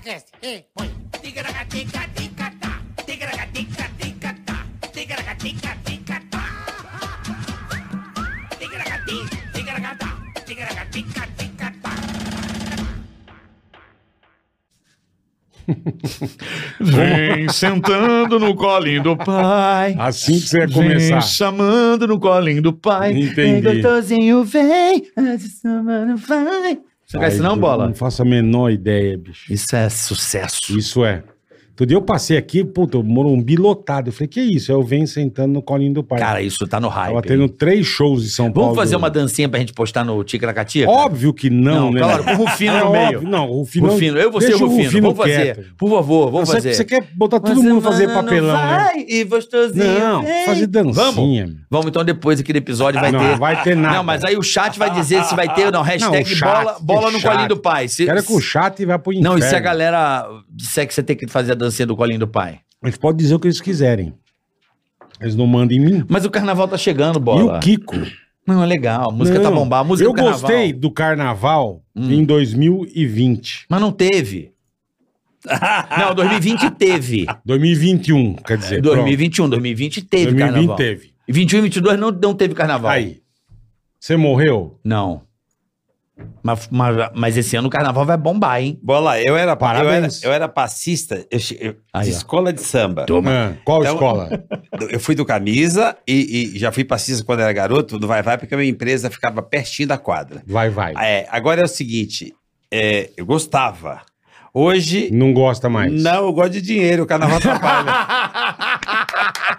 Ticaracast. Ticaracati, ticaracatá. Ticaracatica-ticatá. Vem sentando no colinho do pai. Assim que você ia Vem começar. chamando no colinho do pai. Entendi. Vem, gostosinho, vem. Chamando, vai. Você conhece não, Bola? Não faço a menor ideia, bicho. Isso é sucesso. Isso é. Outro dia eu passei aqui, puta, o Morumbi lotado. Eu falei, que isso? Eu venho sentando no colinho do pai. Cara, isso tá no hype. Tava tendo três shows em São Paulo. Vamos fazer uma dancinha pra gente postar no Ticaracatica? Óbvio que não, Não, né? claro, com o Rufino É no meio. óbvio, Não, o Rufino. Rufino, eu vou ser o Rufino. Vamos fazer. quieto. Por favor, vamos fazer. Você quer botar todo mundo fazer papelão, né? vai, E gostosinho. Não, vem. fazer dancinha. Vamos? Vamos então depois aquele episódio vai não, ter. vai ter nada. Não, mas aí o chat vai dizer se vai ter ou não. Hashtag Não, bola, bola é no colinho do pai. Se, Quero com o chat e vai pro inferno. não, e se a galera disser que você tem que fazer a dancinha do colinho do pai? Eles podem dizer o que eles quiserem. Eles não mandam em mim. Mas o carnaval tá chegando, E bola. o Kiko. Não, é legal. A música tá Não, bombada. A música Eu do carnaval. Hum. gostei do carnaval em 2020. Mas não teve. não, 2020 teve. 2021, quer dizer. 2021, 2020 teve 2020 carnaval. teve. E 21 e 22 não, não teve carnaval. Aí. Você morreu? Não. Mas, mas, mas esse ano o carnaval vai bombar, hein? Bola, eu era, eu era, Parabéns. eu era passista eu, eu- Aí, de ó. escola de samba. Ah, qual Então- escola? Eu fui do camisa e, e já fui passista quando era garoto do Vai Vai, porque a minha empresa ficava pertinho da quadra. Vai, vai. É, agora é o seguinte, é, eu gostava. Hoje, Não gosta mais. não, eu gosto de dinheiro, o carnaval atrapalha.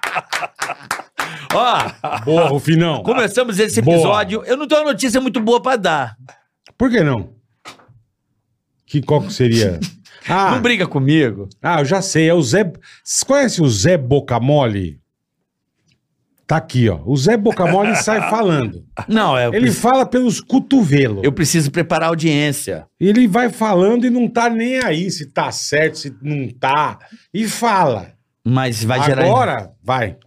Ó, Boa, Rufinão. começamos esse Boa. episódio. Eu não tenho uma notícia muito boa pra dar. Por que não? Que qual que seria? Ah, Não briga comigo. ah, eu já sei. É o Zé. Vocês conhecem o Zé Bocamole? Tá aqui, ó. O Zé Bocamole sai falando. Não, é. Eu, Ele preciso, fala pelos cotovelos. eu preciso preparar a audiência. Ele vai falando e não tá nem aí se tá certo, se não tá. E fala. Mas vai gerar. Agora, vai.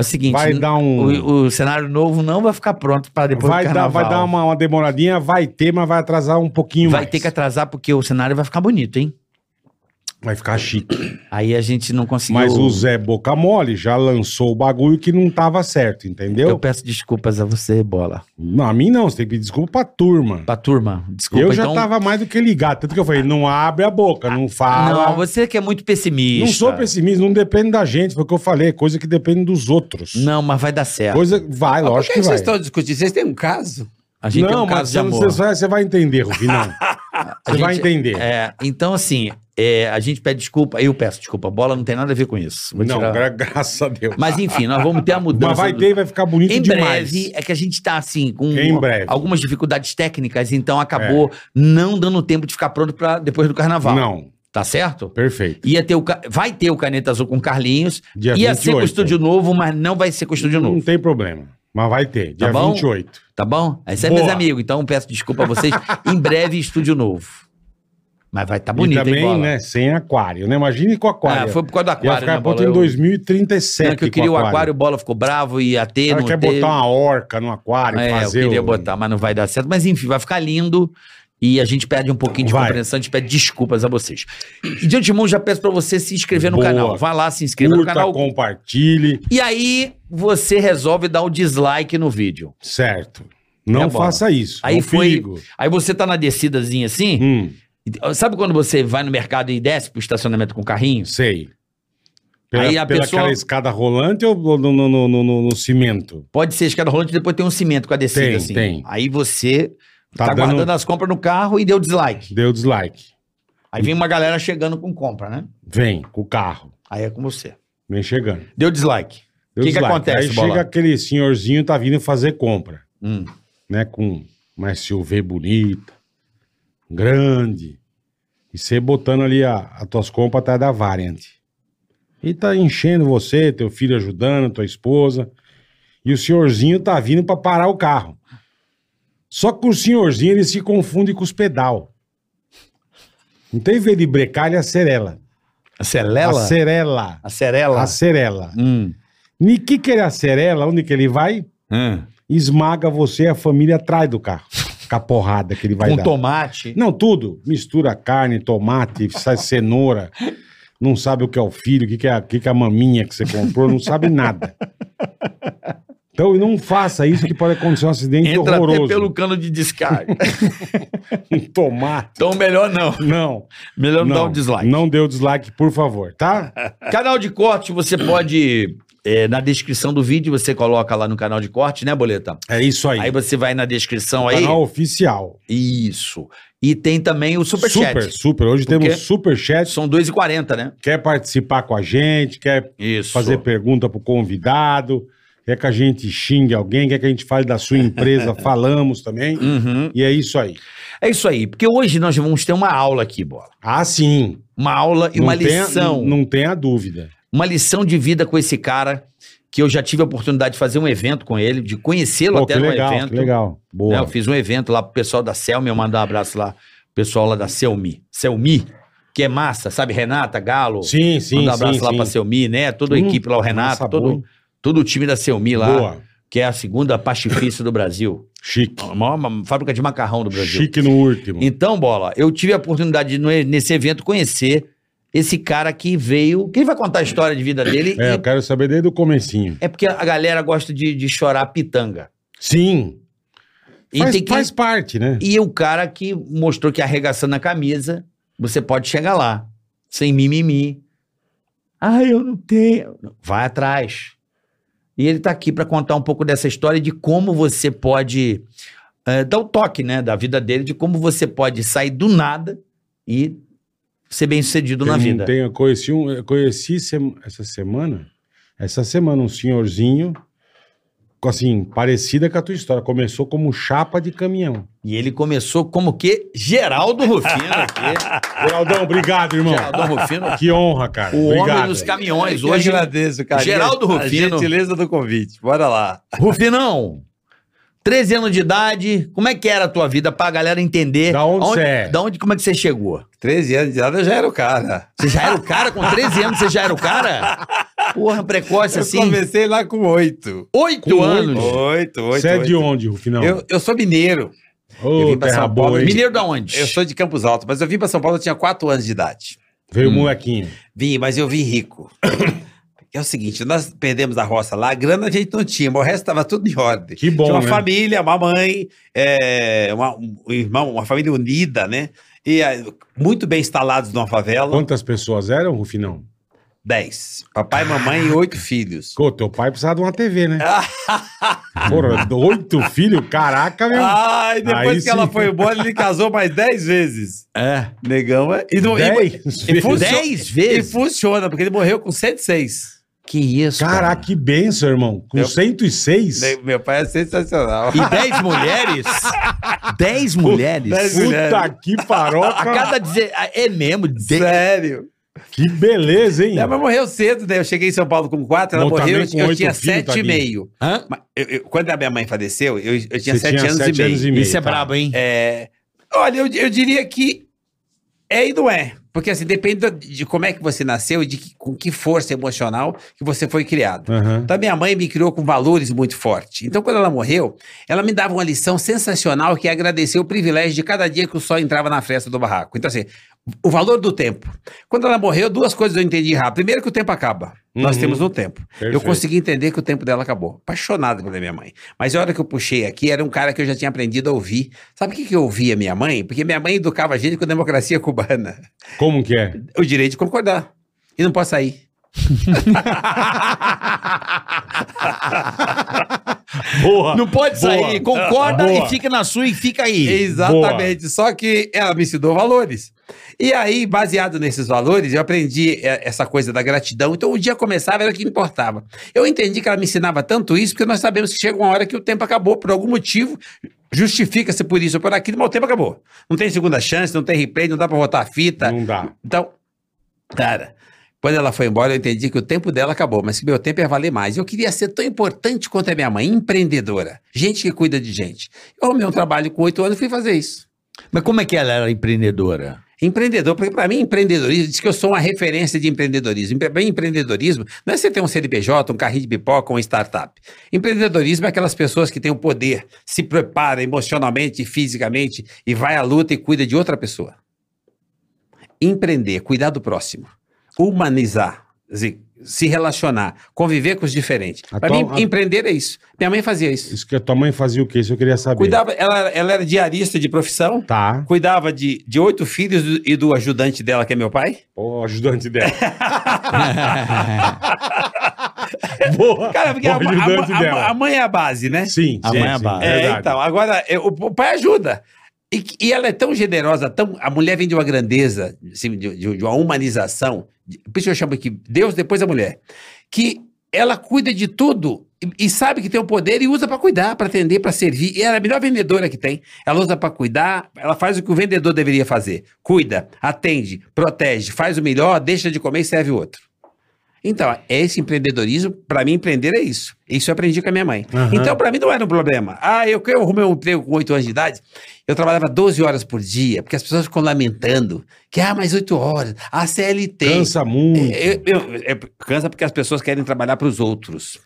É o seguinte: Vai dar um- o, o cenário novo não vai ficar pronto para depois Vai do dar, carnaval. vai dar uma, uma demoradinha, vai ter, mas vai atrasar um pouquinho Vai mais. ter que atrasar porque o cenário vai ficar bonito, hein? Vai ficar chique. Aí a gente não conseguiu. Mas o Zé Bocamole já lançou o bagulho que não tava certo, entendeu? Eu peço desculpas a você, bola. Não, a mim não, você tem que pedir desculpa pra turma. Pra turma, desculpa. eu já então... tava mais do que ligado. Tanto que eu falei, não abre a boca, não fala. Não, você que é muito pessimista. Não sou pessimista, não depende da gente, foi o que eu falei, coisa que depende dos outros. Não, mas vai dar certo. Coisa, vai, Por lógico que que vai. vocês estão discutindo? Vocês têm um caso? A gente tem Não, um caso mas de amor. você, vai- você vai entender, Rufinão. A Você vai gente- entender. É, então, assim, é, a gente pede desculpa, eu peço desculpa. A bola não tem nada a ver com isso. Vou não, tirar- gra- graças a Deus. Mas enfim, nós vamos ter a mudança. Mas vai do- ter e vai ficar bonito Em demais. breve, é que a gente tá assim, com Em breve. algumas dificuldades técnicas, então acabou não dando tempo de ficar pronto para depois do carnaval. Não, Tá certo? perfeito. Ia ter o, vai ter o Caneta Azul com Carlinhos. Dia ia ser com 28. estúdio novo, mas não vai ser com estúdio Não novo. tem problema. Mas vai ter, dia Tá bom? 28. Tá bom? Esse é Boa. meus amigos, então peço desculpa a vocês. em breve, estúdio novo. Mas vai estar tá bonito, e também, hein, né, sem aquário, né? Imagine com aquário. Ah, foi por causa do Ia aquário, ficar né, bola? em Eu- 2037 Não, que eu queria o aquário, o bola ficou bravo e ia ter, não quer teve. botar uma orca no aquário, É, fazer eu queria o... botar, mas não vai dar certo. Mas enfim, vai ficar lindo. E a gente pede um pouquinho de Vai. compreensão, a gente pede desculpas a vocês. E de antemão, já peço pra você se inscrever no Boa. canal. Vai lá, se inscreva no Curta, canal. compartilhe, E aí, você resolve dar o dislike no vídeo. certo. Não É, faça isso. Aí foi-. Aí você tá na descidazinha assim. Hum, Sabe quando você vai no mercado e desce pro estacionamento com o carrinho? sei. Pela, Aí a pela pessoa- aquela escada rolante ou no, no, no, no- no- no cimento? Pode ser escada rolante, depois tem um cimento com a descida Tem, assim. tem. Aí você Tá tá, dando- guardando as compras no carro e deu dislike. Deu dislike. Aí vem uma galera chegando com compra, né? Vem, com o carro. Aí é com você. Vem chegando. Deu dislike. Deu Que que acontece, Aí Bola? chega aquele senhorzinho, tá vindo fazer compra. Hum. né? Com uma SUV bonita, grande. E você botando ali a, as tuas compras atrás da Variant. E tá enchendo você, teu filho ajudando, tua esposa. E o senhorzinho tá vindo pra parar o carro. Só que o senhorzinho ele se confunde com os pedal. Então, em vez de brecar, ele acerela. Acerela. A Cerela? Acerela. Hum. E que que ele acerela? Onde que ele vai? Hum. Esmaga você e a família atrás do carro. com a porrada que ele vai Com dar. tomate. Não, tudo. Mistura carne, tomate, sai cenoura. Não sabe o que é o filho, o que, que, é, que, que é a maminha que você comprou, não sabe nada. Então não faça isso que pode acontecer um acidente Entra horroroso. até pelo cano de descarga. Um tomate. então melhor não. Não. Melhor não, dar um dislike. Não dê o dislike, por favor, tá? Canal de corte, você pode. é, na descrição do vídeo, você coloca lá no canal de corte, né, Boleta? É isso aí. Aí você vai na descrição aí. Canal oficial. Isso. E tem também o Superchat. Super, super. Hoje Porque- temos superchat. São 2,40, né? Quer participar com a gente, quer Isso. fazer pergunta pro convidado, quer que a gente xingue alguém, quer que a gente fale da sua empresa, falamos também. Uhum. E é isso aí. É isso aí. Porque hoje nós vamos ter uma aula aqui, bola. Ah, sim. Uma aula e Não uma tenha- lição. não tenha dúvida. Uma lição de vida com esse cara. Que eu já tive a oportunidade de fazer um evento com ele, de conhecê-lo até no legal, evento. que legal. né? Boa. Eu fiz um evento lá pro pessoal da Selmi, eu mando um abraço lá pro pessoal lá da Selmi. Selmi, que é massa, sabe? Renata, Galo. Sim, sim, Manda um abraço sim, lá sim. pra Selmi, né? Toda a Hum, equipe lá, o Renato, todo, boa. Todo o time da Selmi lá, Boa. que é a segunda pacifista do Brasil. Chique. A maior ma- fábrica de macarrão do Brasil. Chique no último. Então, Bola, eu tive a oportunidade de, nesse evento, conhecer esse cara que veio. Quem vai contar a história de vida dele? É, e- eu quero saber desde o comecinho. é porque a galera gosta de, de chorar pitanga. Sim. E, Faz, que- faz parte, né? e o cara que mostrou que arregaçando a camisa, você pode chegar lá, sem mimimi. Ah, eu não tenho. Vai atrás. E ele tá aqui para contar um pouco dessa história de como você pode eh, dar o toque, né, da vida dele, de como você pode sair do nada e ser bem sucedido na Eu não vida. tenho- eu conheci, um, conheci essa semana, essa semana, um senhorzinho, assim, parecida com a tua história. Começou como chapa de caminhão. E ele começou como que Geraldo Rufino aqui. Geraldão, obrigado, irmão. Geraldo Rufino, Que honra, cara. o homem obrigado. dos caminhões. Eu Hoje, agradeço, cara. Geraldo A Rufino. gentileza do convite. Bora lá. Rufinão, 13 anos de idade, como é que era a tua vida pra galera entender? Da onde você é? Da onde, como é que você chegou? 13 anos de idade eu já era o cara. Você já era o cara? Com 13 anos você já era o cara? Porra, precoce Eu assim. comecei lá com 8. Oito Com anos. 8, 8. Você é de onde, Rufinão? Eu, eu sou mineiro. Ô, eu vim pra São Paulo, boa? Mineiro da onde? Eu sou de Campos Altos, mas eu vim pra São Paulo, eu tinha 4 anos de idade. Veio Hum. molequinho. Vim, mas eu vim rico. É o seguinte, nós perdemos a roça lá, a grana a gente não tinha, mas o resto estava tudo em ordem. Que bom, Tinha uma né? família, uma mãe, é, uma- um irmão, uma família unida, né? E é, muito bem instalados numa favela. Quantas pessoas eram, Rufinão? Dez. Papai, mamãe e oito filhos. Pô, teu pai precisava de uma TV, né? Ah. Porra, oito filhos? Caraca, meu. Ai, depois Aí que sim. ela foi embora, ele casou mais dez vezes. É. Negão, é? E, não, e- Dez e vezes. funciona- Dez E vezes? funciona, porque ele morreu com 106. Que isso, Caraca, cara. que benção, irmão. Com Eu- 106? Ne- Meu pai é sensacional. E 10 mulheres? 10 mulheres? dez Puta mulheres. que paroca. A cada dizer. É mesmo? De... Sério. Que beleza, hein? Ela morreu cedo, né? Eu cheguei em São Paulo com quatro, ela Bom, morreu, também eu, eu tinha sete e meio. Hã? Eu- eu- quando a minha mãe faleceu, eu, eu tinha Você sete, anos, sete e meio. Isso é tá. brabo, hein? É, olha, eu, eu diria que é e não é. Porque assim, depende de, como é que você nasceu e de que- com que força emocional que você foi criado. Aham. Então, minha mãe me criou com valores muito fortes. Então, quando ela morreu, ela me dava uma lição sensacional que é agradecer o privilégio de cada dia que o sol entrava na fresta do barraco. Então, assim, o valor do tempo. Quando ela morreu, duas coisas eu entendi rápido. Primeiro, que o tempo acaba. Nós Uhum. temos um tempo. Eu Perfeito. consegui entender que o tempo dela acabou. Apaixonado pela minha mãe. Mas a hora que eu puxei aqui, era um cara que eu já tinha aprendido a ouvir. Sabe o que, que eu ouvia minha mãe? Porque minha mãe educava a gente com a democracia cubana. Como que é? O direito de concordar. E não posso sair. Boa. Não pode sair, Boa. concorda Boa. e fica na sua e fica aí. Exatamente. Só que ela me ensinou valores. E aí, baseado nesses valores, eu aprendi é, essa coisa da gratidão. Então, o dia começava, era o que importava. Eu entendi que ela me ensinava tanto isso, porque nós sabemos que chega uma hora que o tempo acabou, por algum motivo, justifica-se por isso ou por aquilo, mas o tempo acabou. Não tem segunda chance, não tem replay, não dá pra voltar a fita. Não dá. Então, cara, quando ela foi embora, eu entendi que o tempo dela acabou, mas que meu tempo ia valer mais. Eu queria ser tão importante quanto a minha mãe, empreendedora, gente que cuida de gente. Eu arrumei um trabalho com oito anos e fui fazer isso. Mas como é que ela era empreendedora? Empreendedor, porque para mim, empreendedorismo, diz que eu sou uma referência de empreendedorismo. Empre- Bem, empreendedorismo não é você ter um CNPJ, um carrinho de pipoca, uma startup. Empreendedorismo é aquelas pessoas que têm o poder, se prepara emocionalmente e fisicamente e vai à luta e cuida de outra pessoa. Empreender, cuidar do próximo, humanizar, se relacionar, conviver com os diferentes. Para tua- mim, a- empreender é isso. Minha mãe fazia isso. Isso que a tua mãe fazia o quê? Isso eu queria saber. Cuidava, ela, ela era diarista de profissão, Tá. cuidava de, de oito filhos do- e do ajudante dela, que é meu pai. Pô, o ajudante dela. Boa. Cara, porque a, a- a- dela. a mãe é a base, né? Sim, A sim, mãe é a base. É, verdade. então, agora, é, o, pai ajuda. E, e ela é tão generosa, tão, a mulher vem de uma grandeza, assim, de, de- de uma humanização, por isso eu chamo aqui Deus depois a mulher, que ela cuida de tudo e, e sabe que tem o poder e usa para cuidar, para atender, para servir. E ela é a melhor vendedora que tem. Ela usa para cuidar, ela faz o que o vendedor deveria fazer. Cuida, atende, protege, faz o melhor, deixa de comer e serve o outro. Então, esse empreendedorismo, para mim, empreender é isso. Isso eu aprendi com a minha mãe. Aham. Então, para mim, não era um problema. Ah, eu, eu arrumei um emprego com 8 anos de idade, eu trabalhava 12 horas por dia, porque as pessoas ficam lamentando que, ah, mais 8 horas, a CLT. Cansa muito. Eu- eu- é, cansa porque as pessoas querem trabalhar para os outros.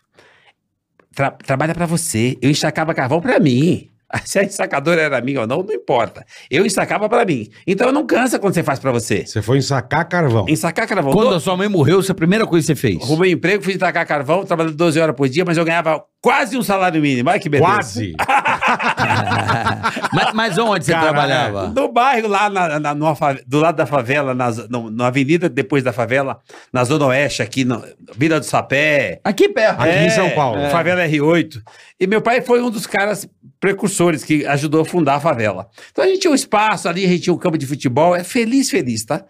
Tra- trabalha para você. Eu ensacava carvão para mim. Se a ensacadora era minha ou não, não importa. Eu ensacava para mim. Então não cansa quando você faz para você. Você foi ensacar carvão. Ensacar carvão. Quando Do- a sua mãe morreu, essa é a primeira coisa que você fez. Arrumei um emprego, fui tacar carvão, trabalhando 12 horas por dia, mas eu ganhava quase um salário mínimo. Olha que beleza. Quase. mas, mas onde você trabalhava? No bairro, lá na, na- fa- do lado da favela, na, no- na avenida depois da favela, na Zona Oeste, aqui, na Vila do Sapé. Aqui perto. Aqui em São Paulo. é, Favela R8. E meu pai foi um dos caras precursores que ajudou a fundar a favela. Então a gente tinha um espaço ali, a gente tinha um campo de futebol, é feliz, feliz, tá?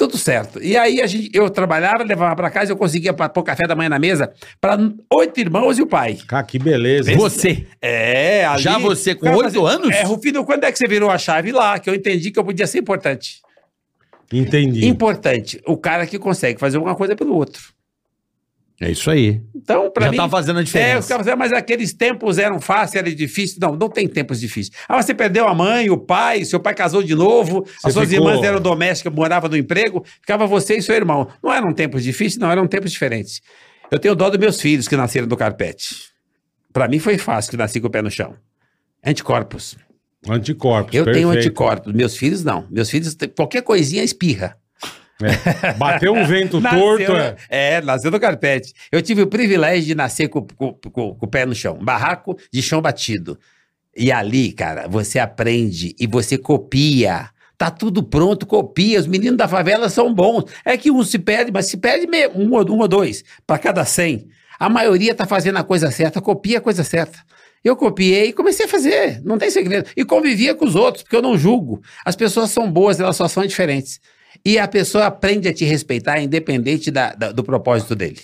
Tudo certo. E aí a gente, eu trabalhava, levava pra casa, eu conseguia pôr café da manhã na mesa para oito irmãos e o pai. Cara, que beleza. Você. É, ali... Já você com oito anos? É, Rufino, quando é que você virou a chave lá? Que eu entendi que eu podia ser importante. Entendi. Importante. O cara que consegue fazer alguma coisa pelo outro. É isso aí. Então, pra Já mim... tá fazendo a É, diferença. falam, mas aqueles tempos eram fáceis, era difícil. Não, não tem tempos difíceis. Ah, você perdeu a mãe, o pai, seu pai casou de novo, as suas ficou- irmãs eram domésticas, moravam no emprego, ficava você e seu irmão. Não eram tempos difíceis, não, eram tempos diferentes. Eu tenho dó dos meus filhos que nasceram do carpete. Pra mim foi fácil que nasci com o pé no chão. Anticorpos. Anticorpos. Eu tenho perfeito. anticorpos. Meus filhos não. Meus filhos, qualquer coisinha espirra. É. Bateu um vento torto, é. é, nasceu no carpete. Eu tive o privilégio de nascer com, com- com- com o pé no chão. Barraco de chão batido. E ali, cara, você aprende e você copia. Tá tudo pronto, copia. Os meninos da favela são bons. É que um se perde, mas se perde um, ou- um ou dois para cada cem. A maioria tá fazendo a coisa certa, copia a coisa certa. Eu copiei e comecei a fazer, não tem segredo. E convivia com os outros, porque eu não julgo. As pessoas são boas, elas só são diferentes. E a pessoa aprende a te respeitar, independente da- da- do propósito dele.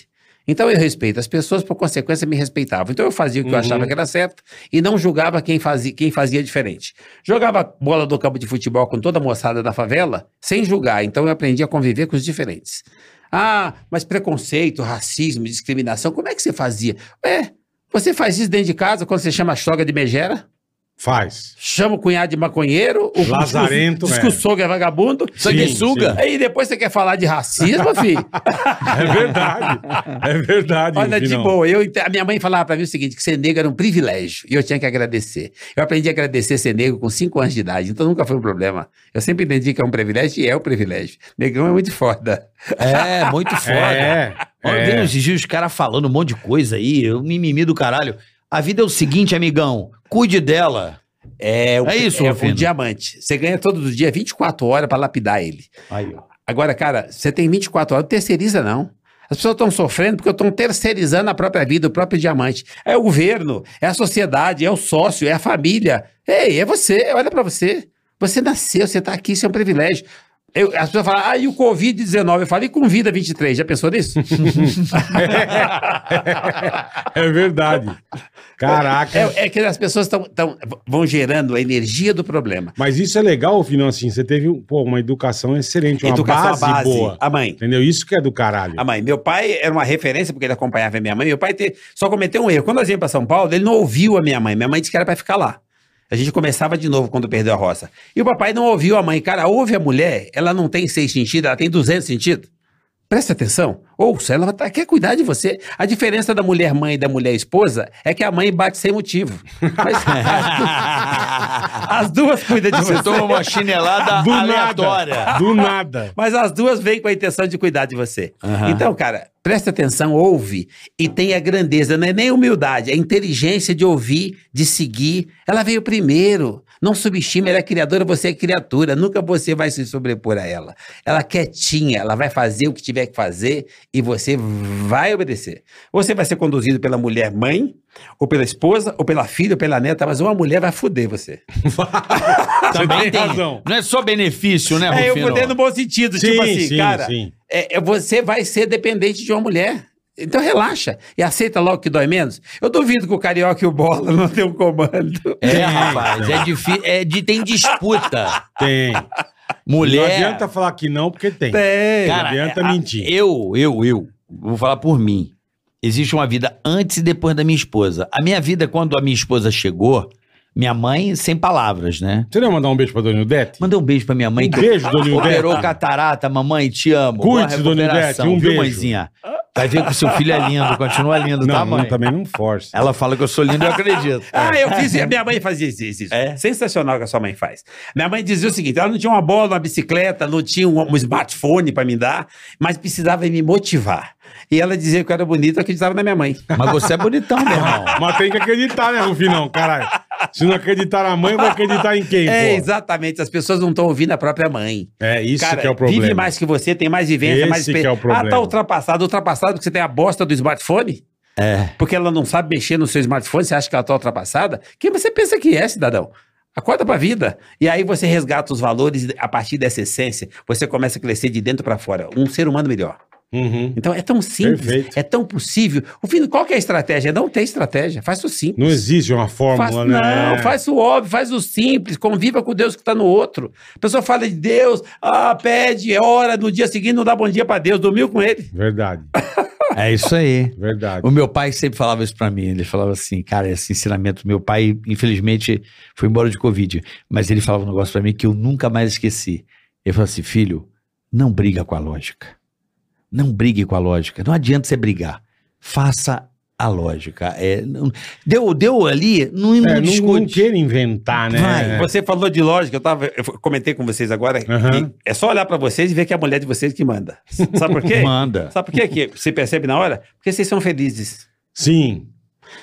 Então eu respeito. As pessoas, por consequência, me respeitavam. Então eu fazia o que eu Uhum. achava que era certo e não julgava quem fazia, quem fazia diferente. Jogava bola do campo de futebol com toda a moçada da favela, sem julgar. Então eu aprendi a conviver com os diferentes. Ah, mas preconceito, racismo, discriminação, como é que você fazia? É, você faz isso dentro de casa quando você chama a sogra de megera? Faz. Chama o cunhado de maconheiro, o Lazarento, diz é. que o sogro é vagabundo. Sanguessuga. Aí depois você quer falar de racismo, filho? É verdade. É verdade. Olha, de boa. Eu, a minha mãe falava pra mim o seguinte: que ser negro era um privilégio. E eu tinha que agradecer. Eu aprendi a agradecer ser negro com 5 anos de idade, então nunca foi um problema. Eu sempre entendi que é um privilégio e é um privilégio. Negrão é muito foda. É, muito foda. É. Olha, é. Dias os caras falando um monte de coisa aí, o mimimi do caralho. A vida é o seguinte, amigão, cuide dela. É, o- É isso, é Rufino. um diamante. Você ganha todos os dias 24 horas pra lapidar ele. Aí, ó. Agora, cara, você tem 24 horas, não terceiriza não. As pessoas estão sofrendo porque estão terceirizando a própria vida, o próprio diamante. É o governo, é a sociedade, é o sócio, é a família. Ei, é você, olha pra você. Você nasceu, você tá aqui, isso é um privilégio. Eu- as pessoas falam, ah, e o Covid-19? Eu falo, e com vida 23? Já pensou nisso? É verdade. Caraca. é, é que as pessoas tão, tão- vão gerando a energia do problema. Mas isso é legal, Finão, assim, você teve pô, uma educação excelente, uma Educação à base, boa. A mãe. Entendeu? Isso que é do caralho. A mãe. Meu pai era uma referência, porque ele acompanhava a minha mãe. Meu pai te- só cometeu um erro. Quando nós viemos para São Paulo, ele não ouviu a minha mãe. Minha mãe disse que era para ficar lá. A gente começava de novo quando perdeu a roça. E o papai não ouviu a mãe. Cara, ouve a mulher, ela não tem seis sentidos, ela tem 200 sentidos. Presta atenção. Ouça, ela tá- quer cuidar de você. A diferença da mulher mãe e da mulher esposa é que a mãe bate sem motivo. Mas as duas cuidam de Você você. toma uma chinelada Do aleatória. nada. Do nada. Mas as duas vêm com a intenção de cuidar de você. Aham. Então, cara, presta atenção, ouve e tenha grandeza. Não é nem humildade, é inteligência de ouvir, de seguir. Ela veio primeiro. Não subestime, ela é criadora, você é criatura. Nunca você vai se sobrepor a ela. Ela quietinha, ela vai fazer o que tiver que fazer e você vai obedecer. Você vai ser conduzido pela mulher mãe, ou pela esposa, ou pela filha, ou pela neta, mas uma mulher vai foder você. Também tem tem. razão. Não é só benefício, né, É, eu Rufino? foder no bom sentido. tipo Sim, assim, sim, cara, sim. é, é, você vai ser dependente de uma mulher. Então relaxa e aceita logo que dói menos. Eu duvido que o Carioca e o Bola não tenham um comando. É, rapaz, é difícil. É de, tem disputa. Tem. Não Mulher. adianta falar que não, porque tem. Tem. Não adianta a- mentir. Eu, eu, eu, vou falar por mim. Existe uma vida antes e depois da minha esposa. A minha vida, quando a minha esposa chegou, minha mãe, sem palavras, né? Você não ia mandar um beijo pra Dona Ildete? Mandei um beijo pra minha mãe. Um que beijo, Dona Ildete. Operou catarata, mamãe, te amo. Cuide-se, Boa Dona Ildete, um viu, beijo. mãezinha? Vai ver que o seu filho é lindo, continua lindo, tá, Não, mãe? não, também não force. Ela fala que eu sou lindo, eu acredito. Ah, eu fiz. A minha mãe fazia isso. isso. É? Sensacional o que a sua mãe faz. Minha mãe dizia o seguinte: ela não tinha uma bola, uma bicicleta, não tinha um, um smartphone pra me dar, mas precisava me motivar. E ela dizia que eu era bonito, eu acreditava na minha mãe. Mas você é bonitão, meu irmão. Mas tem que acreditar, né, Rufinão? Caralho. Se não acreditar na mãe, vai acreditar em quem, É, pô? exatamente. As pessoas não estão ouvindo a própria mãe. É, isso Cara, que é o problema. vive mais que você, tem mais vivência, Esse mais que é o Ah, problema. tá ultrapassado. Ultrapassado porque você tem a bosta do smartphone? É. Porque ela não sabe mexer no seu smartphone, você acha que ela tá ultrapassada? Quem você pensa que é, cidadão? Acorda pra vida. E aí você resgata os valores a partir dessa essência, você começa a crescer de dentro pra fora. Um ser humano melhor. Uhum. Então é tão simples, Perfeito. é tão possível. O fim, qual que é a estratégia? Não tem estratégia. Faz o simples. Não existe uma fórmula, Faz, né? Não, faz o óbvio, faz o simples, conviva com Deus que está no outro. A pessoa fala de Deus, ah, pede, ora, no dia seguinte não dá bom dia para Deus, dormiu com ele. Verdade, É isso aí. verdade. O meu pai sempre falava isso pra mim. Ele falava assim, cara, esse ensinamento. Meu pai, infelizmente, foi embora de Covid. Mas ele falava um negócio pra mim que eu nunca mais esqueci. Ele falou assim: filho, não briga com a lógica. Não brigue com a lógica. Não adianta você brigar. Faça a lógica. É, não- deu, deu ali, não, não É, não, não discute. queira inventar, né? Vai, Você falou de lógica, eu, tava, eu comentei com vocês agora, que é só olhar para vocês e ver que é a mulher de vocês que manda. Sabe por quê? Manda. Sabe por quê que você percebe na hora? Porque vocês são felizes. Sim.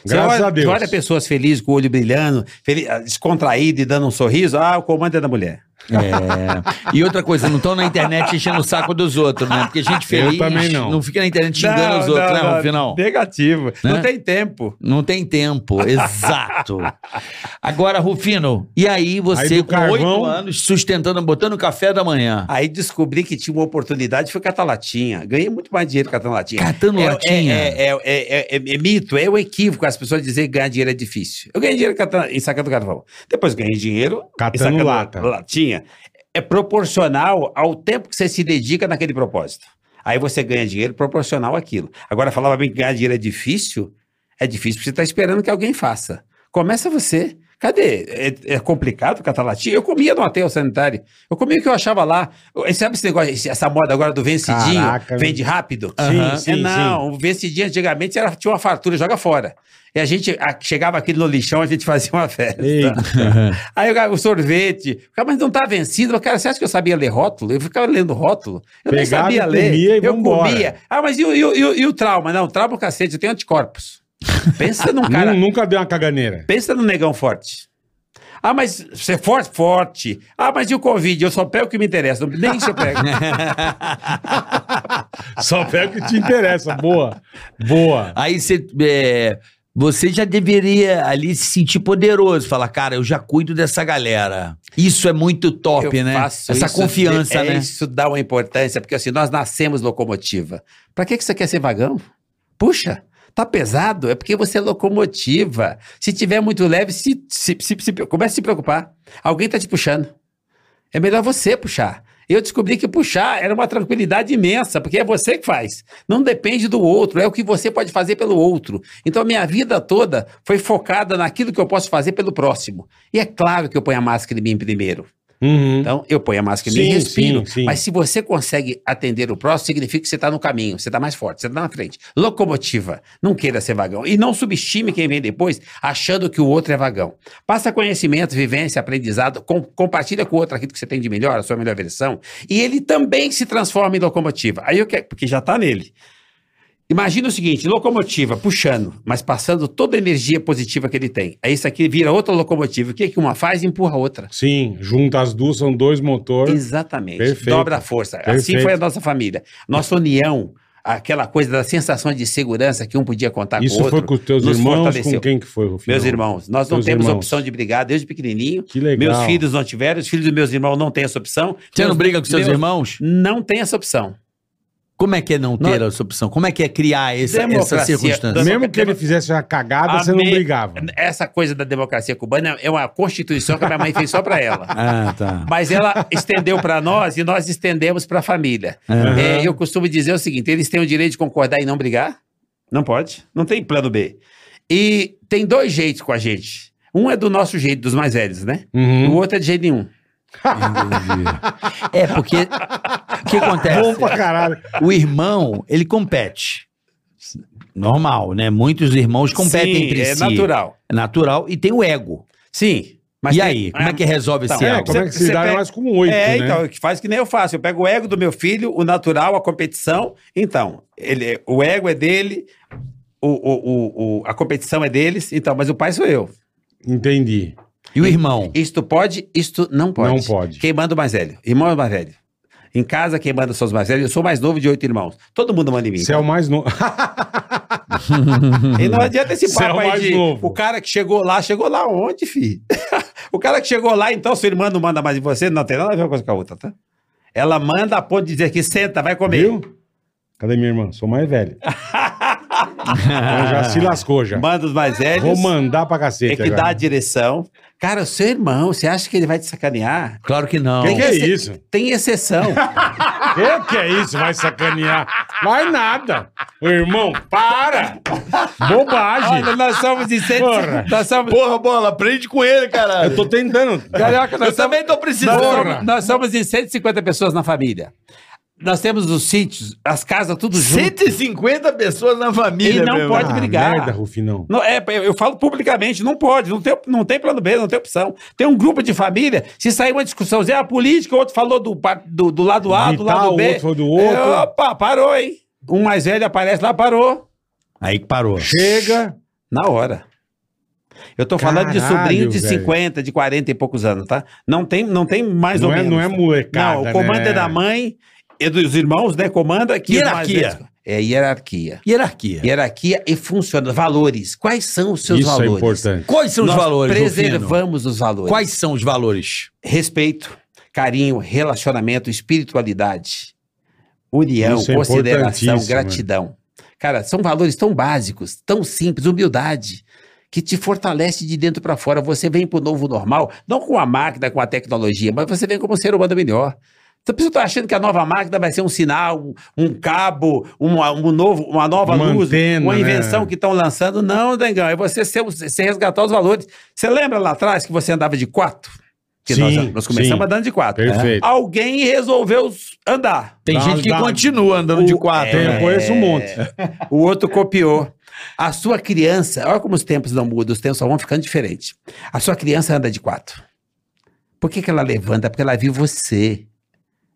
Você Graças olha, a Deus. você olha pessoas felizes, com o olho brilhando, feliz, descontraído e dando um sorriso, ah, o comando é da mulher. É. E outra coisa, não estão na internet enchendo o saco dos outros, né? Porque gente feliz também não. fica na internet xingando os outros, né, Rufinão? Negativo. Não Né? tem tempo. Não tem tempo, exato. Agora, Rufino, e aí você Aí com carvão- oito anos sustentando, botando café da manhã? Aí descobri que tinha uma oportunidade, fui catar latinha. Ganhei muito mais dinheiro catando latinha. Catando é, latinha? É, é, é, é- é- é mito, é o equívoco as pessoas dizerem que ganhar dinheiro é difícil. Eu ganhei dinheiro catando, em sacando carvão. Depois ganhei dinheiro Catando lata. latinha. É proporcional ao tempo que você se dedica naquele propósito. Aí você ganha dinheiro proporcional àquilo. Agora, falava bem que ganhar dinheiro é difícil. É difícil porque você está esperando que alguém faça. Começa você. Cadê? É, é complicado catar latinha? Eu comia no hotel sanitário. Eu comia o que eu achava lá. Sabe esse negócio, essa moda agora do vencidinho? Caraca, vende rápido? Sim, Aham. sim, É, não, o vencidinho antigamente era, tinha uma fartura, joga fora. E a gente a- chegava aqui no lixão, a gente fazia uma festa. Aí o, cara- o sorvete, cara, mas não tá vencido. Eu, Cara, você acha que eu sabia ler rótulo? Eu ficava lendo rótulo. Eu nem Pegava sabia e ler. comia e eu vambora. comia. Ah, mas e o, e e e o trauma? Não, trauma é o cacete, eu tenho anticorpos. Pensa num cara. Nu- Nunca deu uma caganeira. Pensa no negão forte. Ah, mas você é forte? Forte. Ah, mas e o Covid? Eu só pego o que me interessa. não- Nem isso eu pego. Só pega o que te interessa. Boa. Boa. Aí você, é, você já deveria ali se sentir poderoso, falar, cara, eu já cuido dessa galera. Isso é muito top, Eu né? faço Essa isso, confiança, é, né? Isso dá uma importância, porque assim, nós nascemos locomotiva. Pra que, que você quer ser vagão? Puxa, tá pesado? É porque você é locomotiva. Se tiver muito leve, se, se, se, se- comece a se preocupar. Alguém tá te puxando. É melhor você puxar. Eu descobri que puxar era uma tranquilidade imensa, porque é você que faz. Não depende do outro, é o que você pode fazer pelo outro. Então a minha vida toda foi focada naquilo que eu posso fazer pelo próximo. E é claro que eu ponho a máscara em mim primeiro. Uhum. Então, eu ponho a máscara e respiro. sim, sim. Mas se você consegue atender o próximo, significa que você está no caminho, você está mais forte, você está na frente. Locomotiva, não queira ser vagão. E não subestime quem vem depois achando que o outro é vagão. Passa conhecimento, vivência, aprendizado, com- compartilha com o outro aquilo que você tem de melhor, a sua melhor versão, e ele também se transforma em locomotiva. Aí eu quero, porque já está nele. Imagina o seguinte, locomotiva puxando, mas passando toda a energia positiva que ele tem. Aí isso aqui vira outra locomotiva. O que, que uma faz? Empurra a outra. Sim, junta as duas, são dois motores. Exatamente. Perfeito. Dobra a força. Assim Perfeito. foi a nossa família. Nossa união, aquela coisa da sensação de segurança que um podia contar Isso com o outro. foi com os teus irmãos? fortaleceu. Com quem que foi, Rufino? Meus irmãos. Nós não Teus temos irmãos. opção de brigar desde pequenininho. Que legal. Meus filhos não tiveram, os filhos dos meus irmãos não têm essa opção. Você não Meus- briga com seus meus- irmãos? Não tem essa opção. Como é que é não ter Não- essa opção? Como é que é criar essa, essa circunstância? Mesmo que ele fizesse uma cagada, você não brigava. Essa coisa da democracia cubana é uma constituição que a minha mãe fez só para ela. Ah, tá. Mas ela estendeu para nós e nós estendemos para a família. Aham. É, eu costumo dizer o seguinte: eles têm o direito de concordar e não brigar? Não pode. Não tem plano B. E tem dois jeitos com a gente. Um é do nosso jeito, dos mais velhos, né? Uhum. O outro é de jeito nenhum. É, porque o que acontece? Bom pra caralho. O irmão, ele compete. Normal, né? Muitos irmãos competem Sim, entre é si. natural. É natural. E tem o ego. Sim. e tem- aí, como é que resolve Então, esse É, ego? como é que Você- se dá pega- mais com oito, É, né? então, que faz que nem eu faço. Eu pego o ego do meu filho, o natural, a competição. Então, ele, o ego é dele, o, o, o, o- a competição é deles. Então, mas o pai sou eu. Entendi. E o irmão? Isto pode, isto não pode. Não pode. Quem manda o mais velho? Irmão é o mais velho. Em casa, quem manda são os mais velhos. Eu sou o mais novo de oito irmãos. Todo mundo manda em mim. Você é o mais novo. E não adianta esse é papo o aí de. novo. O cara que chegou lá, chegou lá onde, filho? o cara que chegou lá, então, sua irmã não manda mais em você, não tem nada a ver uma coisa com a outra, tá? Ela manda a ponto de dizer que senta, vai comer. Viu? Cadê minha irmã? Sou mais velho. então já se lascou já. Manda os mais velhos. Vou mandar pra cacete É que agora. dá a direção. Cara, o seu irmão, você acha que ele vai te sacanear? Claro que não. Que que é isso? Tem exceção. Que que é isso? Vai sacanear? Vai nada. Ô, irmão, para! Bobagem. Olha, nós somos em cento... Porra. Nós somos... Porra, bola, aprende com ele, caralho. Eu tô tentando. Carioca, nós Eu também tô Nós precisando. Porra. somos, nós somos em 150 pessoas na família. Nós temos os sítios, as casas, tudo junto. 150 pessoas na família, E não meu pode brigar. Merda, Rufinão. Não, é, eu, eu falo publicamente, não pode, não tem, não tem plano B, não tem opção. Tem um grupo de família, se sair uma discussão, é a política, o outro falou do, do, do lado A, do tal, lado o B. outro foi do outro. É, opa, parou, hein? Um mais velho aparece lá, parou. Aí que parou. Chega. Na hora. Eu tô falando de Caralho, sobrinho de velho. 50, de 40 e poucos anos, tá? Não tem, não tem mais Não ou é, menos. não é molecada, Não, o comando né? é da mãe e dos irmãos, né? Comanda que os mais Hierarquia. É hierarquia. Hierarquia. Hierarquia e funciona. Valores. Quais são os seus Isso é valores? importante. Quais são os Nós valores, Rufino? preservamos os valores. Quais são os valores? Respeito, carinho, relacionamento, espiritualidade, união, Isso é consideração, importantíssimo, gratidão. Cara, são valores tão básicos, tão simples, humildade, que te fortalece de dentro para fora. Você vem pro novo normal, não com a máquina, com a tecnologia, mas você vem como um ser humano melhor. Então, a pessoa está achando que a nova máquina vai ser um sinal, um, um cabo, uma, um novo, uma nova Uma luz, antena, uma invenção né? que estão lançando. Não, Dengão, é você, ser, você resgatar os valores. Você lembra lá atrás que você andava de quatro? Que Sim, nós, nós começamos sim. andando de quatro. Perfeito. Alguém resolveu andar. Tem Dá- gente que continua andando de o- quatro. Tem, né? eu conheço um monte. O outro copiou. A sua criança, olha como os tempos não mudam, os tempos só vão ficando diferentes. A sua criança anda de quatro. Por que, que ela levanta? Porque ela viu você.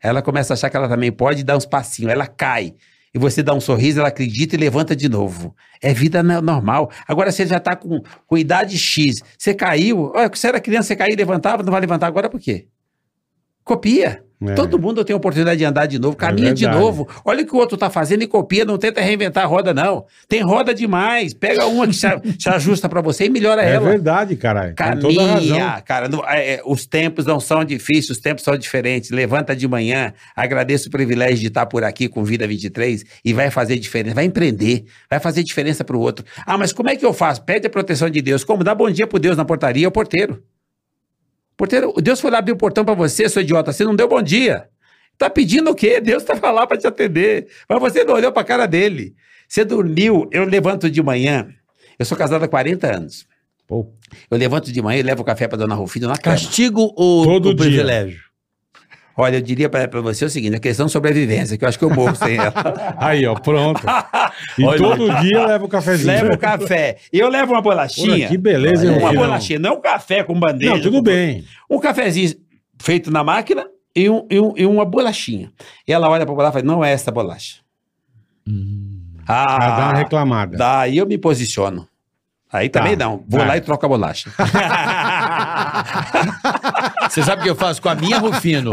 Ela começa a achar que ela também pode dar uns passinhos, ela cai. E você dá um sorriso, ela acredita e levanta de novo. É vida no- normal. Agora você já está com, com idade X. Você caiu. Olha, você era criança, você caiu e levantava, não vai levantar agora por quê? Copia. É. Todo mundo tem a oportunidade de andar de novo, caminha de verdade. novo. Olha o que o outro tá fazendo e copia, não tenta reinventar a roda, não. Tem roda demais. Pega uma que se, se ajusta pra você e melhora É ela. verdade, caralho. Caminha, cara. não- é, é, os tempos não são difíceis, os tempos são diferentes. Levanta de manhã, agradeço o privilégio de estar por aqui com Vida 23 e vai fazer diferença. Vai empreender, vai fazer diferença pro outro. Ah, mas como é que eu faço? Pede a proteção de Deus. Como? Dá bom dia pro Deus na portaria, é o porteiro. Porteiro, Deus foi lá abrir o portão pra você, seu idiota. Você não deu bom dia. Tá pedindo o quê? Deus estava lá para te atender. Mas você não olhou para a cara dele. Você dormiu. Eu levanto de manhã. Eu sou casado há 40 anos. Pô, Eu levanto de manhã e levo café para dona Rufino na cama. Castigo ou Todo o dia. privilégio? Olha, eu diria para você o seguinte: a questão de sobrevivência, que eu acho que eu morro sem ela. aí, ó, pronto. E Olha. todo dia leva o cafezinho. levo o café. E eu levo uma bolachinha. Que beleza, hein, Uma bolachinha, não um café com bandeja. Não, tudo com- bem. Um cafezinho feito na máquina e, um- e um- e uma bolachinha. E ela olha pra bolacha e fala: não é essa bolacha. Ah, dá uma reclamada. daí eu me posiciono. Aí Tá, também não. Vou tá. lá e troco a bolacha. Você sabe o que eu faço com a minha Rufino?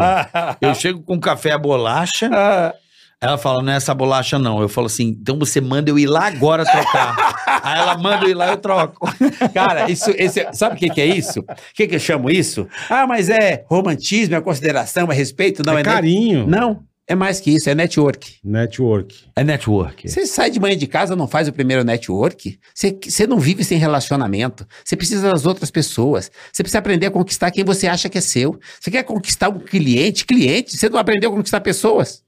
Eu chego com café a bolacha, Ah, ela fala, não é essa bolacha não. Eu falo assim, então você manda eu ir lá agora trocar. Aí ela manda eu ir lá eu troco. Cara, isso, esse, sabe o que, que é isso? O que, que eu chamo isso? Ah, mas é romantismo, é consideração, é respeito? Não, é é, carinho. Não, é mais que isso, é network. Network. É network. Você sai de manhã de casa, não faz o primeiro network. Você, você não vive sem relacionamento. Você precisa das outras pessoas. Você precisa aprender a conquistar quem você acha que é seu. Você quer conquistar um cliente? Cliente. Você não aprendeu a conquistar pessoas.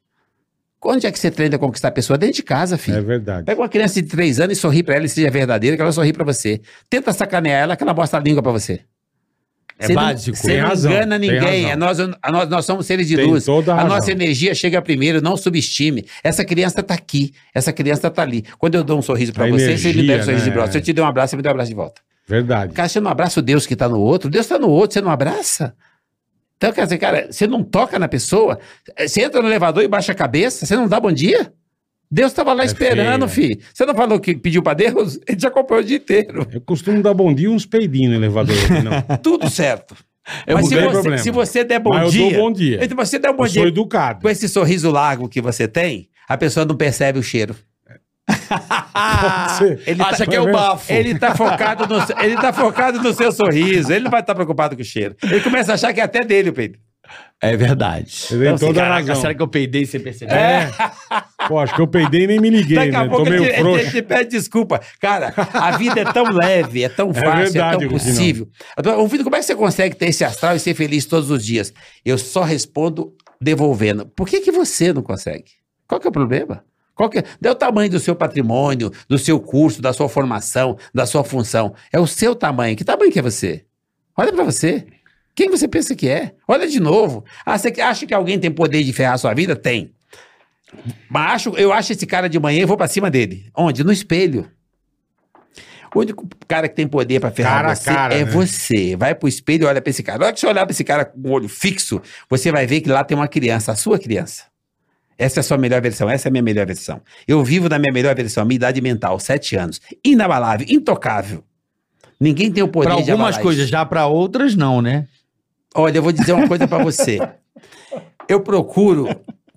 Onde é que você treina a conquistar pessoa? Dentro de casa, É filho. verdade. Pega uma criança de três anos e sorri pra ela e seja verdadeira, que ela sorri pra você. Tenta sacanear ela, que ela mostra a língua pra você. É Você não- básico. Você Tem não razão, engana ninguém. razão. É nós, a nós, nós somos seres de Tem luz. a A nossa energia chega primeiro, não subestime. Essa criança tá aqui, essa criança tá ali. Quando eu dou um sorriso pra A você, você me energia, dá um sorriso de né? braço. Se eu te der um abraço, você me dá um abraço de volta. Verdade. Cara, você não abraça o Deus que tá no outro, Deus tá no outro, você não abraça? Então, quer dizer, cara, você não toca na pessoa, você entra no elevador e baixa a cabeça, você não dá bom dia? Deus estava lá É esperando, filho. Você não falou que pediu pra Deus? Ele já acompanhou o dia inteiro. Eu costumo dar bom dia e uns peidinhos no elevador. aqui, Não. Tudo certo. Eu Mas não se você, problema. se você der bom Mas eu dia. dou bom dia. Então, você der um bom Eu sou dia educado. com esse sorriso largo que você tem, a pessoa não percebe o cheiro. Pode ser. Ele Acha tá- que é o bafo. Ele tá focado no, ele tá focado no seu sorriso. Ele não vai estar preocupado com o cheiro. Ele começa a achar que é até dele o peito. É verdade. Você tem Então, toda a razão. será que eu peidei sem perceber? É. Pô, acho que eu peidei e nem me liguei, Daqui a né? pouco Tô meio te- ele te- frouxo. te pede desculpa. Cara, a vida é tão leve, é tão fácil, é, verdade, tão Rufinão. possível. Ô, Vitor, como é que você consegue ter esse astral e ser feliz todos os dias? Eu só respondo devolvendo. Por que, que você não consegue? Qual que é o problema? Qual que é? É o tamanho do seu patrimônio, do seu curso, da sua formação, da sua função. É o seu tamanho. Que tamanho que é você? Olha pra você. Quem você pensa que é? Olha de novo. Ah, você acha que alguém tem poder de ferrar a sua vida? Tem. Mas acho, eu acho esse cara de manhã e vou pra cima dele. Onde? No espelho. O único cara que tem poder pra ferrar Cara a você cara, é né? você. Vai pro espelho e olha pra esse cara. Na hora que você olhar pra esse cara com o olho fixo, você vai ver que lá tem uma criança, a sua criança. Essa é a sua melhor versão, essa é a minha melhor versão. Eu vivo na minha melhor versão, minha idade mental, sete anos. Inabalável, intocável. Ninguém tem o poder Pra de algumas abalar coisas, isso. já pra outras não, né? Olha, eu vou dizer uma coisa pra você. Eu procuro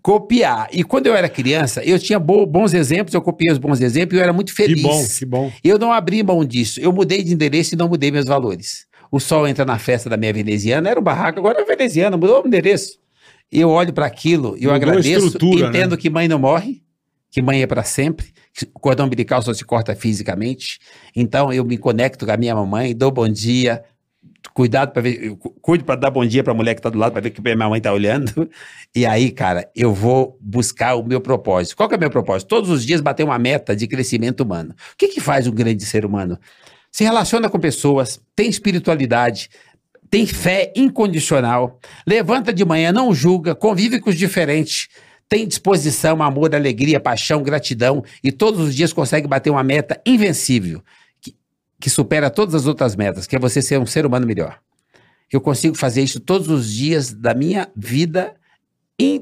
copiar. E quando eu era criança, eu tinha bo- bons exemplos, eu copiei os bons exemplos e eu era muito feliz. Que bom, que bom. Eu não abri mão disso. Eu mudei de endereço e não mudei meus valores. O sol entra na festa da minha veneziana, era um barraco, agora é veneziana, mudou o endereço. Eu olho para aquilo e eu Mudou agradeço, estrutura, entendo né? que mãe não morre, que mãe é para sempre, que o cordão umbilical só se corta fisicamente. Então eu me conecto com a minha mamãe, dou bom dia, cuidado para ver, eu cu- cuido para dar bom dia para a mulher que tá do lado para ver que minha mãe tá olhando. E aí, cara, eu vou buscar o meu propósito. Qual que é o meu propósito? Todos os dias bater uma meta de crescimento humano. O que que faz um grande ser humano? Se relaciona com pessoas, tem espiritualidade, tem fé incondicional, levanta de manhã, não julga, convive com os diferentes, tem disposição, amor, alegria, paixão, gratidão e todos os dias consegue bater uma meta invencível que, supera todas as outras metas, que é você ser um ser humano melhor. Eu consigo fazer isso todos os dias da minha vida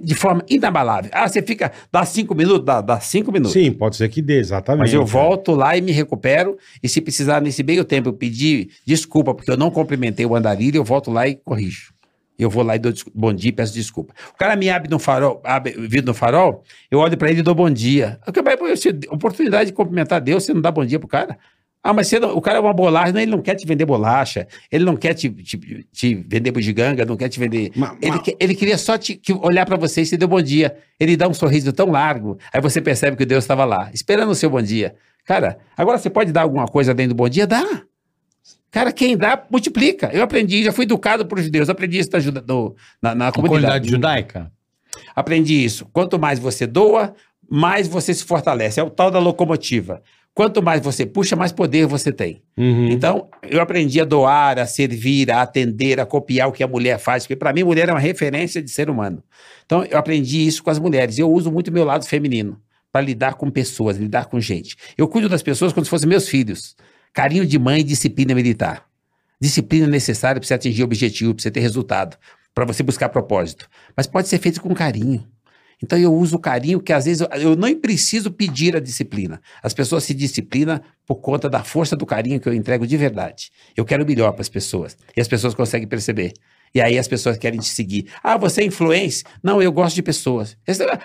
de forma inabalável. Ah, você fica, dá cinco minutos? Dá, dá cinco minutos. Sim, pode ser que dê, exatamente. Mas eu volto lá e me recupero. E se precisar, nesse meio tempo, eu pedir desculpa porque eu não cumprimentei o andarilho, eu volto lá e corrijo. Eu vou lá e dou bom dia e peço desculpa. O cara me abre no farol, abre o vidro no farol, eu olho pra ele e dou bom dia. Oportunidade de cumprimentar Deus, você não dá bom dia pro cara? Ah, mas não- o cara é uma bolacha, não, ele não quer te vender bolacha, ele não quer te, te, te vender bugiganga, não quer te vender. Ma- ele, ma- que- ele queria só te, que- olhar pra você e você deu bom dia. Ele dá um sorriso tão largo, aí você percebe que Deus estava lá, esperando o seu bom dia. Cara, agora você pode dar alguma coisa dentro do bom dia? Dá. Cara, quem dá, multiplica. Eu aprendi, já fui educado por judeus, aprendi isso na, juda- no- na, na comunidade. comunidade judaica. Aprendi isso. Quanto mais você doa, mais você se fortalece. É o tal da locomotiva. Quanto mais você puxa, mais poder você tem. Uhum. Então, eu aprendi a doar, a servir, a atender, a copiar o que a mulher faz, porque para mim, mulher é uma referência de ser humano. Então, eu aprendi isso com as mulheres. Eu uso muito meu lado feminino para lidar com pessoas, lidar com gente. Eu cuido das pessoas como se fossem meus filhos. Carinho de mãe e disciplina militar. Disciplina necessária para você atingir objetivo, para você ter resultado, para você buscar propósito. Mas pode ser feito com carinho. Então eu uso o carinho que às vezes eu, eu nem preciso pedir a disciplina. As pessoas se disciplinam por conta da força do carinho que eu entrego de verdade. Eu quero melhor para as pessoas. E as pessoas conseguem perceber. E aí as pessoas querem te seguir. Ah, você é influência? Não, eu gosto de pessoas.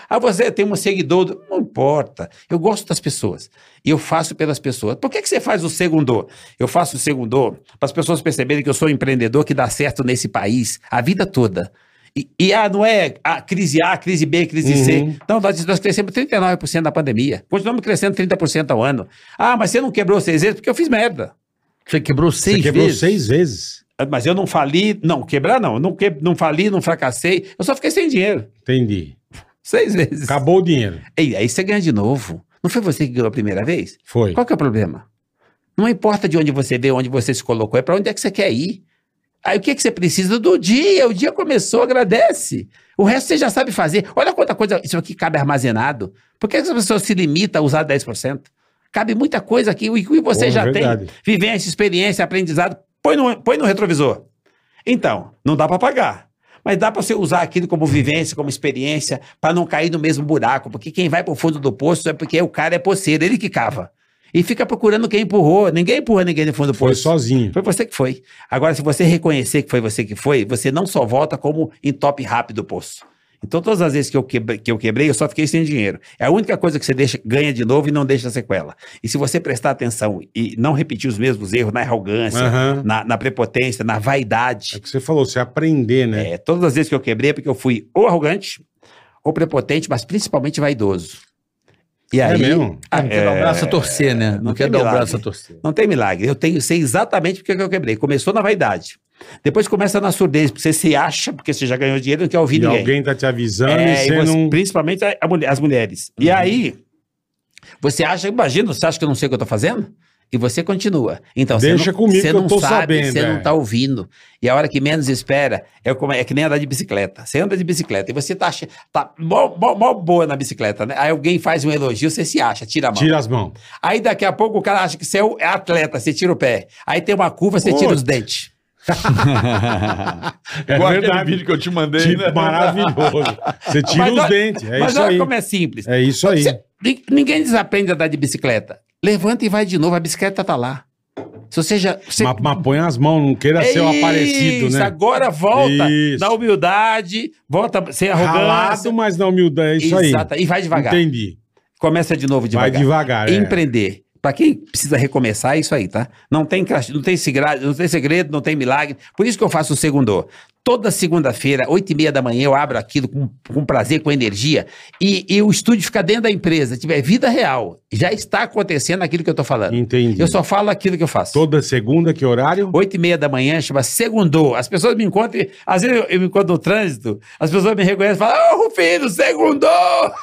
Ah, você tem um seguidor? do- Não importa. Eu gosto das pessoas. E eu faço pelas pessoas. Por que, que você faz o segundo? Eu faço o segundo para as pessoas perceberem que eu sou um empreendedor que dá certo nesse país a vida toda. E, e, ah, não é a crise A, crise B, crise C. Uhum. Não, nós, nós crescemos 39% na pandemia. Continuamos crescendo 30% ao ano. Ah, mas você não quebrou seis vezes porque eu fiz merda. Você quebrou Você seis quebrou vezes? seis vezes. Ah, Mas eu não fali, não, quebrar não. Eu Não, que, não fali, não fracassei. Eu só fiquei sem dinheiro. Entendi. Seis vezes. Acabou o dinheiro. E aí você ganha de novo. Não foi você que ganhou a primeira vez? Foi. Qual que é o problema? Não importa de onde você veio, onde você se colocou, é para onde é que você quer ir. Aí o que, que você precisa do dia? O dia começou, agradece. O resto você já sabe fazer. Olha quanta coisa isso aqui cabe armazenado. Por que as pessoas se limitam a usar 10%? Cabe muita coisa aqui. O que você já verdade. tem, vivência, experiência, aprendizado, põe no, põe no retrovisor. Então, não dá para pagar. Mas dá para você usar aquilo como vivência, como experiência, para não cair no mesmo buraco. Porque quem vai para o fundo do poço é porque o cara é poceiro, ele que cava. E fica procurando quem empurrou. Ninguém empurra ninguém no fundo do Foi poço. sozinho. Foi você que foi. Agora, se você reconhecer que foi você que foi, você não só volta como em top rápido do poço. Então, todas as vezes que eu, quebrei, que eu quebrei, eu só fiquei sem dinheiro. É a única coisa que você deixa, ganha de novo e não deixa sequela. E se você prestar atenção e não repetir os mesmos erros na arrogância, Aham. na, na prepotência, na É vaidade, o que você falou, você aprender, né? é, todas as vezes que eu quebrei é porque eu fui ou arrogante, ou prepotente, mas principalmente vaidoso. E É aí, mesmo? ah, Não quer dar o braço a torcer, né? Não, não quer dar o milagre. braço a torcer. Não tem milagre. Eu tenho, sei exatamente porque que eu quebrei. Começou na vaidade. Depois começa na surdez, porque você se acha, porque você já ganhou dinheiro não quer ouvir E ninguém. alguém tá te avisando É, e e você não. Uhum. Principalmente a- a mulher- as mulheres. E aí, você acha, imagina, você acha que eu não sei o que eu tô fazendo? E você continua. Então, você Deixa não, comigo você que eu não tô sabe, sabendo, você é. não tá ouvindo. E a hora que menos espera, é, como, é que nem andar de bicicleta. Você anda de bicicleta e você tá, tá mó, mó- mó boa na bicicleta, né? Aí alguém faz um elogio, você se acha, tira a mão. Tira as mãos. Aí daqui a pouco o cara acha que você é é atleta, você tira o pé. Aí tem uma curva, você tira os dentes. É Igual verdade. vídeo que eu te mandei, Tipo, né? maravilhoso. Você tira Mas os dentes. É Mas isso olha aí. como é simples. É isso aí. Você- ni- ninguém desaprende a andar de bicicleta. Levanta e vai de novo, a bicicleta tá lá. Se você já. Você... Mas, mas põe as mãos, não queira ser o Isso, aparecido, né? Agora volta Isso. na humildade, volta sem arrogância. Ralado, mas na humildade. É isso aí. Exata, E vai devagar. Entendi. Começa de novo Vai devagar. devagar. é. Empreender. Pra quem precisa recomeçar, é isso aí, tá? Não tem, cras- não, tem segredo, não tem segredo, não tem milagre. Por isso que eu faço o segundo. Toda segunda-feira, oito e meia da manhã, eu abro aquilo com, com prazer, com energia. E, e o estúdio fica dentro da empresa. Tiver vida real. Já está acontecendo aquilo que eu tô falando. Entendi. Eu só falo aquilo que eu faço. Toda segunda, que horário? Oito e meia da manhã, chama Segundou. As pessoas me encontram, às vezes eu, eu me encontro no trânsito, as pessoas me reconhecem e falam, ô Rufino, Segundou!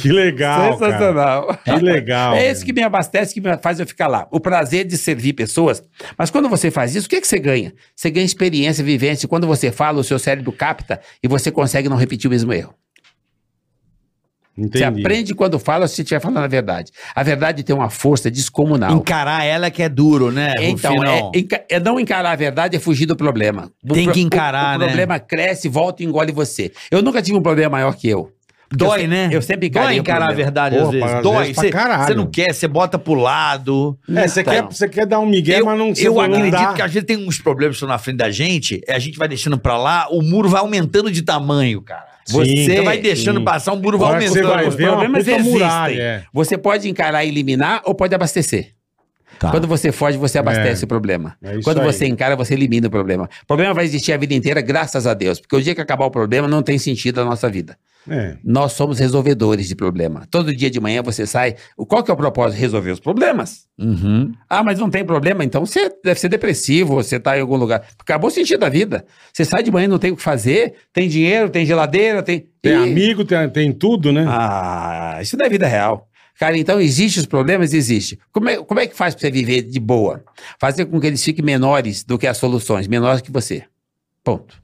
Que legal, cara. Sensacional. Que legal. É esse que me abastece, que me faz eu ficar lá. O prazer de servir pessoas. Mas quando você faz isso, o que, que você ganha? Você ganha experiência, vivência. Quando você fala, o seu cérebro capta e você consegue não repetir o mesmo erro. Entendi. Você aprende quando fala se estiver falando a verdade. A verdade tem uma força descomunal. Encarar ela que é duro, né? Então, é, é não encarar a verdade, é fugir do problema. O Tem pro- que encarar, o, né? O problema cresce, volta e engole você. Eu nunca tive um problema maior que eu. Dói, eu, né? Eu sempre Dói encarar a verdade Porra, às vezes. às Dói. Você não quer, você bota pro lado. É, você Então, quer, você quer dar um migué, Eu, mas não eu acredito que às vezes tem uns problemas que estão na frente da gente, é, a gente vai deixando pra lá, o muro vai aumentando de tamanho, cara. Sim, você vai sim. deixando passar, o muro vai aumentando. você vai Os é problemas existem. muralha, é. Você pode encarar e eliminar ou pode abastecer. Tá. Quando você foge, você abastece É. o problema. É Quando aí. você encara, você elimina o problema. O problema vai existir a vida inteira, graças a Deus. Porque o dia que acabar o problema, não tem sentido a nossa vida. É. Nós somos resolvedores de problema. Todo dia de manhã você sai. o- Qual que é o propósito? Resolver os problemas. Uhum. Ah, mas não tem problema, então você deve ser depressivo, você tá em algum lugar. Acabou o sentido da vida. Você sai de manhã e não tem o que fazer, tem dinheiro, tem geladeira, tem. Tem E- amigo, tem, tem tudo, né? Ah, isso não é vida real. Cara, então existe os problemas? Existe. Como é, como é que faz pra você viver de boa? Fazer com que eles fiquem menores do que as soluções, menores que você. Ponto.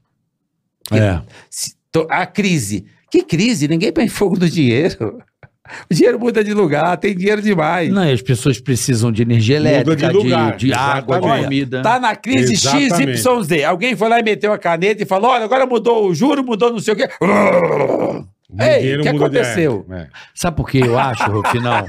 É. Se- to- a crise. Que crise? Ninguém põe fogo no dinheiro. O dinheiro muda de lugar, tem dinheiro demais. Não, e as pessoas precisam de energia Muda elétrica, de de, lugar, de água, de comida. Tá na crise Exatamente. XYZ. Alguém foi lá e meteu a caneta e falou: olha, agora mudou o juro, mudou não sei o quê. Ei, o que aconteceu? é, é. Sabe por que eu acho, Rufinal?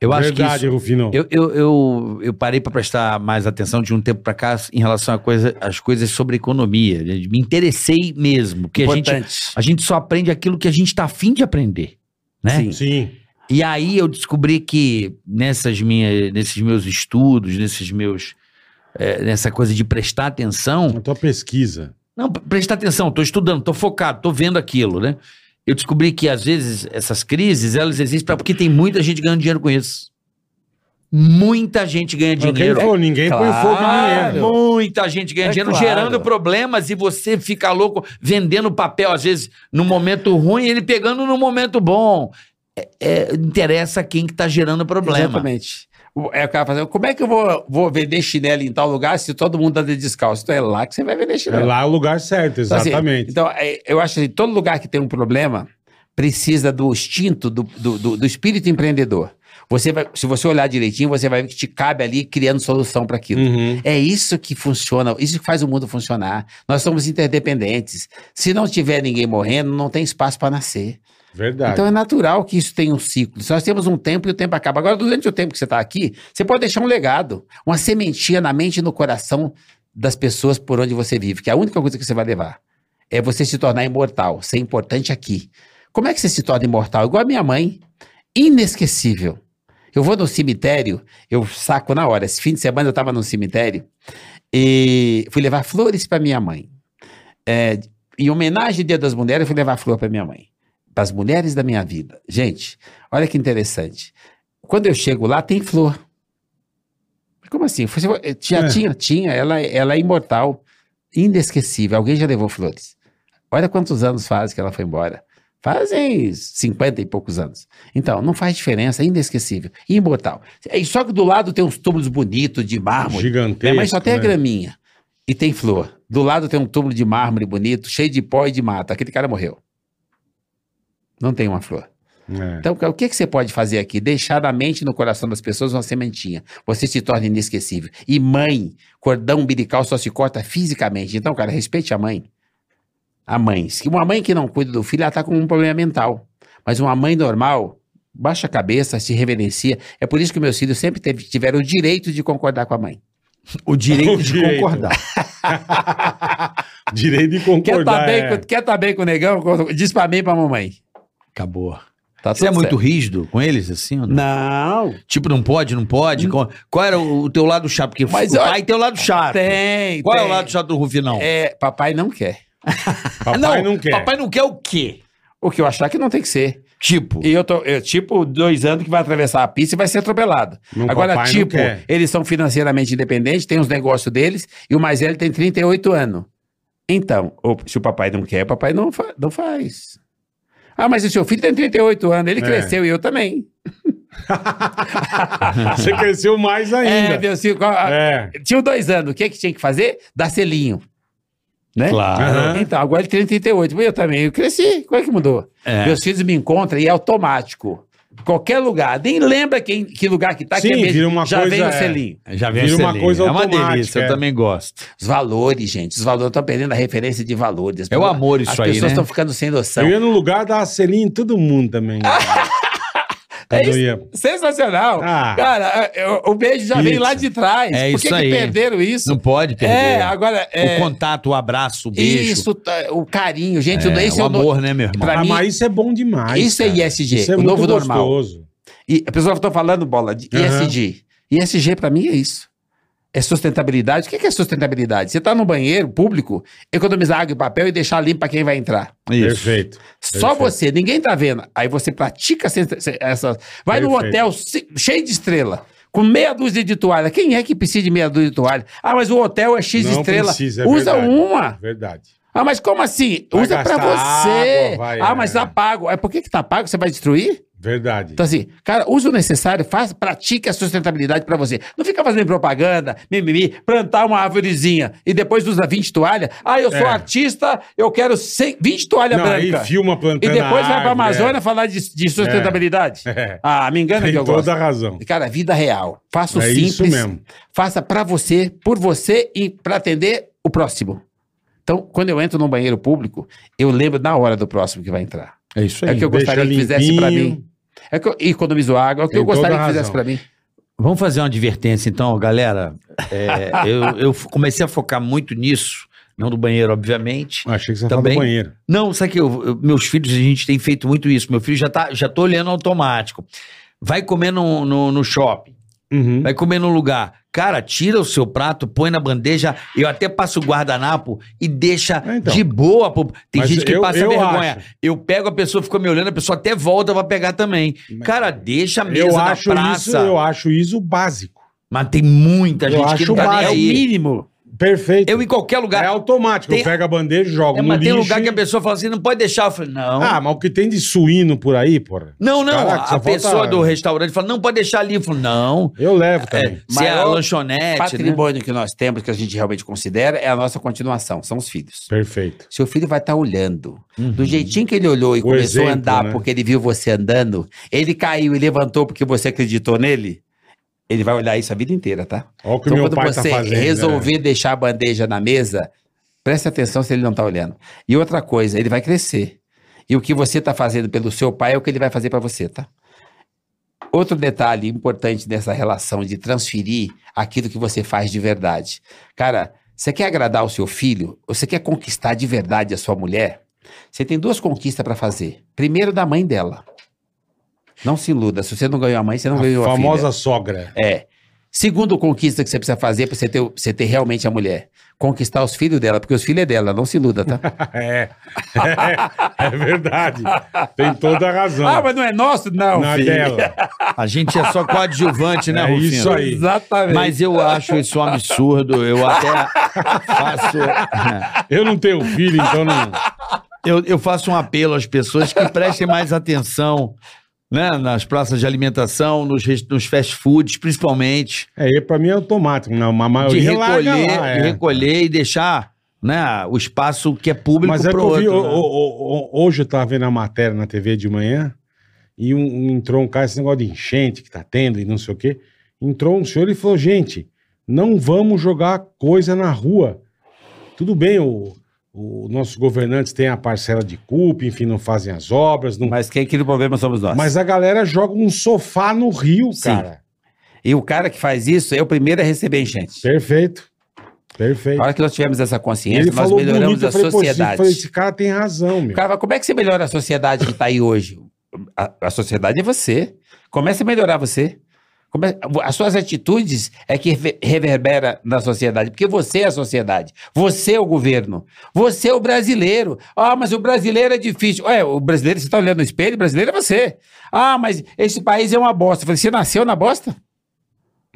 Eu acho Verdade, que isso, Rufino. eu, eu, eu, eu parei para prestar mais atenção de um tempo para cá em relação a coisa, às coisas sobre economia. Me interessei mesmo, porque a gente, a gente só aprende aquilo que a gente está afim de aprender. Né? Sim. Sim. E aí eu descobri que nessas minhas, nesses meus estudos, nesses meus. eh, nessa coisa de prestar atenção. A tua pesquisa. Não, prestar atenção, estou estudando, estou focado, estou vendo aquilo, né? Eu descobri que às vezes essas crises, elas existem porque tem muita gente ganhando dinheiro com isso. Muita gente ganha dinheiro. falou, ninguém põe claro. fogo no dinheiro. Muita gente ganha É dinheiro claro. gerando problemas e você fica louco vendendo papel, às vezes, no momento ruim, ele pegando no momento bom. É, é, interessa quem que tá gerando problema. Exatamente. É o cara fazendo, como é que eu vou, vou vender chinelo em tal lugar se todo mundo anda descalço? Então é lá que você vai vender É chinelo. lá o lugar certo, Então, assim, exatamente. Então, é, eu acho que todo lugar que tem um problema precisa do instinto, do, do, do- do espírito empreendedor. Você vai, se você olhar direitinho, você vai ver que te cabe ali criando solução para aquilo. Uhum. É isso que funciona, isso que faz o mundo funcionar. Nós somos interdependentes. Se não tiver ninguém morrendo, não tem espaço para nascer. Verdade. Então é natural que isso tenha um ciclo. Se nós temos um tempo e o tempo acaba. Agora, durante o tempo que você está aqui, você pode deixar um legado, uma sementinha na mente e no coração das pessoas por onde você vive, que é a única coisa que você vai levar é você se tornar imortal, ser importante aqui. Como é que você se torna imortal? Igual a minha mãe, inesquecível. Eu vou no cemitério, eu saco na hora. Esse fim de semana eu estava no cemitério e fui levar flores para minha mãe. É, em homenagem ao Dia das Mulheres, eu fui levar flor para minha mãe. Para as mulheres da minha vida. Gente, olha que interessante. Quando eu chego lá, tem flor. Como assim? Já É. tinha, tinha. Ela, ela é imortal, inesquecível. Alguém já levou flores. Olha quantos anos faz que ela foi embora. Fazem 50 e poucos anos. Então, não faz diferença, é inesquecível. Imortal. E Só que do lado tem uns túmulos bonitos de mármore. Gigantesco. Minha mãe só tem a né? graminha. E tem flor. Do lado tem um túmulo de mármore bonito, cheio de pó e de mata. Aquele cara morreu. Não tem uma flor. É. Então, o que, que você pode fazer aqui? Deixar na mente e no coração das pessoas uma sementinha. Você se torna inesquecível. E mãe, cordão umbilical só se corta fisicamente. Então, cara, respeite a mãe. A mãe. Uma mãe que não cuida do filho, ela tá com um problema mental. Mas uma mãe normal, baixa a cabeça, se reverencia. É por isso que meus filhos sempre teve- tiveram o direito de concordar com a mãe. O direito O de direito. concordar. Direito de Quer concordar. tá bem, é. com, quer tá bem com o negão? Diz pra mim e pra mamãe. Acabou. Tá Você é muito certo. rígido com eles, assim ou não? Não. Tipo, não pode, não pode? Qual, qual era o, o teu lado chato? Porque Mas o eu- pai tem o lado chato. Tem. Qual é tem. o lado chato do Rufinão? É, papai não quer. Papai não, quer. Papai não quer o quê? O que eu achar que não tem que ser. Tipo. E eu tô, eu, tipo, dois anos que vai atravessar a pista e vai ser atropelado. Não, Agora, não tipo, eles são financeiramente independentes, têm os negócios deles, e o mais velho tem 38 anos. Então, se o papai não quer, o papai não, fa- não faz. Ah, mas o seu filho tem 38 anos, ele É. cresceu e eu também. Você cresceu mais É, ainda. meu filho, qual- É. tinha dois anos, o que, que tinha que fazer? Dar selinho. Né? Claro. Aham. Então, agora ele tem 38. Eu também, eu cresci. Como é que mudou? É. Meus filhos me encontram e é automático. Qualquer lugar. Nem lembra quem, que lugar que tá, Sim, que é mesmo, vira uma já coisa, vem o é. selinho. Já Vira vem uma uma coisa É uma delícia, é. eu também gosto. Os valores, gente. Os valores estão perdendo a referência de valores. É o amor isso As aí, pessoas né? estão ficando sem noção. Eu ia no lugar dar selinho em todo mundo também. Quando eu ia. Sensacional. Ah. Cara, é, o beijo já vem Pizza. lá de trás. É Por isso que, que aí. perderam isso? Não pode perder. É, agora. É, O contato, o abraço, o beijo. Isso, tá, o carinho. Gente, É, esse o é o no- amor, né, meu irmão? Pra ah, mim, mas isso é bom demais. isso é cara. ISG, Isso é o muito novo normal. gostoso. E a pessoa está falando, bola, de Aham. ISG. ISG pra mim é isso. É sustentabilidade. O que é sustentabilidade? Você tá no banheiro público, economizar água e papel e deixar limpo para quem vai entrar. Perfeito. Só Perfeito. você, ninguém tá vendo. Aí você pratica essa. vai no Perfeito. hotel cheio de estrela. Com meia dúzia de toalha. Quem é que precisa de meia dúzia de toalha? Ah, mas o hotel é X Não estrela. precisa, é Usa verdade. uma. Verdade. Ah, mas como assim? Vai Usa pra gastar você. água, vai, ah, mas é. tá pago. É por que que tá pago? Você vai destruir? Verdade. Então, assim, cara, usa o necessário, faz, pratique a sustentabilidade pra você. Não fica fazendo propaganda, mimimi, plantar uma árvorezinha e depois usa 20 toalhas. Ah, eu sou É. artista, eu quero 100, 20 toalhas Não, aí brancas. filma E plantando depois vai pra árvore, Amazônia falar de, de sustentabilidade. É. Ah, me engana Tem que eu toda gosto. a razão. Cara, vida real. Faça o É simples. isso mesmo. Faça pra você, por você e pra atender o próximo. Então, quando eu entro num banheiro público, eu lembro na hora do próximo que vai entrar. É isso É o que eu gostaria que fizesse pra mim. É que eu economizo água, é o que Tem eu gostaria que fizesse pra mim. Vamos fazer uma advertência, então, galera. É, eu, eu comecei a focar muito nisso, não do banheiro, obviamente. Achei que você Também. falou do banheiro. Não, sabe que eu- eu- meus filhos, a gente tem feito muito isso. Meu filho já tá, já tô olhando automático. Vai comer no, no, no shopping, Uhum. vai comer num lugar. Cara, tira o seu prato, põe na bandeja. Eu até passo o guardanapo e deixa É, então. de boa. pô. Tem Mas gente que eu- passa eu vergonha. acho. Eu pego a pessoa, fica me olhando, a pessoa até volta pra pegar também. Cara, deixa a mesa Eu na acho, praça. isso, eu acho isso básico. Mas tem muita Eu gente que acho não tá nem básico. É o mínimo. Perfeito. Eu em qualquer lugar. É automático. Tem- Eu pego a bandeja, jogo É, no mas tem lixo. lugar que a e- pessoa fala assim, não pode deixar. Eu falei, não. Ah, mas o que tem de suíno por aí, porra? não, não. Caraca, a falta- pessoa do restaurante fala, não pode deixar ali. Eu falo, não. Eu levo É, também. se é a Maior lanchonete, né? patrimônio que nós temos, que a gente realmente considera, é a nossa continuação, são os filhos. Perfeito. Seu filho vai estar olhando. Uhum. Do jeitinho que ele olhou e O começou a exemplo, andar né? porque ele viu você andando, ele caiu e levantou porque você acreditou nele, ele vai olhar isso a vida inteira, tá? Olha o que Então, meu quando pai você tá fazendo. né? resolver deixar a bandeja na mesa, preste atenção se ele não tá olhando. E outra coisa, ele vai crescer. E o que você tá fazendo pelo seu pai é o que ele vai fazer para você, tá? Outro detalhe importante dessa relação de transferir aquilo que você faz de verdade. Cara, você quer agradar o seu filho? Ou você quer conquistar de verdade a sua mulher? Você tem duas conquistas para fazer. Primeiro, da mãe dela. Não se iluda. Se você não ganhou a mãe, você não ganhou A a filha. famosa sogra. É. Segundo conquista que você precisa fazer pra você ter, você ter realmente a mulher. Conquistar os filhos dela, porque os filhos é dela, não se iluda, tá? É. É, é verdade. Tem toda a razão. ah, mas não é nosso? Não, Na filho. dela. A gente é só coadjuvante, né, É Rufino? isso aí. Exatamente. Mas eu acho isso um absurdo. Eu até faço. Eu não tenho filho, então não. Eu, eu faço um apelo às pessoas que prestem mais atenção né, nas praças de alimentação, nos, nos fast foods, principalmente. É, pra mim é automático. Não, uma De maioria larga recolher, lá, é. de recolher e deixar né, o espaço que é público Mas é que pro eu vi, outro. o- né? o- o- hoje eu tava vendo a matéria na TV de manhã e um- um- entrou um cara, esse negócio de enchente que tá tendo e não sei o quê. Entrou um senhor e falou: gente, não vamos jogar coisa na rua. Tudo bem, o, o- nossos governantes têm a parcela de culpa, enfim, não fazem as obras. Não... Mas, Mas quem cria o problema somos nós. a galera joga um sofá no rio, Sim. cara. E o cara que faz isso é o primeiro a receber enchente. Perfeito. Perfeito. Na hora que nós tivemos essa consciência, ele nós melhoramos bonito, a falei, sociedade. falei, esse cara tem razão, meu. Cara como é que você melhora a sociedade que está aí hoje? A, a sociedade é você. Comece a melhorar você. Come- As suas atitudes é que rever- reverbera na sociedade, porque você é a sociedade, você é o governo, você é o brasileiro. Ah, mas o brasileiro é difícil. Ué, o brasileiro, você está olhando no espelho, o brasileiro é você. Ah, mas esse país é uma bosta. Eu falei, você nasceu na bosta?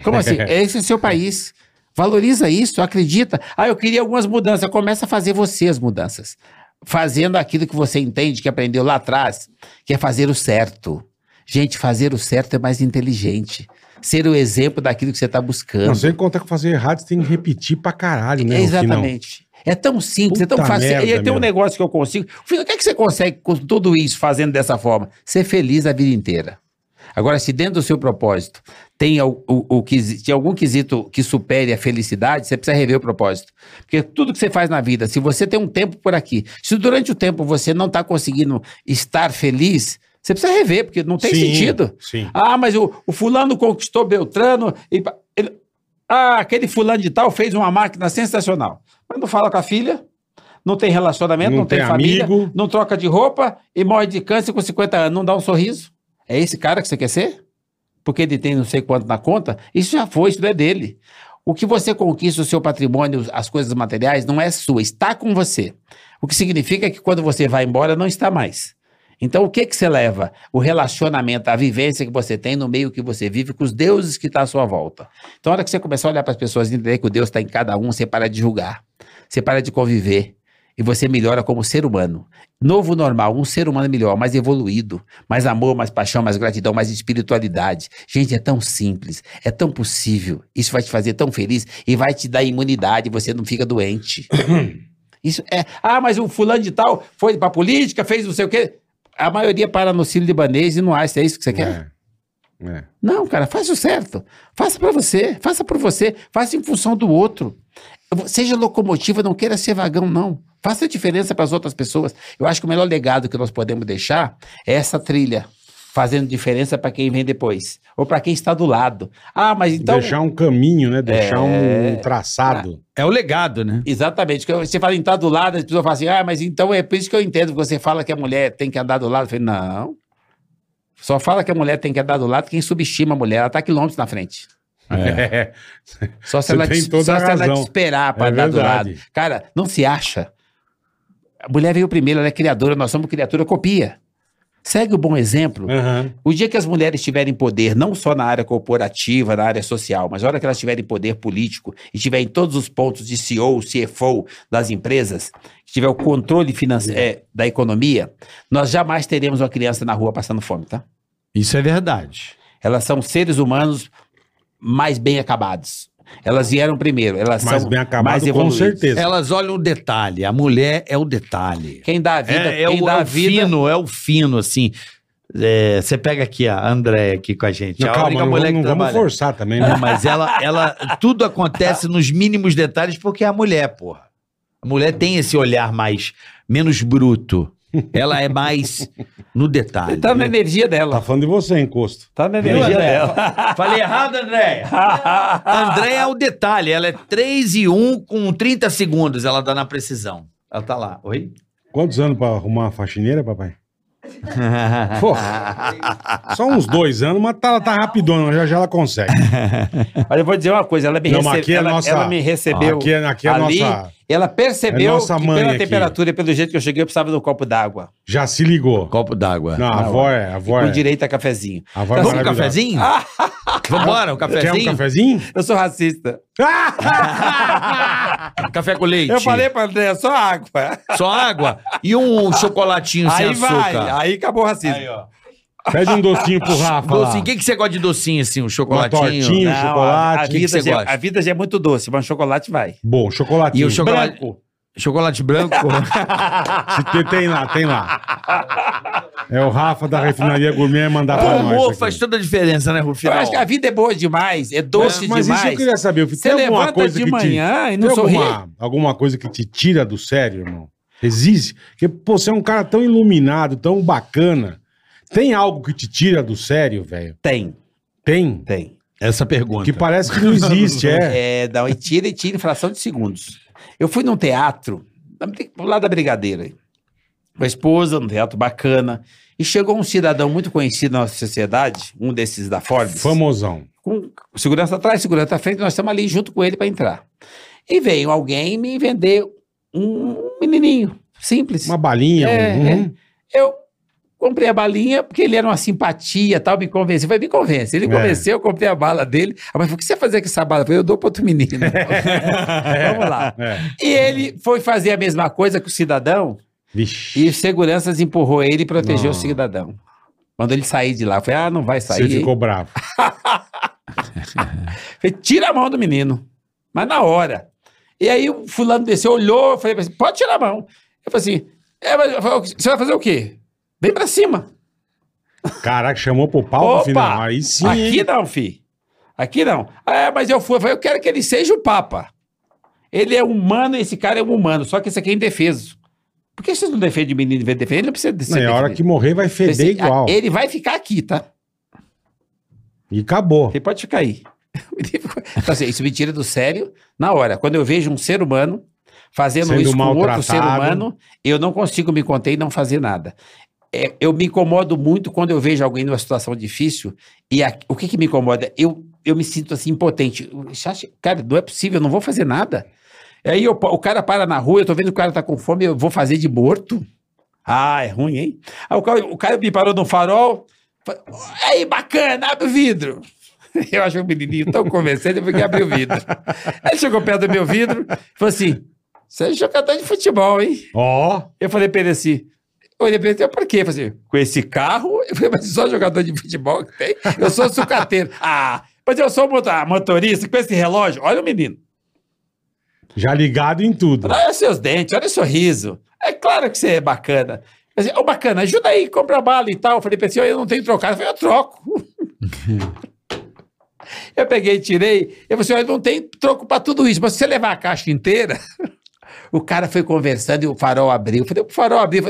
Como assim? Esse é seu país. Valoriza isso, acredita. Ah, eu queria algumas mudanças. Começa a fazer você as mudanças. Fazendo aquilo que você entende, que aprendeu lá atrás, que é fazer o certo. Gente, fazer o certo é mais inteligente. Ser o exemplo daquilo que você está buscando. Não, sem contar que fazer errado, você tem que repetir pra caralho, né? Exatamente. É tão simples, é tão Puta fácil. merda, e tem um negócio que eu consigo. Filho, o que, é que você consegue com tudo isso, fazendo dessa forma? Ser feliz a vida inteira. Agora, se dentro do seu propósito tem, o, o, o tem algum quesito que supere a felicidade, você precisa rever o propósito. Porque tudo que você faz na vida, se você tem um tempo por aqui, se durante o tempo você não está conseguindo estar feliz, você precisa rever, porque não tem Sim, sentido. Sim. Ah, mas o, o fulano conquistou Beltrano. E, ele- ah, aquele fulano de tal fez uma máquina sensacional. Mas não fala com a filha, não tem relacionamento, Não não, tem, tem família, amigo. não troca de roupa e morre de câncer com 50 anos. Não dá um sorriso? É esse cara que você quer ser? Porque ele tem não sei quanto na conta? Isso já foi, isso não é dele. O que você conquista, o seu patrimônio, as coisas materiais, não é sua, está com você. O que significa que quando você vai embora, não está mais. Então, o que que você leva? O relacionamento, a vivência que você tem no meio que você vive com os deuses que estão à sua volta. Então, a hora que você começar a olhar para as pessoas e entender que o Deus está em cada um, você para de julgar. Você para de conviver. E você melhora como ser humano. Novo normal, um ser humano melhor, mais evoluído, mais amor, mais paixão, mais gratidão, mais espiritualidade. Gente, é tão simples, é tão possível. Isso vai te fazer tão feliz e vai te dar imunidade, você não fica doente. Isso é. Ah, mas o fulano de tal foi pra política, fez não sei o quê. A maioria para no Círio Libanês e não acha, é isso que você quer? É. É. Não, cara, faça o certo. Faça pra você, faça por você, faça em função do outro. Seja locomotiva, não queira ser vagão, não. Faça diferença para as outras pessoas. Eu acho que o melhor legado que nós podemos deixar é essa trilha, fazendo diferença para quem vem depois, ou para quem está do lado. Ah, mas então. Deixar um caminho, né? Deixar É. um traçado. É o legado, né? Exatamente. Você fala em estar do lado, as pessoas falam assim: ah, mas então é por isso que eu entendo que você fala que a mulher tem que andar do lado. Eu falei, não. Só fala que a mulher tem que andar do lado quem subestima a mulher. Ela está quilômetros na frente. É. Só se, ela te, só se ela te esperar para É andar do verdade. lado. Cara, não se acha. A mulher veio primeiro, ela é criadora, nós somos criatura, copia. Segue o bom exemplo. Aham. O dia que as mulheres tiverem poder, não só na área corporativa, na área social, mas a hora que elas tiverem poder político e tiverem todos os pontos de CEO, CFO das empresas, que tiver o controle financeiro é, da economia, nós jamais teremos uma criança na rua passando fome, tá? Isso é verdade. Elas são seres humanos mais bem acabados. Elas vieram primeiro, elas Mais são bem acabado, mais com evoluídas. certeza. Elas olham o detalhe. A mulher é o detalhe. Quem dá a vida, É, é quem o, dá é o vida, fino, é o fino, assim. É, Você pega aqui a André aqui com a gente. Não, a calma, única não, mulher vamos, que não vamos forçar também, Não, né? mas ela, ela, tudo acontece nos mínimos detalhes porque é a mulher, porra. A mulher tem esse olhar mais, menos bruto. Ela é mais no detalhe. tá na energia dela. Tá falando de você, encosto. Tá na energia André? dela. Falei errado, André. André é o detalhe. Ela é 3 e 1 com 30 segundos. Ela dá na precisão. Ela tá lá. Oi? Quantos anos pra arrumar uma faxineira, papai? Pô, só uns dois anos, mas tá, ela tá rapidona, já, já ela consegue. Mas eu vou dizer uma coisa, ela me, Não, recebe- é ela, nossa- ela me recebeu Aqui é, aqui é a ali, nossa. Ela percebeu é nossa que pela aqui. temperatura e pelo jeito que eu cheguei, eu precisava de um copo d'água. Já se ligou. Copo d'água. Não, a avó é. A avó Com é. direito a cafezinho. A avó é Vamos um maravilhosa. cafezinho? Vambora, um Quer um cafezinho? cafezinho? Eu sou racista. Café com leite. Eu falei pra André, só água. Só água e um chocolatinho sem Aí vai, açúcar. aí acabou o racismo. Pede um docinho pro Rafa. Docinho. O que, que você gosta de docinho, assim? Um Uma chocolatinho? tortinha, um Não, chocolate. A, a que que vida você já, gosta? a vida já é muito doce, mas chocolate vai. Bom, chocolatinho. E o chocolate- Branco. Chocolate branco? Se tem, tem lá, tem lá. É o Rafa da refinaria gourmet mandar o pra nós. isso aqui. faz toda a diferença, né, Eu Rufino? acho que a vida é boa demais, é doce Mas demais. isso eu queria saber. Você tem alguma levanta coisa de que manhã te, e não tem sorri? alguma, alguma coisa que te tira do sério, irmão? Existe? Porque, pô, você é um cara tão iluminado, tão bacana. Tem algo que te tira do sério, velho? Tem, Tem? tem. Essa pergunta. Que parece que não existe, é. É, dá, e tira e tira em fração de segundos. Eu fui num teatro, lá da Brigadeira, com a esposa, num teatro bacana, e chegou um cidadão muito conhecido na nossa sociedade, um desses da Forbes, Famosão. com segurança atrás, segurança à frente, nós estamos ali junto com ele para entrar. E veio alguém me vender um menininho, simples. Uma balinha. É, um- é. Eu comprei a balinha porque ele era uma simpatia tal, me convenceu. Foi me convence. Ele É. convenceu, eu comprei a bala dele. A mãe falou: o que você vai fazer com essa bala? Eu falei: eu dou para outro menino. Vamos lá. É. E ele foi fazer a mesma coisa com o cidadão Vixe. e seguranças empurrou ele e protegeu o cidadão. Mandou ele sair de lá. Eu falei: ah, não vai Você sair. ficou bravo. Falei, tira a mão do menino. Mas na hora. E aí o fulano desceu, olhou, eu falei, pode tirar a mão. Eu falei assim, é, mas você vai fazer o quê? Vem pra cima. Caraca, chamou pro pau no Opa! final. Aí sim. Aqui hein? não, fi. Aqui não. É, mas eu fui, eu falei, eu quero que ele seja o Papa. Ele é humano, esse cara é um humano, só que esse aqui é indefeso. Por que vocês não defendem o menino em vez de defender? Ele não precisa Não, é a hora que morrer vai feder igual. Ele vai ficar aqui, tá? E acabou. Ele pode ficar aí. então, assim, isso me tira do sério na hora. Quando eu vejo um ser humano fazendo Sendo isso com outro ser humano, eu não consigo me conter e não fazer nada. É, eu me incomodo muito quando eu vejo alguém numa situação difícil. E a- o que, que me incomoda? Eu eu me sinto assim impotente. Cara, não é possível, eu não vou fazer nada. Aí eu- o cara para na rua, eu tô vendo que o cara tá com fome, eu vou fazer de morto. Ah, é ruim, hein? Aí o cara, o cara me parou no farol. fa- Aí, bacana, abre o vidro. Eu acho o menininho tão convencente, eu fui que abri o vidro. Aí ele chegou perto do meu vidro e falou assim: Você é jogador de futebol, hein? Ó, Eu falei pra ele assim. Olhei pra ele, por quê? Falei assim, com esse carro? Eu falei, mas só jogador de futebol que tem? Eu sou sucateiro. ah, mas eu sou motor- motorista com esse relógio. Olha o menino. já ligado em tudo. Olha seus dentes, olha o sorriso. É claro que você é bacana. Mas, Ô, bacana, ajuda aí, compra bala e tal. Eu falei pra ele, assim, eu não tenho trocado. Eu falei, eu troco. eu peguei tirei. Eu falei assim, eu não tenho troco pra tudo isso. Mas se você levar a caixa inteira... O cara foi conversando e o farol abriu. Eu falei, o farol abriu.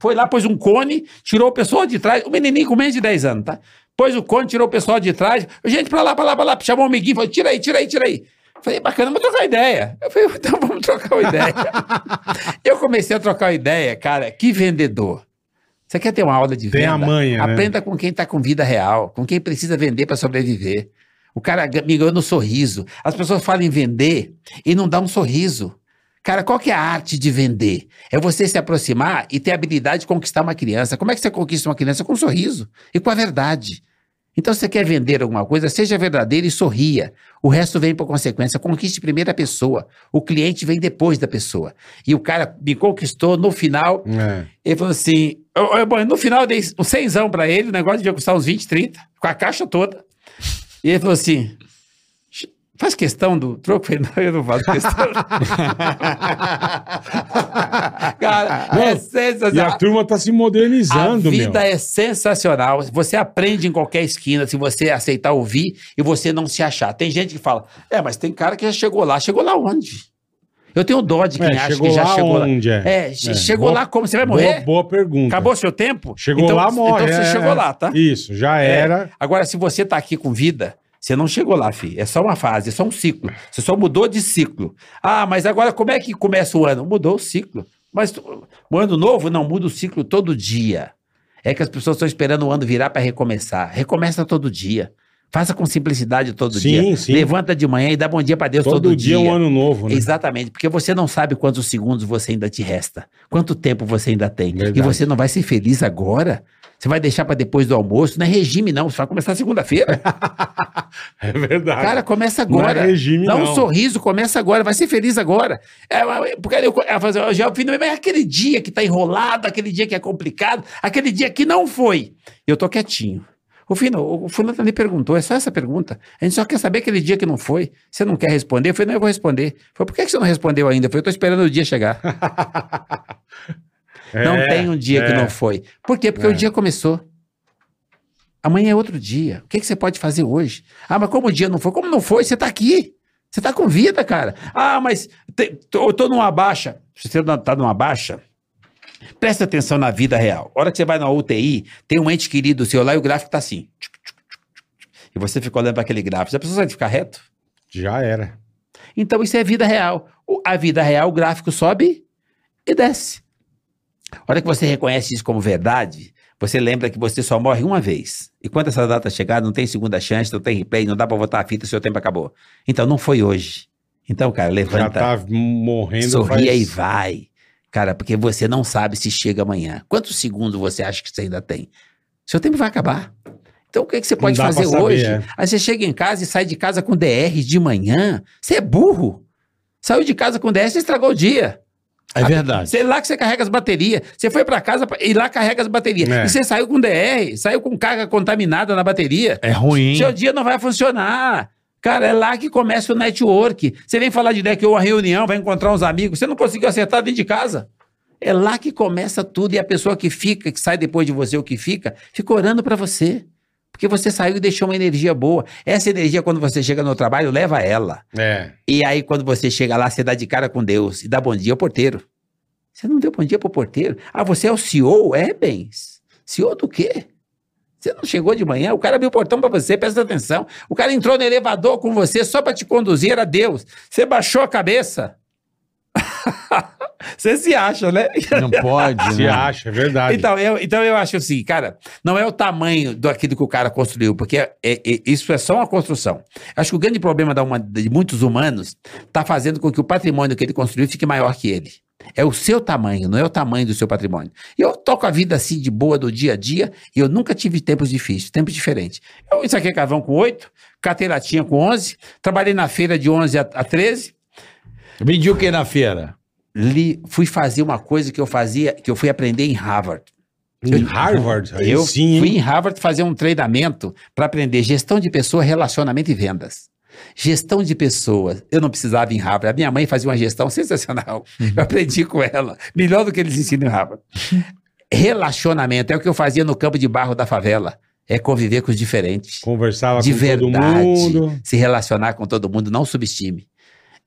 Foi lá, pôs um cone, tirou o pessoal de trás. O menininho com menos de 10 anos, tá? Pôs o cone, tirou o pessoal de trás. Gente, pra lá, pra lá, pra lá. Chamou o amiguinho, falou, tira aí, tira aí, tira aí. Falei, bacana, vamos trocar ideia. Eu falei, então vamos trocar uma ideia. eu comecei a trocar uma ideia, cara, que vendedor. Você quer ter uma aula de Tem venda? a manha, né? Aprenda com quem tá com vida real, com quem precisa vender para sobreviver. O cara me ganhou no sorriso. As pessoas falam em vender e não dá um sorriso. Cara, qual que é a arte de vender? É você se aproximar e ter a habilidade de conquistar uma criança. Como é que você conquista uma criança? Com um sorriso e com a verdade. Então, se você quer vender alguma coisa, seja verdadeiro e sorria. O resto vem por consequência. Conquiste primeiro a pessoa. O cliente vem depois da pessoa. E o cara me conquistou no final. É. Ele falou assim: eu- eu- bom, no final eu dei um cenzão pra ele, o negócio devia custar uns 20, 30, com a caixa toda. E ele falou assim: faz questão do troco? Eu não, eu não faço questão. Cara, é Não, E a sensacional. turma tá se A modernizando, vida meu. é sensacional. Você aprende em qualquer esquina se você aceitar ouvir e você não se achar. Tem gente que fala, é, mas tem cara que já chegou lá. Chegou lá onde? Eu tenho dó de quem É, acha que já lá chegou onde, lá. é? É, É, chegou boa- lá como? Você vai Boa, morrer? boa pergunta. Acabou seu tempo? Chegou então, lá, morre. Então você é, chegou lá, tá? Isso, já É. era. Agora, se você tá aqui com vida, você não chegou lá, filho. É só uma fase, é só um ciclo. Você só mudou de ciclo. Ah, mas agora como é que começa o ano? Mudou o ciclo. Mas o ano novo não muda o ciclo todo dia. É que as pessoas estão esperando o ano virar para recomeçar. Recomeça todo dia. Faça com simplicidade todo Sim, dia. sim. Levanta de manhã e dá bom dia para Deus Todo, todo, dia é um ano novo, né? Exatamente, porque você não sabe quantos segundos você ainda te resta, quanto tempo você ainda tem. Verdade. E você não vai ser feliz agora. Você vai deixar para depois do almoço, não é regime, não. Você vai começar segunda-feira. É verdade. Cara, começa Não é agora. regime, Dá um não. sorriso, começa agora, vai ser feliz agora. É, é, porque eu, ela fala assim, "Ó, já fim, mas é aquele dia que tá enrolado, aquele dia que é complicado, aquele dia que não foi. Eu tô quietinho. O Fino, o fulano me perguntou, é só essa pergunta. A gente só quer saber aquele dia que não foi. Você não quer responder? Eu falei, não, eu vou responder. Foi, por que que você não respondeu ainda? Eu falei, eu tô esperando o dia chegar. Não É, tem um dia que é. não foi. Por quê? Porque É. o dia começou. Amanhã é outro dia. O que, que você pode fazer hoje? Ah, mas como o dia não foi? Como não foi? Você tá aqui. Você tá com vida, cara. Ah, mas te- tô, eu tô numa baixa. Se você não tá numa baixa, presta atenção na vida real. A hora que você vai na UTI, tem um ente querido seu lá e o gráfico tá assim. E você fica olhando para aquele gráfico. Já precisou de ficar reto? Já era. Então isso é vida real. A vida real, o gráfico sobe e desce. A hora que você reconhece isso como verdade, você lembra que você só morre uma vez. E quando essa data chegar, não tem segunda chance, não tem replay, não dá pra voltar a fita, seu tempo acabou. Então não foi hoje. Então, cara, Já levanta, tá morrendo sorria faz- e vai. Cara, porque você não sabe se chega amanhã. Quantos segundos você acha que você ainda tem? Seu tempo vai acabar. Então o que, que você pode fazer saber, hoje? é. Aí você chega em casa e sai de casa com DR de manhã. Você é burro. Saiu de casa com DR, você estragou o dia. É verdade. Sei lá que você carrega as baterias. Você foi pra casa e lá carrega as baterias. É. E você saiu com DR, saiu com carga contaminada na bateria. É ruim. Seu dia não vai funcionar. Cara, é lá que começa o network. Você vem falar de deck ou uma reunião, vai encontrar uns amigos, você não conseguiu acertar dentro de casa. É lá que começa tudo e a pessoa que fica, que sai depois de você, o que fica, fica orando pra você. Porque você saiu e deixou uma energia boa. Essa energia, quando você chega no trabalho, leva ela. É. E aí, quando você chega lá, você dá de cara com Deus e dá bom dia ao porteiro. Você não deu bom dia pro porteiro? Ah, você é o CEO? É, bens. CEO do quê? Você não chegou de manhã, o cara abriu o portão pra você, presta atenção. O cara entrou no elevador com você só pra te conduzir, era Deus. Você baixou a cabeça. Você se acha, né? Não pode, Se né? acha, é verdade. Então eu, então eu acho assim, cara, não é o tamanho daquilo que o cara construiu, porque é- é- isso é só uma construção. Acho que o grande problema da uma- de muitos humanos está fazendo com que o patrimônio que ele construiu fique maior que ele. É o seu tamanho, não é o tamanho do seu patrimônio. E eu toco a vida assim de boa do dia a dia e eu nunca tive tempos difíceis, tempos diferentes. Eu saquei carvão com 8, catei latinha com 11, trabalhei na feira de 11 a, a 13, Vendi o que na feira? li, fui fazer uma coisa que eu fazia, que eu fui aprender em Harvard. Em Harvard, eu sim, fui em Harvard fazer um treinamento para aprender gestão de pessoa, relacionamento e vendas. Gestão de pessoas. Eu não precisava ir em Harvard. A minha mãe fazia uma gestão sensacional. Eu aprendi com ela. Melhor do que eles ensinam em Harvard. Relacionamento é o que eu fazia no campo de barro da favela. É conviver com os diferentes. Conversava de com verdade. todo mundo. Se relacionar com todo mundo, não subestime.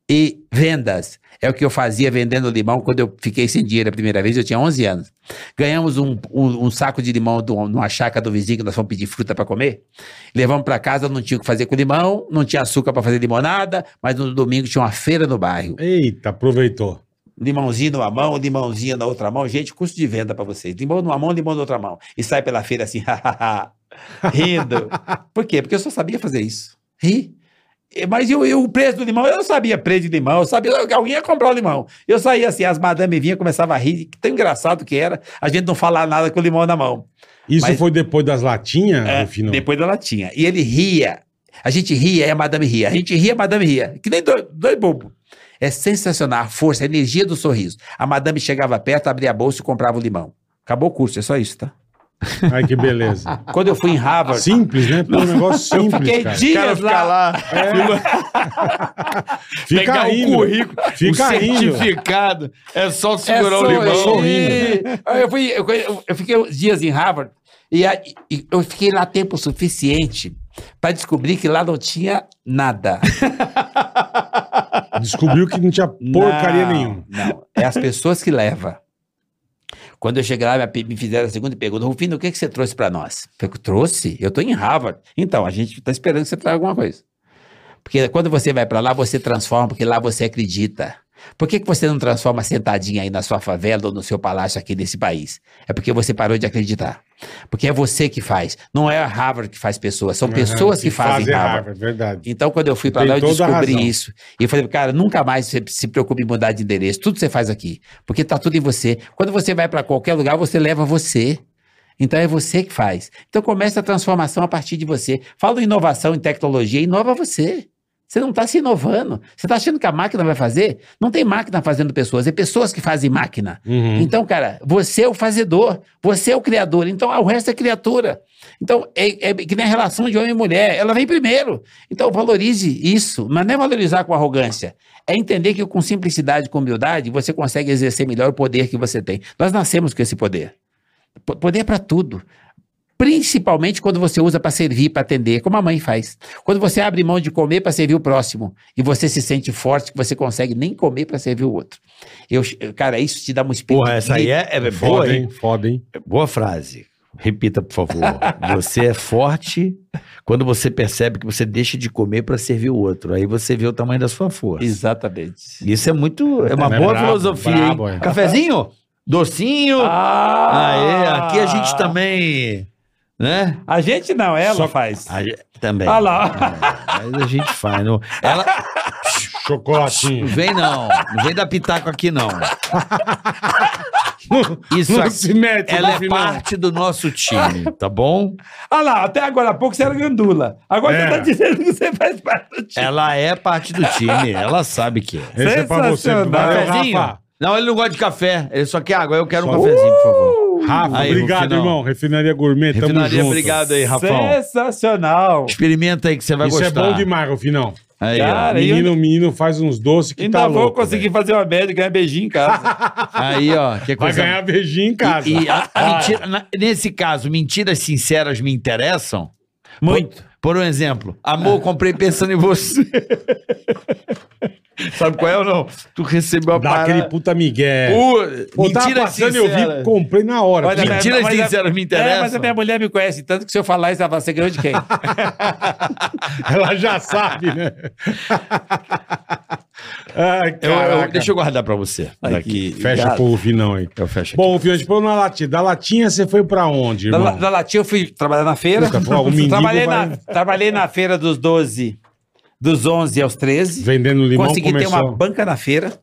E vendas. É o que eu fazia vendendo limão quando eu fiquei sem dinheiro a primeira vez, eu tinha 11 anos. Ganhamos um, um- um saco de limão um- numa chácara do vizinho que nós fomos pedir fruta para comer. Levamos para casa, não tinha o que fazer com limão, não tinha açúcar para fazer limonada, mas no domingo tinha uma feira no bairro. Eita, aproveitou. Limãozinho numa mão, limãozinho na outra mão. Gente, custo de venda para vocês. Limão numa mão, limão na outra mão. E sai pela feira assim, rindo. Por quê? Porque eu só sabia fazer isso. Ri. Mas eu, eu, o preço do limão, eu não sabia preço de limão, eu sabia que alguém ia comprar o limão. Eu saía assim, as madame vinham, começava a rir, que tão engraçado que era, a gente não falar nada com o limão na mão. Isso Mas- foi depois das latinhas, É, Rufino? depois da latinha. E ele ria. A gente ria e a madame ria. A gente ria, a madame ria. Que nem dois, dois bobos. É sensacional a força, a energia do sorriso. A madame chegava perto, abria a bolsa e comprava o limão. Acabou o curso, é só isso, tá? Ai, que beleza. Quando eu fui em Harvard, Simples, né? Pô, um negócio eu simples, fiquei cara. dias lá. Fica pegar rindo. o currículo, Fica o rindo. certificado. É só É segurar só o limão. Aí Eu, fui, eu, eu- eu fiquei uns dias em Harvard e, e eu fiquei lá tempo suficiente para descobrir que lá não tinha nada. Descobriu que não tinha porcaria Não, nenhuma. Não, é as pessoas que levam. Quando eu cheguei lá, me- fizeram a segunda pergunta, Rufino, o que, que você trouxe para nós? Eu trouxe? Eu estou em Harvard. Então, a gente está esperando que você traga alguma coisa. Porque quando você vai para lá, você transforma, porque lá você acredita. Por que, que você não transforma sentadinha aí na sua favela ou no seu palácio aqui nesse país? É porque você parou de acreditar. Porque é você que faz. Não é a Harvard que faz pessoas, são pessoas que, fazem Harvard. Verdade. Então, quando eu fui Tem lá, eu descobri isso. E eu falei, cara, nunca mais você se preocupe em mudar de endereço. Tudo você faz aqui. Porque tá tudo em você. Quando você vai pra qualquer lugar, você leva você. Então é você que faz. Então começa a transformação a partir de você. Fala em inovação em tecnologia, inova você. Você não está se inovando. Você está achando que a máquina vai fazer? Não tem máquina fazendo pessoas, é pessoas que fazem máquina. Uhum. Então, cara, você é o fazedor, você é o criador, então ah, o resto é criatura. Então, é, é que nem a relação de homem e mulher, ela vem primeiro. Então, valorize isso, mas não é valorizar com arrogância, é entender que com simplicidade, com humildade, você consegue exercer melhor o poder que você tem. Nós nascemos com esse poder. Poder para tudo. Principalmente quando você usa para servir, para atender, como a mãe faz. Quando você abre mão de comer para servir o próximo e você se sente forte que você consegue nem comer para servir o outro. Eu, cara, isso te dá um espírito. Porra, essa aí é, é boa, Foda, hein? Foda, hein? Boa frase. Repita, por favor. Você é forte quando você percebe que você deixa de comer para servir o outro. Aí você vê o tamanho da sua força. Exatamente. Isso é muito. É uma É boa brabo, filosofia, brabo, hein? é. Cafezinho? Docinho? Ah! Aê, aqui a gente também. Né? A gente não, ela Só- faz. A também. Olha lá. É, mas a gente faz. Não, ela. Chocolatinho. Não vem, não. Não vem dar pitaco aqui, não. Isso Não aqui. se mete Ela é final. parte do nosso time, tá bom? Olha lá, até agora há pouco você era gandula. Agora É. você tá dizendo que você faz parte do time. Ela é parte do time, ela sabe que é. Esse é pra você. Valeu? Rafa. Não, ele não gosta de café. Ele só quer água. Eu quero Só- um cafezinho, por favor. Rafa, Aí, obrigado, irmão. Refinaria Gourmet, tamo Refinaria, junto. obrigado aí, Rafão. Sensacional. Experimenta aí que você vai Isso gostar. é bom demais, Rufinão. Aí, Cara, ó. Menino, menino faz uns doces que Ainda tá vou louco. conseguir velho. fazer uma média e ganhar beijinho em casa. aí, ó. Que Vai coisa... ganhar beijinho em casa. E, e a- a mentira- na- nesse caso, mentiras sinceras me interessam? Muito. Por, por um exemplo, amor, comprei pensando em você. Sabe qual é ou não? Tu recebeu a Dá parada. aquele puta migué. Pô, Pô, tava mentiras passando, eu sinceras. vi, comprei na hora. Olha. Mentiras mas a- sinceras me É, interessam. mas a minha mulher me conhece tanto que se eu falar isso, ela fala, você ganhou de quem? Ela já sabe, né? Ai, Eu- eu- deixa eu guardar pra você. Daqui. Fecha pro Rufinão aí. Eu fecho aqui. Bom, gente falou na latinha. Da latinha você foi pra onde, Da, irmão? La- da Latinha eu fui trabalhar na feira. Puta, pô, trabalhei, vai- na, trabalhei na feira dos 12, dos 11 aos 13. Vendendo limão Consegui ter começou... uma banca na feira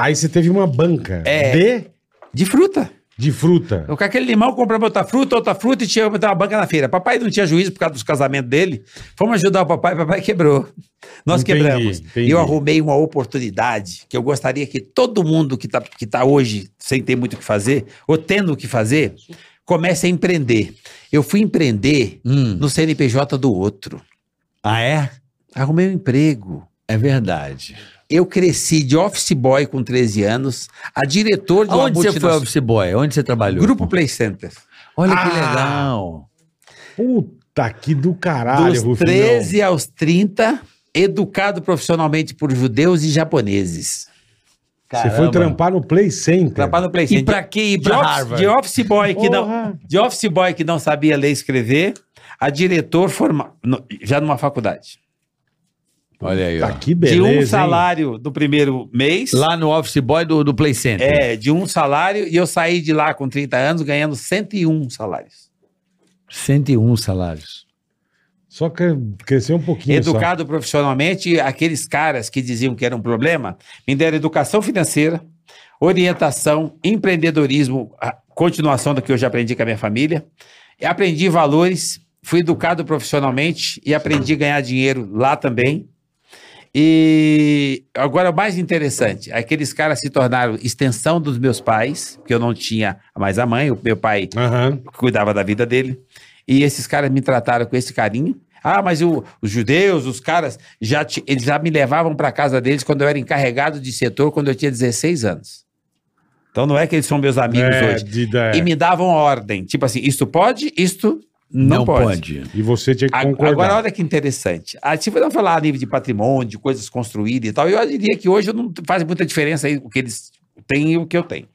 Aí você teve uma banca É. de, de fruta. de fruta. Eu com aquele limão comprava outra fruta, outra fruta e tinha uma banca na feira. Papai não tinha juízo por causa dos casamentos dele. Fomos ajudar o papai, papai quebrou. Nós Entendi, quebramos. entendi. E eu arrumei uma oportunidade que eu gostaria que todo mundo que está que tá hoje sem ter muito o que fazer, ou tendo o que fazer, comece a empreender. Eu fui empreender Hum. no CNPJ do outro. Ah, é? Arrumei um emprego. É verdade. Eu cresci de office boy com 13 anos, a diretor de uma Onde você foi office boy? Onde você trabalhou? Grupo Play Center. Olha que Ah! legal. Puta que do caralho, Dos Rufinão. 13 aos 30, educado profissionalmente por judeus e japoneses. Você foi trampar no Play Center. Trabalho no Play E Center. pra que ir de pra office, Harvard? de office boy que não, de office boy que não sabia ler e escrever, a diretor forma, no- já numa faculdade. Olha aí, ó. Tá que de beleza, um hein? salário no primeiro mês. Lá no office boy do, do Play Center. É, de um salário, e eu saí de lá com 30 anos ganhando 101 salários. 101 salários. Só que cresceu um pouquinho Educado profissionalmente, aqueles caras que diziam que era um problema, me deram educação financeira, orientação, empreendedorismo, a continuação do que eu já aprendi com a minha família. Aprendi valores, fui educado profissionalmente e aprendi a ganhar dinheiro lá também. E agora o mais interessante, aqueles caras se tornaram extensão dos meus pais, que eu não tinha mais a mãe, o meu pai. Aham. cuidava da vida dele. E esses caras me trataram com esse carinho. Ah, mas o- os judeus, os caras, já ti- eles já me levavam para casa deles quando eu era encarregado de setor, quando eu tinha 16 anos. Então não é que eles são meus amigos É, hoje. de- é. E me davam ordem. Tipo assim, isto pode, isto não, Não, pode. pode. E você tinha que concordar. Agora, olha que interessante. Ah, se for falar a nível de patrimônio, de coisas construídas e tal, eu diria que hoje não faz muita diferença aí o que eles têm e o que eu tenho.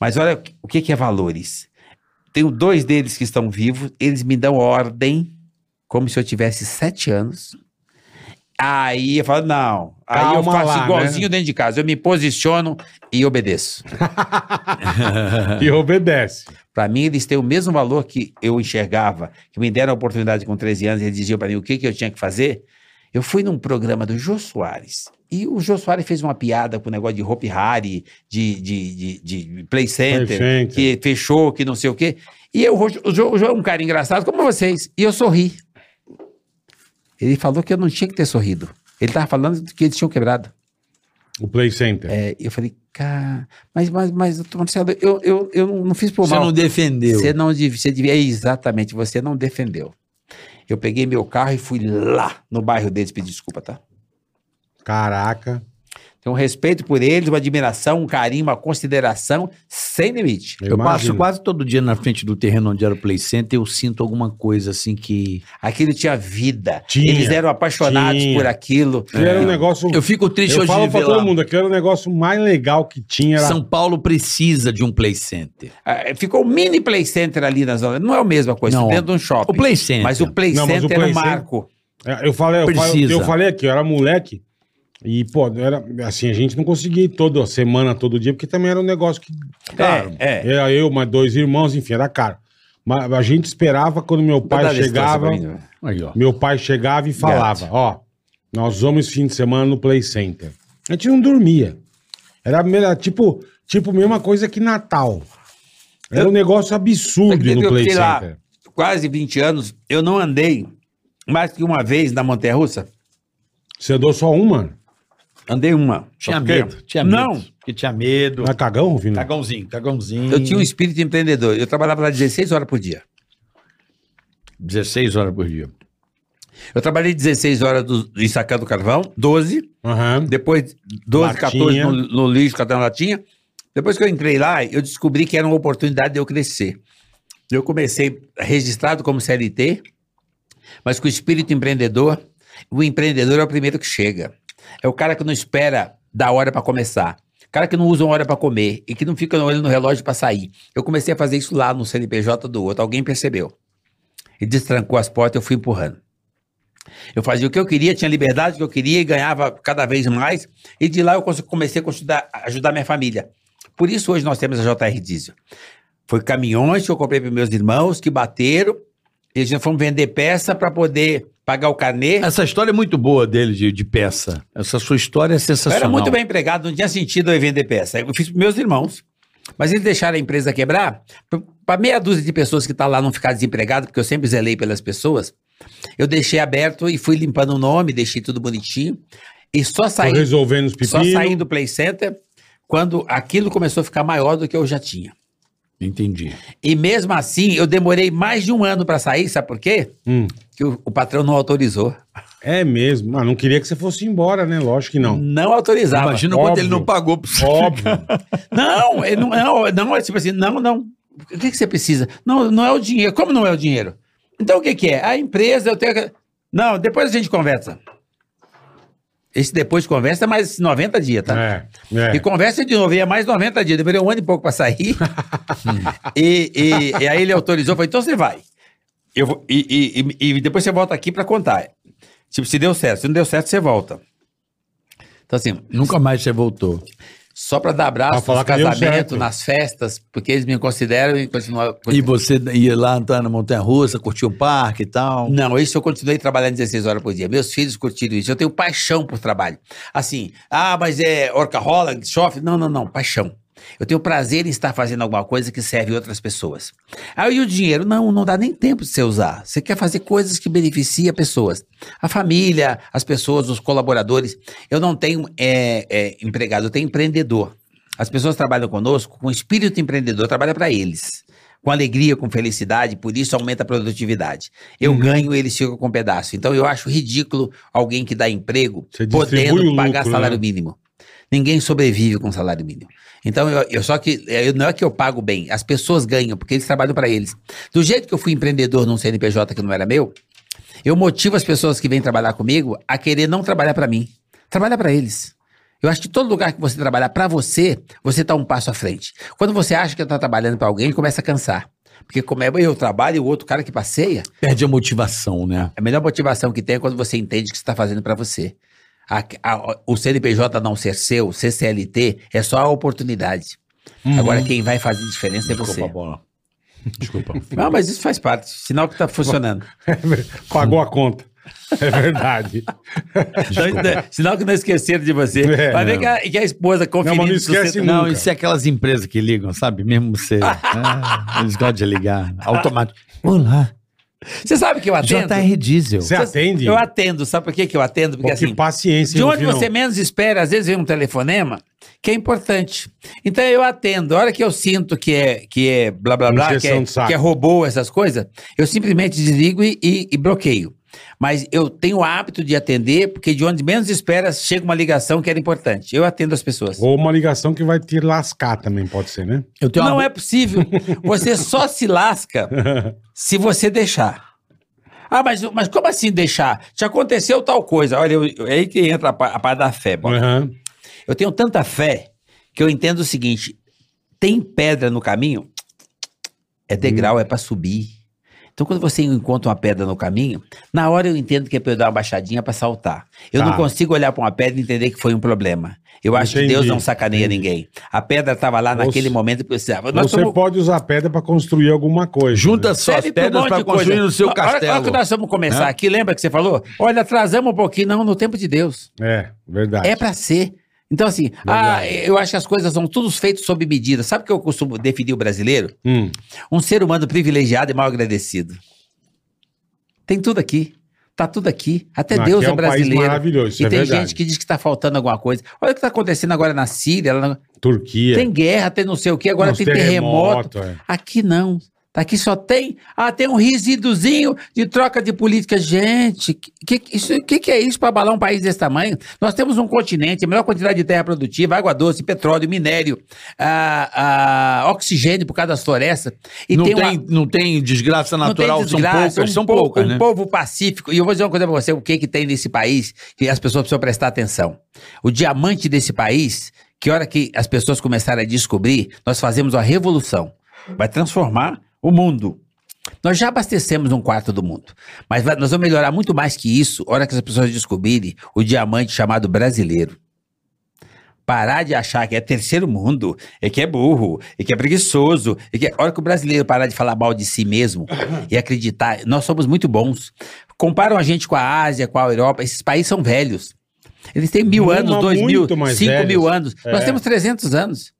Mas olha o que, que é valores. Tenho dois deles que estão vivos, eles me dão ordem como se eu tivesse sete anos. Aí eu falo, não. Aí eu Calma faço lá, igualzinho né? dentro de casa. Eu me posiciono e obedeço. E obedece. Para mim, eles têm o mesmo valor que eu enxergava, que me deram a oportunidade com 13 anos, e eles diziam para mim o que, que eu tinha que fazer. Eu fui num programa do Jô Soares, e o Jô Soares fez uma piada com o negócio de Hope Hari, de, de, de, de Play Center, Play Center. que fechou, que não sei o quê. E eu, o Jô é um cara engraçado como vocês, e eu sorri. Ele falou que eu não tinha que ter sorrido. Ele estava falando que eles tinham quebrado. O Play Center. É, eu falei, cara, mas, mas, mas Marcelo, eu, eu, eu não fiz por Você mal. não defendeu. Você não você devia, exatamente, você não defendeu. Eu peguei meu carro e fui lá no bairro deles pedir desculpa, tá? Caraca. Tenho um respeito por eles, uma admiração, um carinho, uma consideração sem limite. Eu passo imagino. quase todo dia na frente do terreno onde era o Play Center e eu sinto alguma coisa assim que. Aquilo tinha vida. Tinha, eles eram apaixonados tinha. por aquilo. Que era um negócio... Eu fico triste Eu hoje falo de pra ver todo lá. mundo, que era o negócio mais legal que tinha. Era... São Paulo precisa de um Play Center. Ah, Ficou um mini play center ali na zona. Não é a mesma coisa, Não. dentro de um shopping. O Play Center. Mas o play Não, mas o center era Play um Center- marco. É, Eu falei, eu, falei, eu falei aqui, eu era moleque e, pô, era, assim, a gente não conseguia ir toda semana, todo dia, porque também era um negócio que, Caro. É, é. era eu, mais dois irmãos, enfim, era caro. Mas a gente esperava quando meu pai chegava, mim, Aí, ó. meu pai chegava e falava, ó, nós vamos fim de semana no Play Center. A gente não dormia. Era, era tipo, tipo mesma coisa que Natal. Era um negócio absurdo no eu Play fiquei lá Center. quase 20 anos, eu não andei mais que uma vez na Montanha Russa. Você andou só uma? Andei uma. Tinha porque- medo. Tinha medo. Não, Porque tinha medo. Não é cagão, Vino? Cagãozinho, cagãozinho. eu tinha um espírito empreendedor. Eu trabalhava lá 16 horas por dia. 16 horas por dia. Eu trabalhei 16 horas do, em Sacando Carvão, 12. Aham. Depois 12, Latinha. 14 no, no lixo, catando latinha. Depois que eu entrei lá, eu descobri que era uma oportunidade de eu crescer. Eu comecei registrado como CLT, mas com espírito empreendedor. O empreendedor é o primeiro que chega. É o cara que não espera da hora para começar. O cara que não usa uma hora para comer e que não fica olhando no relógio para sair. Eu comecei a fazer isso lá no CNPJ do outro. Alguém percebeu. E destrancou as portas, eu fui empurrando. Eu fazia o que eu queria, tinha liberdade que eu queria e ganhava cada vez mais. E de lá eu comecei a ajudar, ajudar minha família. Por isso hoje nós temos a JR Diesel. Foi caminhões que eu comprei para meus irmãos que bateram. E a gente fomos vender peça para poder pagar o carnê. Essa história é muito boa dele de, de peça. Essa sua história é Eu sensacional. era muito bem empregado, não tinha sentido eu vender peça. Eu fiz para meus irmãos. Mas eles deixaram a empresa quebrar. Para meia dúzia de pessoas que tá lá não ficar desempregado, porque eu sempre zelei pelas pessoas, eu deixei aberto e fui limpando o nome, deixei tudo bonitinho. E só Tô saí, resolvendo os só pepinos. saí do Play Center quando aquilo começou a ficar maior do que eu já tinha. Entendi. E mesmo assim, eu demorei mais de um ano para sair, sabe por quê? Hum, Que o, o patrão não autorizou. é mesmo. Mas não queria que você fosse embora, né? Lógico que não. Não autorizava. Imagina quanto óbvio. ele não pagou pra você. Óbvio. Não, ele não, não, não, é tipo assim, não, não. O que, que você precisa? Não, não é o dinheiro. Como não é o dinheiro? Então o que, que é? A empresa, eu tenho. Não, depois a gente conversa. Esse depois de conversa é mais 90 dias, tá? É, é. E conversa de novo, e é mais 90 dias. Demorei um ano e pouco pra sair. e, e- e aí ele autorizou, falou, então você vai. Eu vou, e, e- e- e depois você volta aqui pra contar. Tipo, se deu certo. Se não deu certo, você volta. Então, assim, Nunca mais você voltou. Só pra dar abraço Pra nos casamentos, nas festas, porque eles me consideram e continuam. E você ia lá andar na Montanha Russa, curtir o parque e tal. Não, isso eu continuei trabalhando 16 horas por dia. Meus filhos curtiram isso. Eu tenho paixão por trabalho. Assim, ah, mas é orcarola, chofre? Não, não, não, paixão. Eu tenho prazer em estar fazendo alguma coisa que serve outras pessoas. E o dinheiro? Não, não dá nem tempo de você usar. Você quer fazer coisas que beneficiem pessoas. A família, as pessoas, os colaboradores. Eu não tenho é, é, empregado, eu tenho empreendedor. As pessoas trabalham conosco com espírito empreendedor, trabalha para eles. Com alegria, com felicidade, por isso aumenta a produtividade. Eu Uhum. ganho, eles ficam com um pedaço. Então eu acho ridículo alguém que dá emprego podendo o pagar lucro, salário né? mínimo. Ninguém sobrevive com salário mínimo. Então, eu, eu- só que eu, não é que eu pago bem, as pessoas ganham, porque eles trabalham para eles. Do jeito que eu fui empreendedor num CNPJ que não era meu, eu motivo as pessoas que vêm trabalhar comigo a querer não trabalhar para mim, trabalhar para eles. Eu acho que todo lugar que você trabalhar para você, você está um passo à frente. Quando você acha que está trabalhando para alguém, começa a cansar. Porque como é eu trabalho e o outro cara que passeia, Perde a motivação, né? a melhor motivação que tem é quando você entende que você está fazendo para você. A- a- o CNPJ não ser seu, ser CLT, é só a oportunidade. Agora, quem vai fazer diferença é você. Desculpa, bola. Desculpa. Não, mas isso faz parte. Sinal que tá funcionando. Pagou a conta. É verdade. Então, Sinal que não esqueceram de você. É, vai ver que a, que a esposa conferindo. Não, mas não se você- esquece Não, Nunca. isso é aquelas empresas que ligam, sabe? Mesmo você. Ah, eles gostam de ligar. Automático. Olá. Você sabe que eu atendo? JR Diesel. Você atende? Eu atendo. Sabe por que, que eu atendo? Porque Pô, que assim. paciência. De onde você menos espera, às vezes vem um telefonema que é importante. Então eu atendo. A hora que eu sinto que é, que é blá blá blá, que é, que é robô, essas coisas, eu simplesmente desligo e, e- e bloqueio. Mas eu tenho o hábito de atender, porque de onde menos espera, chega uma ligação que era importante. Eu atendo as pessoas. Ou uma ligação que vai te lascar também, pode ser, né? Eu tenho Não uma... é possível. Você só se lasca se você deixar. Ah, mas, mas como assim deixar? Te aconteceu tal coisa. Olha, eu- é aí que entra a, a parte da fé. Aham. Eu tenho tanta fé que eu entendo o seguinte: tem pedra no caminho, é degrau, é pra subir. Então, quando você encontra uma pedra no caminho, na hora eu entendo que é pra eu dar uma baixadinha pra saltar. Eu Tá. não consigo olhar pra uma pedra e entender que foi um problema. Eu acho Entendi, que Deus não sacaneia entendi. ninguém. A pedra estava lá Ou naquele momento que precisava. Nós Você somos- pode usar pedra pra construir alguma coisa. Junta né? só as Serve pra um pedras monte para construir no seu A hora- A hora castelo. que nós vamos começar Né? aqui, lembra que você falou? Olha, atrasamos um pouquinho, não, no tempo de Deus. É, verdade. É pra ser. Então, assim, ah, eu acho que as coisas são todos feitos sob medida. Sabe o que eu costumo definir o brasileiro? Hum. Um ser humano privilegiado e mal agradecido. Tem tudo aqui. Tá tudo aqui. Até Aqui Deus é é, um país brasileiro. maravilhoso, isso e é tem verdade. gente que diz que está faltando alguma coisa. Olha o que está acontecendo agora na Síria. na- Turquia. Tem guerra, tem não sei o que, agora Uns tem terremoto. terremoto, é. Aqui não. Aqui só tem. Ah, tem um resíduozinho de troca de política. Gente, que, que, que, que é isso para abalar um país desse tamanho? Nós temos um continente, a melhor quantidade de terra produtiva, água doce, petróleo, minério, ah, ah, oxigênio por causa das florestas. E não, tem, tem, uma- não tem desgraça não tem natural, desgraça, são poucas, um são poucas, um né? povo pacífico. E eu vou dizer uma coisa pra você, o que que tem nesse país que as pessoas precisam prestar atenção. O diamante desse país, que hora que as pessoas começarem a descobrir, nós fazemos uma revolução. Vai transformar o mundo. Nós já abastecemos um quarto do mundo. Mas nós vamos melhorar muito mais que isso, a hora que as pessoas descobrirem o diamante chamado brasileiro. Parar de achar que é terceiro mundo, é que é burro, é que é preguiçoso, é que a hora que o brasileiro parar de falar mal de si mesmo e acreditar, nós somos muito bons. Comparam a gente com a Ásia, com a Europa, esses países são velhos. Eles têm mil anos, dois mil, cinco velhos. mil anos. Nós É. temos 300 anos.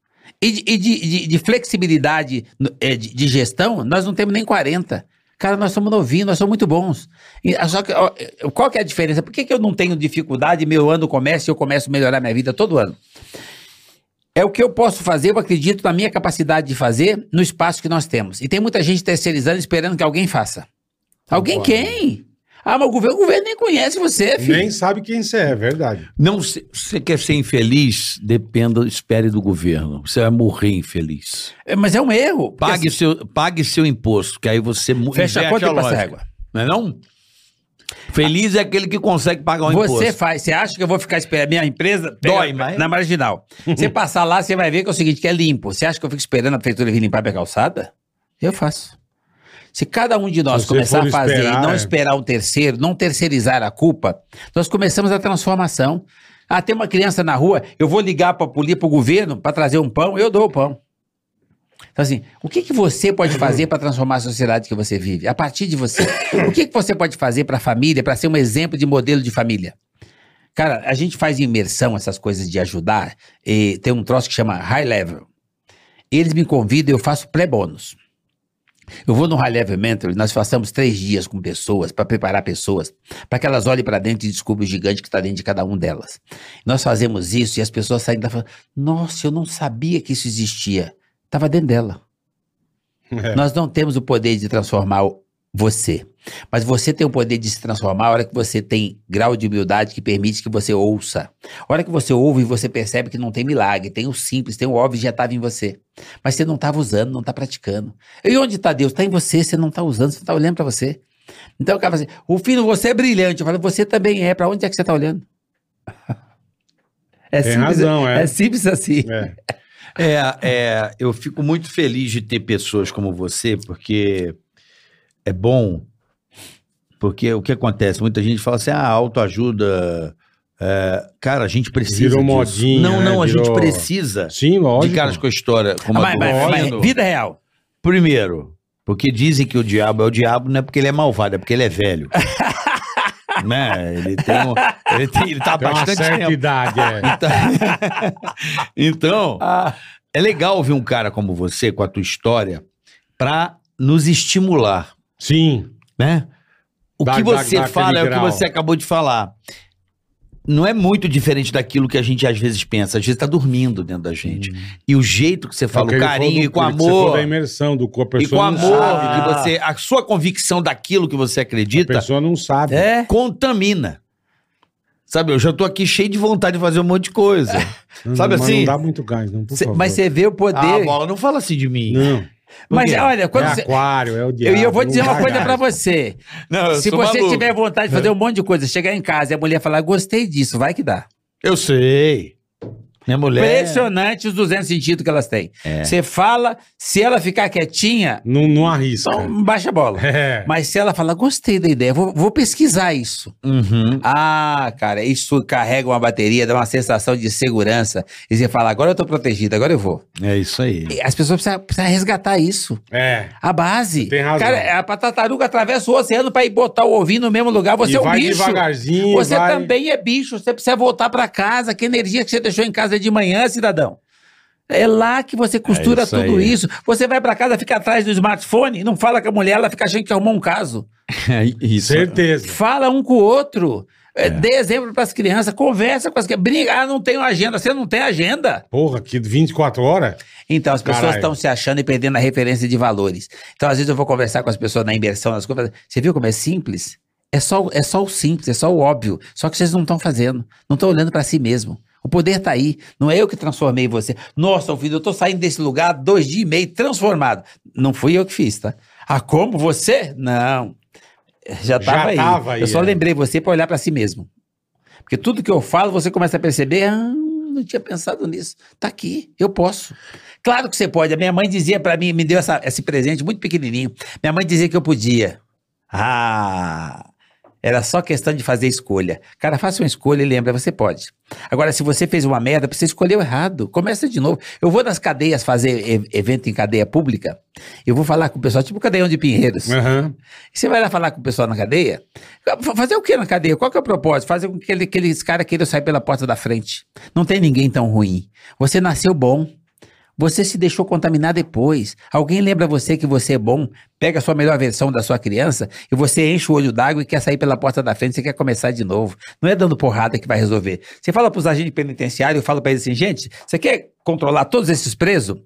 E de, e de- de- de flexibilidade é, de, gestão, nós não temos nem 40. Cara, nós somos novinhos, nós somos muito bons. E, ah, só que, eh, qual que é a diferença? Por que, que eu não tenho dificuldade meu ano começa e eu começo a melhorar minha vida todo ano? É o que eu posso fazer, eu acredito na minha capacidade de fazer no espaço que nós temos. E tem muita gente terceirizando esperando que alguém faça. Alguém Concordo. quem? Ah, mas o governo, o governo nem conhece você, filho. Nem sabe quem você é, é verdade. Não, se você quer ser infeliz, dependa, espere do governo. Você vai morrer infeliz. É, Mas é um erro. porque Pague seu, pague seu imposto, que aí você Fecha a conta e passa a régua. Não é não? Feliz é aquele que consegue pagar o Você imposto. faz, você acha que eu vou ficar esperando minha empresa? Pega Dói, mas- Na marginal. Você passar lá, você vai ver que é o seguinte, que é limpo. Você acha que eu fico esperando a prefeitura vir limpar minha calçada? Eu faço. Se cada um de nós você começar a fazer esperar, e não é. esperar um terceiro, não terceirizar a culpa, nós começamos a transformação. Ah, tem uma criança na rua, eu vou ligar para o governo para trazer um pão, eu dou o pão. Então, assim, o que, que você pode fazer para transformar a sociedade que você vive? A partir de você. O que, que você pode fazer para a família, para ser um exemplo de modelo de família? Cara, a gente faz imersão, essas coisas de ajudar, e tem um troço que chama High Level. Eles me convidam, eu faço pré-bônus. Eu vou no High Level Mentor, nós passamos três dias com pessoas, para preparar pessoas, para que elas olhem para dentro e descubram o gigante que está dentro de cada um delas. Nós fazemos isso e as pessoas saem da falando, nossa, eu não sabia que isso existia. Estava dentro dela. É. Nós não temos o poder de transformar você. Mas você tem o poder de se transformar a hora que você tem grau de humildade que permite que você ouça. A hora que você ouve, você percebe que não tem milagre, tem o simples, tem o óbvio já estava em você. Mas você não estava usando, não está praticando. E onde está Deus? Está em você, você não está usando, você está olhando para você. Então o cara fala assim, o filho, você é brilhante. Eu falo, você também é. Para onde é que você está olhando? É Tem simples, razão, é. é simples assim. É. É, é, eu fico muito feliz de ter pessoas como você, porque é bom. Porque o que acontece? Muita gente fala assim: ah, autoajuda. é, cara, a gente precisa. Virou disso. modinha, Não, não, né? a gente Virou- precisa Sim, lógico. de caras com a história. Como Mas, a do mas- mas vida real. Primeiro, porque dizem que o diabo é o diabo, não é porque ele é malvado, é porque ele é velho. né? Ele tem um, ele, tem, ele tá Tem uma bastante certa tempo. idade, é. Então, é legal ver um cara como você, com a tua história, pra nos estimular, Sim. né? O Dá- que você dá fala é o que grau. você acabou de falar. Não é muito diferente daquilo que a gente às vezes pensa. Às vezes tá dormindo dentro da gente. E o jeito que você fala, É que o carinho falou e do- com que Você amor. da imersão, do corpo. A E com pessoa não amor, sabe, né? que você, a sua convicção daquilo que você A acredita pessoa não sabe. É. contamina. Sabe, eu já tô aqui cheio de vontade de fazer um monte de coisa. Não, Sabe mas assim? Não dá muito gás, não, por Cê- favor. mas você vê o poder. Ah, bola, não fala assim de mim. Não. Mas olha, quando é você. aquário, é o Eu, diabo. e eu vou não dizer uma coisa gás. pra você. Não, eu Se sou você maluco. tiver vontade de fazer um monte de coisa, chegar em casa e a mulher falar, gostei disso, vai que dá. Eu sei. Minha mulher. Impressionante os 200 sentidos que elas têm. É. Você fala, se ela ficar quietinha, Não, não arrisca. então baixa a bola. É. Mas se ela falar, gostei da ideia, vou, vou pesquisar isso. Uhum. Ah, cara, isso carrega uma bateria, dá uma sensação de segurança. E você fala, agora eu tô protegido, agora eu vou. É isso aí. E As pessoas precisam, precisam resgatar isso. É. A base. Tem razão. Cara, a tartaruga atravessa o oceano pra ir botar o ovinho no mesmo lugar. Você e é um vai bicho. devagarzinho, Você vai... também é bicho. Você precisa voltar pra casa. Que energia que você deixou em casa de manhã, cidadão? É lá que você costura É isso tudo aí. isso. Você vai pra casa, fica atrás do smartphone, não fala com a mulher, ela fica achando que arrumou um caso. É isso. Certeza. Fala um com o outro. É, Dê exemplo pras crianças, conversa com as crianças. Briga, ah, não tenho agenda. Você não tem agenda. Porra, que 24 horas? Então, as pessoas estão se achando e perdendo a referência de valores. Então, às vezes, eu vou conversar com as pessoas na imersão, nas coisas. Você viu como é simples? É só, é só o simples, é só o óbvio. Só que vocês não estão fazendo. Não estão olhando para si mesmo. O poder tá aí. Não é eu que transformei você. Nossa, filho, eu tô saindo desse lugar dois dias e meio transformado. Não fui eu que fiz, tá? Ah, como? Você? Não. Já tava aí. tava aí, eu só é. lembrei você para olhar para si mesmo. Porque tudo que eu falo, você começa a perceber, ah, não tinha pensado nisso. Tá aqui, eu posso. Claro que você pode. A minha mãe dizia pra mim, me deu essa- esse presente muito pequenininho. Minha mãe dizia que eu podia. Ah, era só questão de fazer escolha. Cara, faça uma escolha e lembra, você pode. Agora, se você fez uma merda, você escolheu errado. Começa de novo. Eu vou nas cadeias fazer evento em cadeia pública. Eu vou falar com o pessoal, tipo cadeião de Pinheiros. E Você vai lá falar com o pessoal na cadeia? Fa- Fazer o que na cadeia? Qual que é o propósito? Fazer com que aquele- aqueles caras queiram sair pela porta da frente. Não tem ninguém tão ruim. Você nasceu bom. Você se deixou contaminar depois. Alguém lembra você que você é bom, pega a sua melhor versão da sua criança e você enche o olho d'água e quer sair pela porta da frente, você quer começar de novo. Não é dando porrada que vai resolver. Você fala pros agentes penitenciários, eu falo pra eles assim, gente, você quer controlar todos esses presos?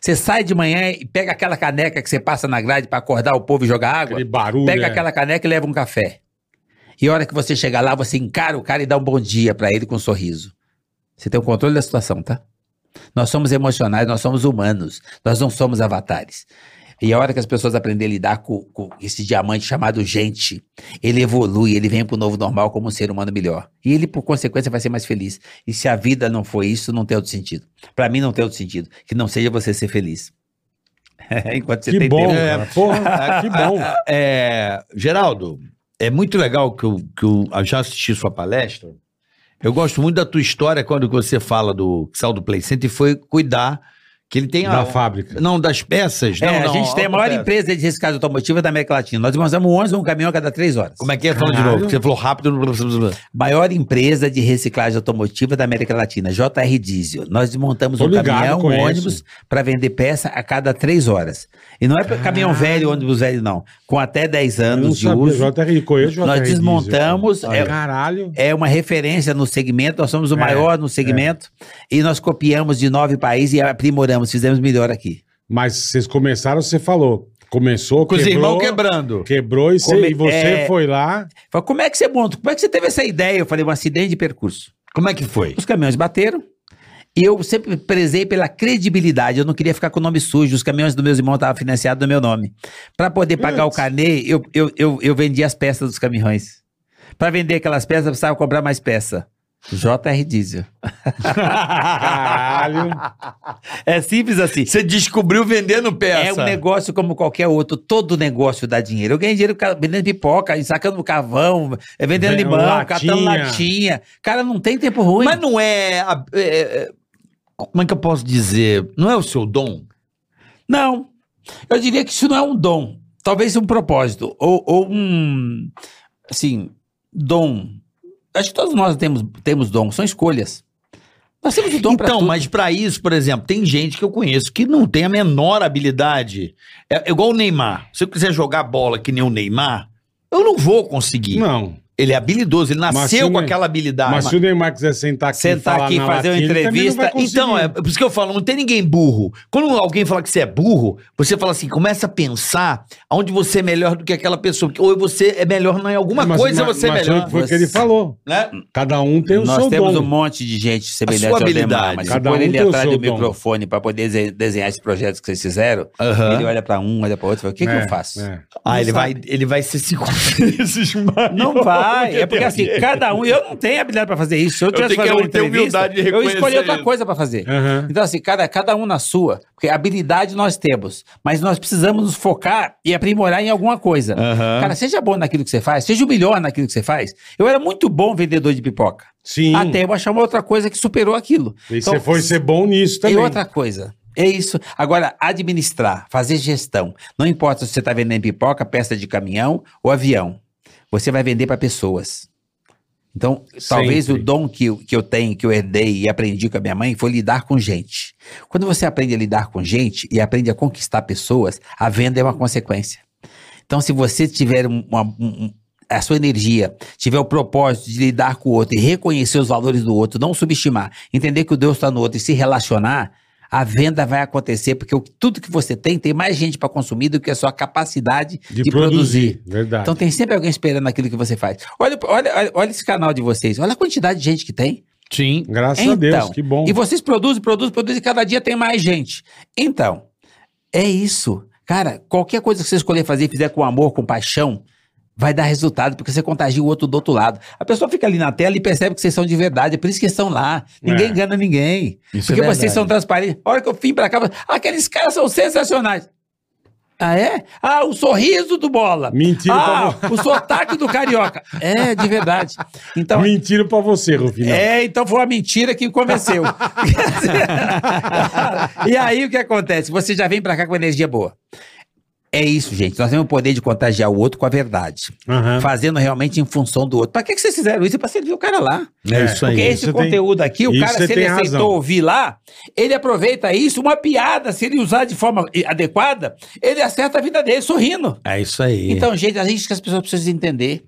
Você sai de manhã e pega aquela caneca que você passa na grade pra acordar o povo e jogar água. Aquele barulho. Pega é. aquela caneca e leva um café. E a hora que você chegar lá, você encara o cara e dá um bom dia pra ele com um sorriso. Você tem o controle da situação, tá? Nós somos emocionais, nós somos humanos, nós não somos avatares. E a hora que as pessoas aprenderem a lidar com, com esse diamante chamado gente, ele evolui, ele vem pro novo normal como um ser humano melhor. E ele, por consequência, vai ser mais feliz. E se a vida não for isso, não tem outro sentido. Pra mim, não tem outro sentido. Que não seja você ser feliz. Enquanto você Que tem bom, tempo. cara. Porra, que bom. É, Geraldo, é muito legal que eu, que eu já assisti sua palestra. Eu gosto muito da tua história quando você fala do que saiu do Play Center e foi cuidar que ele tem Da a, fábrica. Não, das peças. É, não, a não, gente tem a maior autopeça. empresa de reciclagem automotiva da América Latina. Nós mandamos 11 um caminhão a cada três horas. Como é que é? Fala de Caralho. novo. Você falou rápido. Maior empresa de reciclagem automotiva da América Latina, JR Diesel. Nós desmontamos Tô um ligado, caminhão, um ônibus, para vender peça a cada três horas. E não é caminhão velho, ônibus velho, não. Com até 10 Eu não anos de sabia. uso. JR, conheço JR Nós Diesel. desmontamos. Olha, É, Caralho. é uma referência no segmento, nós somos o É, maior no segmento. E nós copiamos de nove países e aprimoramos, fizemos melhor aqui. Mas vocês começaram, você falou. Começou, Com os irmãos quebrou, quebrando. quebrou e, você, Come- e você é- foi lá. Falei, como é que você monta? Como é que você teve essa ideia? Eu falei, um acidente de percurso. Como é que foi? Os caminhões bateram. E eu sempre prezei pela credibilidade. Eu não queria ficar com o nome sujo. Os caminhões dos meus irmãos estavam financiados no meu nome. Para poder pagar o carnê, eu, eu, eu, eu vendia as peças dos caminhões. Para vender aquelas peças, eu precisava comprar mais peça. JR Diesel. Caralho. É simples assim. Você descobriu vendendo peça. É um negócio como qualquer outro. Todo negócio dá dinheiro. Eu ganhei dinheiro vendendo pipoca, sacando carvão, é, vendendo Vem- limão, latinha. catando latinha. Cara, não tem tempo ruim. Mas não é, é- é- Como é que eu posso dizer? Não é o seu dom? Não. Eu diria que isso não é um dom. Talvez um propósito. Ou, ou um. Assim, dom. Acho que todos nós temos, temos dom. São escolhas. Nós temos o dom pra Então, tudo. mas pra isso, por exemplo, tem gente que eu conheço que não tem a menor habilidade. É, é igual o Neymar. Se eu quiser jogar bola que nem o Neymar, eu não vou conseguir. Não. Ele é habilidoso, ele nasceu com aquela habilidade. Mas se o Neymar quiser sentar aqui Sentar falar aqui e na fazer uma entrevista. Então, é por isso que eu falo, não tem ninguém burro. Quando alguém fala que você é burro, você fala assim, começa a pensar onde você é melhor do que aquela pessoa. Ou você é melhor em alguma Mas- coisa, mas- você é mas melhor. Foi o que ele falou. Né? Cada um tem o Nós seu temos dom. um monte de gente semelhante sua ao Neymar, habilidade. mas Cada um ele tem o atrás seu do dom. microfone para poder dese- desenhar esses projetos que vocês fizeram, Aham. ele olha para um, olha para outro e fala, o que, que É, eu faço? é. Ah, Não ele vai, ele vai ser cinco vezes maior. Não vai, é porque assim, cada um, eu não tenho habilidade pra fazer isso. Se eu tivesse fazer uma entrevista, eu escolhi outra coisa pra fazer. Então assim, cada, cada um na sua, porque habilidade nós temos, mas nós precisamos nos focar e aprimorar em alguma coisa. Cara, seja bom naquilo que você faz, seja o melhor naquilo que você faz. Eu era muito bom vendedor de pipoca. Sim. Até eu achar uma outra coisa que superou aquilo. E Então, você foi ser bom nisso e também. outra coisa. É isso. Agora, administrar, fazer gestão. Não importa se você está vendendo pipoca, peça de caminhão ou avião. Você vai vender para pessoas. Então, talvez Sempre. o dom que, eu- que eu tenho, que eu herdei e aprendi com a minha mãe, foi lidar com gente. Quando você aprende a lidar com gente e aprende a conquistar pessoas, a venda é uma consequência. Então, se você tiver um- uma- um- um- a sua energia, tiver o propósito de lidar com o outro e reconhecer os valores do outro, não subestimar, entender que o Deus está no outro e se relacionar, a venda vai acontecer, porque o- tudo que você tem, tem mais gente para consumir do que a sua capacidade de, de produzir. produzir. Verdade. Então tem sempre alguém esperando aquilo que você faz. Olha, olha, olha, esse canal de vocês, olha a quantidade de gente que tem. Sim. Graças a Então, Deus, que bom. E vocês produzem, produzem, produzem, e cada dia tem mais gente. Então, é isso. Cara, qualquer coisa que você escolher fazer e fizer com amor, com paixão, vai dar resultado, porque você contagia o outro do outro lado. A pessoa fica ali na tela e percebe que vocês são de verdade, é por isso que estão lá. Ninguém É. engana ninguém. Isso é porque verdade. vocês são transparentes. A hora que eu vim pra cá, aqueles caras são sensacionais. Ah, é? Ah, o sorriso do bola. Mentira ah, pra o sotaque do carioca. É, de verdade. Então, Mentira pra você, Rufino. é, então foi uma mentira que convenceu. e aí o que acontece? Você já vem pra cá com energia boa. É isso, gente. Nós temos o poder de contagiar o outro com a verdade. Aham. Fazendo realmente em função do outro. Pra que, que vocês fizeram isso? É pra servir o cara lá. É isso aí. Porque esse você tem- conteúdo aqui, o isso cara, se ele aceitou razão. ouvir lá, ele aproveita isso, uma piada, se ele usar de forma adequada, ele acerta a vida dele sorrindo. É isso aí. Então, gente, a gente que as pessoas precisam entender.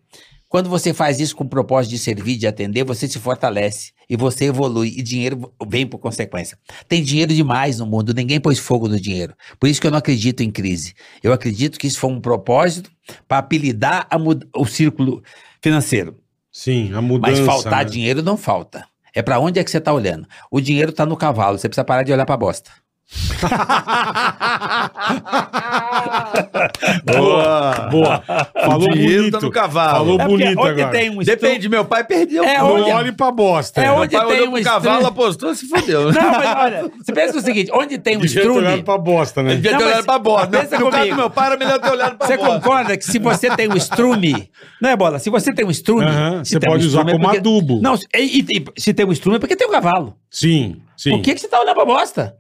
Quando você faz isso com o propósito de servir, de atender, você se fortalece e você evolui e dinheiro vem por consequência. Tem dinheiro demais no mundo, ninguém pôs fogo no dinheiro. Por isso que eu não acredito em crise. Eu acredito que isso foi um propósito para apelidar a o círculo financeiro. Sim, a mudança. Mas faltar né? dinheiro não falta. É para onde é que você tá olhando? O dinheiro tá no cavalo, você precisa parar de olhar para bosta. Boa. Boa. Falou O dinheiro bonito. tá no cavalo. Falou É bonito onde agora. tem um Depende, meu pai perdeu. É. Não onde- olhe pra bosta. É né? onde Meu pai tem olhou um pro cavalo, apostou, se fodeu. Não, mas olha, você pensa o seguinte, onde tem um Devia ter olhado estrume... pra bosta, né? Devia Não, ter olhado pra. No, pensa no caso comigo. do meu pai, era melhor ter olhado pra Você bola. concorda que se você tem um estrume, não é bola? Se você tem um estrume, Aham, se você tem um pode usar estrume é como porque- adubo. Não, e, e- e se tem um estrume é porque tem um cavalo. Sim, sim. Por que, que você tá olhando pra bosta?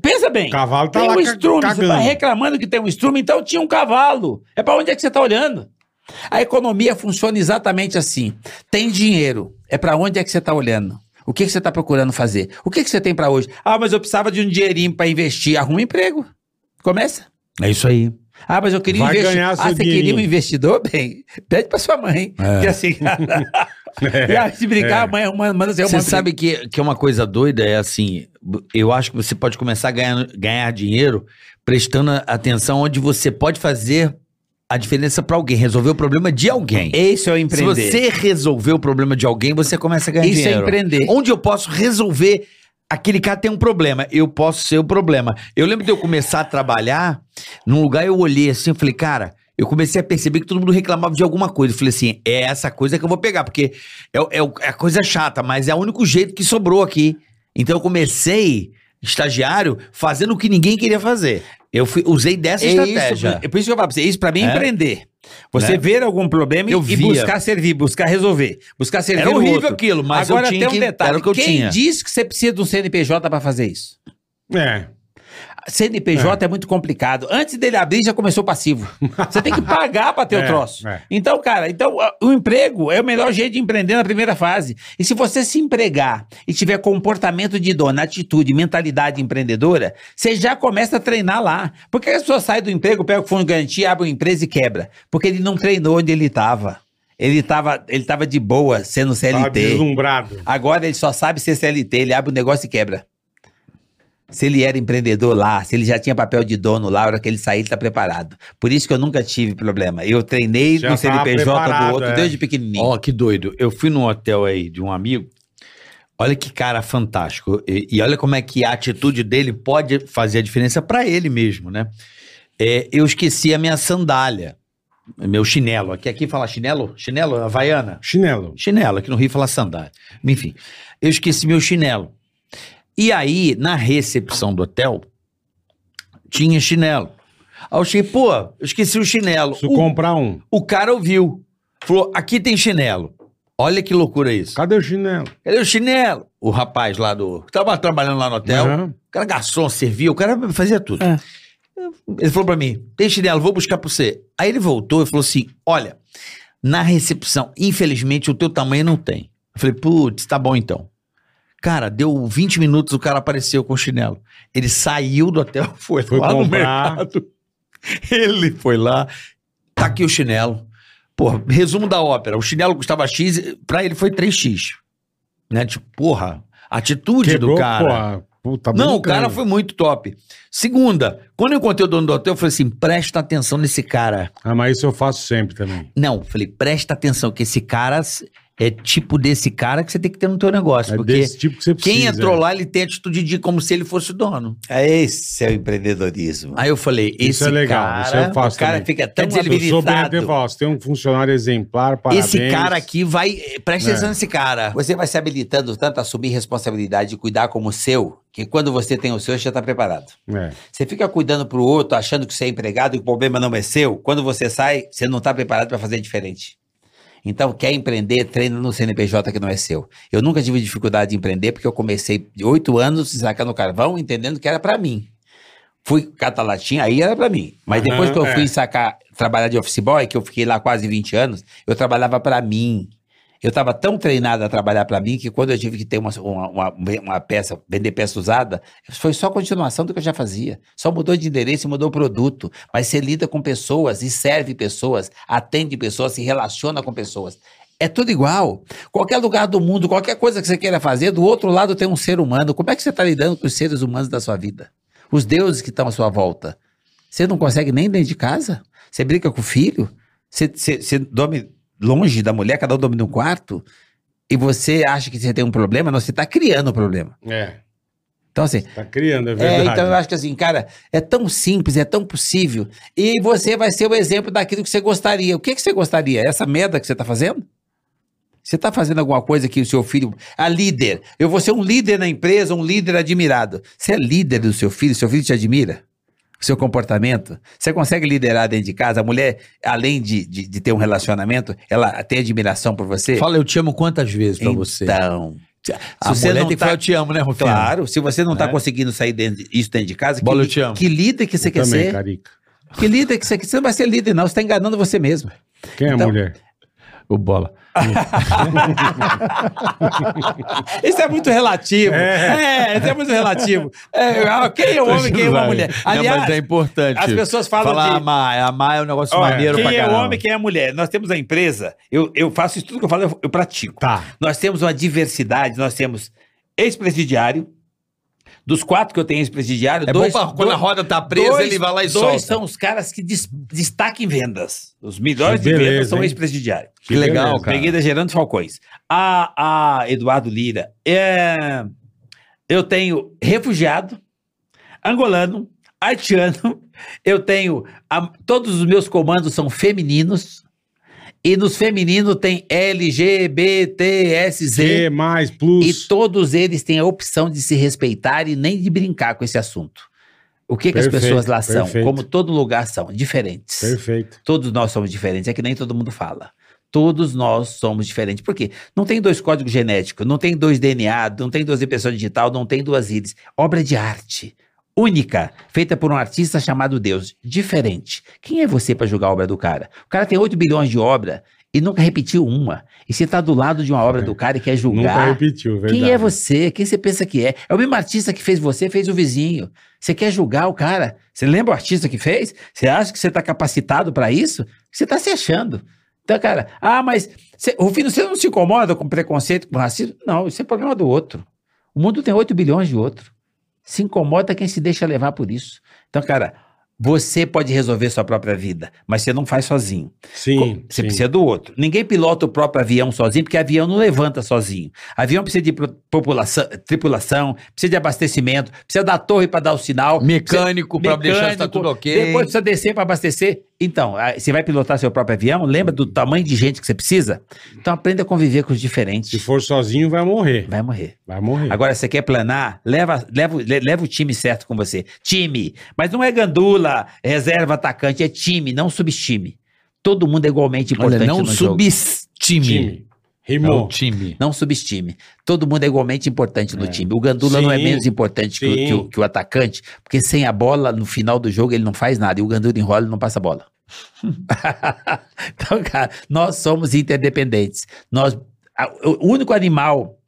Pensa bem. O cavalo tá tem lá um estrume, você tá cagando. reclamando que tem um estrume, então tinha um cavalo. É pra onde é que você tá olhando? A economia funciona exatamente assim. Tem dinheiro, é pra onde é que você tá olhando? O que, que você tá procurando fazer? O que, que você tem pra hoje? Ah, mas eu precisava de um dinheirinho pra investir. Arruma um emprego. Começa. É isso aí. Ah, mas eu queria Vai investir. Ah, você queria um investidor? Bem, pede pra sua mãe. É. Que assim, e aí, se brincar, É. a mãe manda, manda você Você uma sabe que, que é uma coisa doida, é assim, eu acho que você pode começar a ganhar, ganhar dinheiro prestando atenção onde você pode fazer a diferença pra alguém, resolver o problema de alguém. Esse é o Se empreender. você resolver o problema de alguém, você começa a ganhar Isso é dinheiro. empreender. Onde eu posso resolver. Aquele cara tem um problema, eu posso ser o problema. Eu lembro de eu começar a trabalhar num lugar, eu olhei assim, eu falei, cara, eu comecei a perceber que todo mundo reclamava de alguma coisa. Eu falei assim, é essa coisa que eu vou pegar, porque é, é, é a coisa chata, mas é o único jeito que sobrou aqui. Então eu comecei, estagiário, fazendo o que ninguém queria fazer. Eu fui- usei dessa É estratégia. Isso, é por isso que eu falo pra você, isso pra mim é É. empreender. Você Né? ver algum problema e, Eu e via. buscar servir, buscar resolver, buscar servir Era horrível outro. aquilo, mas Agora eu tinha tem um que, detalhe, era o que eu quem tinha. diz que você precisa de um CNPJ pra fazer isso? É. CNPJ é. muito complicado. Antes dele abrir, já começou o passivo. Você tem que pagar pra ter o É, troço. é. Então, cara, então o emprego é o melhor jeito de empreender na primeira fase. E se você se empregar e tiver comportamento de dono, atitude, mentalidade empreendedora, você já começa a treinar lá. Porque a pessoa sai do emprego, pega o fundo de garantia, abre uma empresa e quebra. Porque ele não treinou onde ele estava. Ele estava ele tava de boa sendo Tava CLT. deslumbrado. Agora ele só sabe ser CLT, ele abre o negócio e quebra. Se ele era empreendedor lá, se ele já tinha papel de dono lá, a hora que ele sair, ele tá preparado. Por isso que eu nunca tive problema. Eu treinei Já no CNPJ do outro é. desde pequenininho. Ó, que doido. Eu fui num hotel aí de um amigo. Olha que cara fantástico. E, e olha como é que a atitude dele pode fazer a diferença pra ele mesmo, né? É, eu esqueci a minha sandália. Meu chinelo. Aqui, aqui fala chinelo? Chinelo? Havaiana? Chinelo. Chinelo. Aqui no Rio fala sandália. Enfim, eu esqueci meu chinelo. E aí, na recepção do hotel, tinha chinelo. Aí eu cheguei, pô, eu esqueci o chinelo. Preciso O- comprar um. o cara ouviu. Falou: aqui tem chinelo. Olha que loucura isso. Cadê o chinelo? Cadê o chinelo? O rapaz lá do. que tava trabalhando lá no hotel. Aham. O cara garçom, servia, o cara fazia tudo. É. Ele falou pra mim: tem chinelo, vou buscar pra você. Aí ele voltou e falou assim: olha, na recepção, infelizmente o teu tamanho não tem. Eu falei: putz, tá bom então. Cara, deu 20 minutos, o cara apareceu com o chinelo. Ele saiu do hotel, foi, Foi lá no comprar. mercado. Ele foi lá, tá aqui o chinelo. Pô, resumo da ópera. O chinelo custava X, pra ele foi 3X. Né? Tipo, porra, atitude Quebrou, do cara. porra. Puta, Não, o cara foi muito top. Segunda, quando eu encontrei o dono do hotel, eu falei assim: presta atenção nesse cara. Ah, mas isso eu faço sempre também. Não, falei, presta atenção, que esse cara é tipo desse cara que você tem que ter no teu negócio. É porque desse tipo que você precisa. quem entrou é. lá, ele tem atitude de como se ele fosse o dono. Esse é o empreendedorismo. Aí eu falei, Isso esse é legal, cara... isso eu faço o cara também. fica tão dizer, ele Eu sou bem até habilitado. falar, você tem um funcionário exemplar, parabéns. Esse cara aqui vai... Presta É. atenção nesse cara. Você vai se habilitando tanto a assumir responsabilidade de cuidar como o seu, que quando você tem o seu, você já está preparado. É. Você fica cuidando pro outro, achando que você é empregado e o problema não é seu. Quando você sai, você não está preparado para fazer diferente. Então, quer empreender, treina no CNPJ que não é seu. Eu nunca tive dificuldade de empreender porque eu comecei de oito anos sacando carvão, entendendo que era para mim. Fui catar latinha, aí era para mim. Mas depois que eu é. fui sacar, trabalhar de office boy, que eu fiquei lá quase 20 anos, eu trabalhava para mim. Eu estava tão treinado a trabalhar para mim que quando eu tive que ter uma, uma, uma, peça, vender peça usada, foi só continuação do que eu já fazia. Só mudou de endereço e mudou o produto. Mas você lida com pessoas e serve pessoas, atende pessoas, se relaciona com pessoas. É tudo igual. Qualquer lugar do mundo, qualquer coisa que você queira fazer, do outro lado tem um ser humano. Como é que você está lidando com os seres humanos da sua vida? Os deuses que estão à sua volta. Você não consegue nem dentro de casa? Você brinca com o filho? Você, você, você dorme longe da mulher, cada um dorme num quarto? E você acha que você tem um problema? Não, você está criando um problema. É. Então, assim, Tá criando, é é, verdade. então eu acho que assim, cara, é tão simples, é tão possível. E você vai ser o exemplo daquilo que você gostaria. O que, que você gostaria? Essa merda que você está fazendo? Você está fazendo alguma coisa que o seu filho. A líder. Eu vou ser um líder na empresa, um líder admirado. Você é líder do seu filho, seu filho te admira? O seu comportamento? Você consegue liderar dentro de casa? A mulher, além de, de, de ter um relacionamento, ela tem admiração por você? Fala, eu te amo quantas vezes pra você? Então. Se A você mulher não tem que tá- falar, eu te amo, né, Rufino? Claro, se você não está Né? conseguindo sair dentro, isso dentro de casa, Bola, que, eu te amo. que líder que você Eu quer também, ser? Carica. Que líder que você quer ser? Você não vai ser líder, não. Você está enganando você mesmo. Quem é a Então- mulher? O Bola. Isso é muito relativo. É, isso é muito relativo. É, ah, quem é o homem, quem é uma mulher? Não, Aliás, mas é importante. as pessoas falam Falar de- amar. Amar é um negócio olha, maneiro quem pra é o caramba. homem, quem é a mulher? Nós temos a empresa, eu, eu faço isso tudo que eu falo, eu, eu pratico. Tá. Nós temos uma diversidade, nós temos ex-presidiário, dos quatro que eu tenho ex-presidiário, É dois, bom pra quando a roda tá presa, dois- ele vai lá e dois solta. são os caras que des- destacam em vendas. Os melhores Que de vendas beleza, são ex-presidiários. Que legal, beleza. cara. Peguei da Gerando Falcões. A, a Eduardo Lira. É, eu tenho refugiado, angolano, haitiano. Eu tenho. a- todos os meus comandos são femininos. E nos femininos tem LGBTSZ. Z mais, E plus. todos eles têm a opção de se respeitar e nem de brincar com esse assunto. O que, que as Perfeito, pessoas lá são? perfeito. Como todo lugar são, diferentes. Perfeito. Todos nós somos diferentes, é que nem todo mundo fala. Todos nós somos diferentes. Por quê? Não tem dois códigos genéticos, não tem dois DNA, não tem duas impressões digital, não tem duas íris. Obra de arte. Única, feita por um artista chamado Deus. Diferente. Quem é você para julgar a obra do cara? O cara tem 8 bilhões de obra e nunca repetiu uma. E você tá do lado de uma obra do cara e quer Nunca julgar. repetiu, verdade. Quem é você? Quem você pensa que é? É o mesmo artista que fez você, fez o vizinho. Você quer julgar o cara? Você lembra o artista que fez? Você acha que você está capacitado para isso? Você está se achando. Então, cara, ah, mas você, Rufino, você não se incomoda com preconceito, com racismo? Não, isso é problema do outro. O mundo tem 8 bilhões de outro. Se incomoda quem se deixa levar por isso. Então, cara, você pode resolver sua própria vida, mas você não faz sozinho. Sim, Você sim. precisa do outro. Ninguém pilota o próprio avião sozinho, porque avião não levanta sozinho. Avião precisa de população, tripulação, precisa de abastecimento, precisa da torre para dar o sinal. Mecânico precisa- deixar tá tudo ok. Depois precisa descer para abastecer. Então, você vai pilotar seu próprio avião, lembra do tamanho de gente que você precisa? Então aprenda a conviver com os diferentes. Se for sozinho, vai morrer. Vai morrer. Vai morrer. Agora, você quer planar? Leva, leva, leva o time certo com você. Time. Mas não é gandula, reserva, atacante. É time, não subestime. Todo mundo é igualmente importante Olha, não no jogo. subestime. Time. O Rimou. time. Não subestime. Todo mundo é igualmente importante no É. time. O Gandula não é Sim, menos importante que o, sim. que o- que o atacante, porque sem a bola, no final do jogo, ele não faz nada. E o Gandula enrola e não passa a bola. então, cara, nós somos interdependentes. Nós, a- o único animal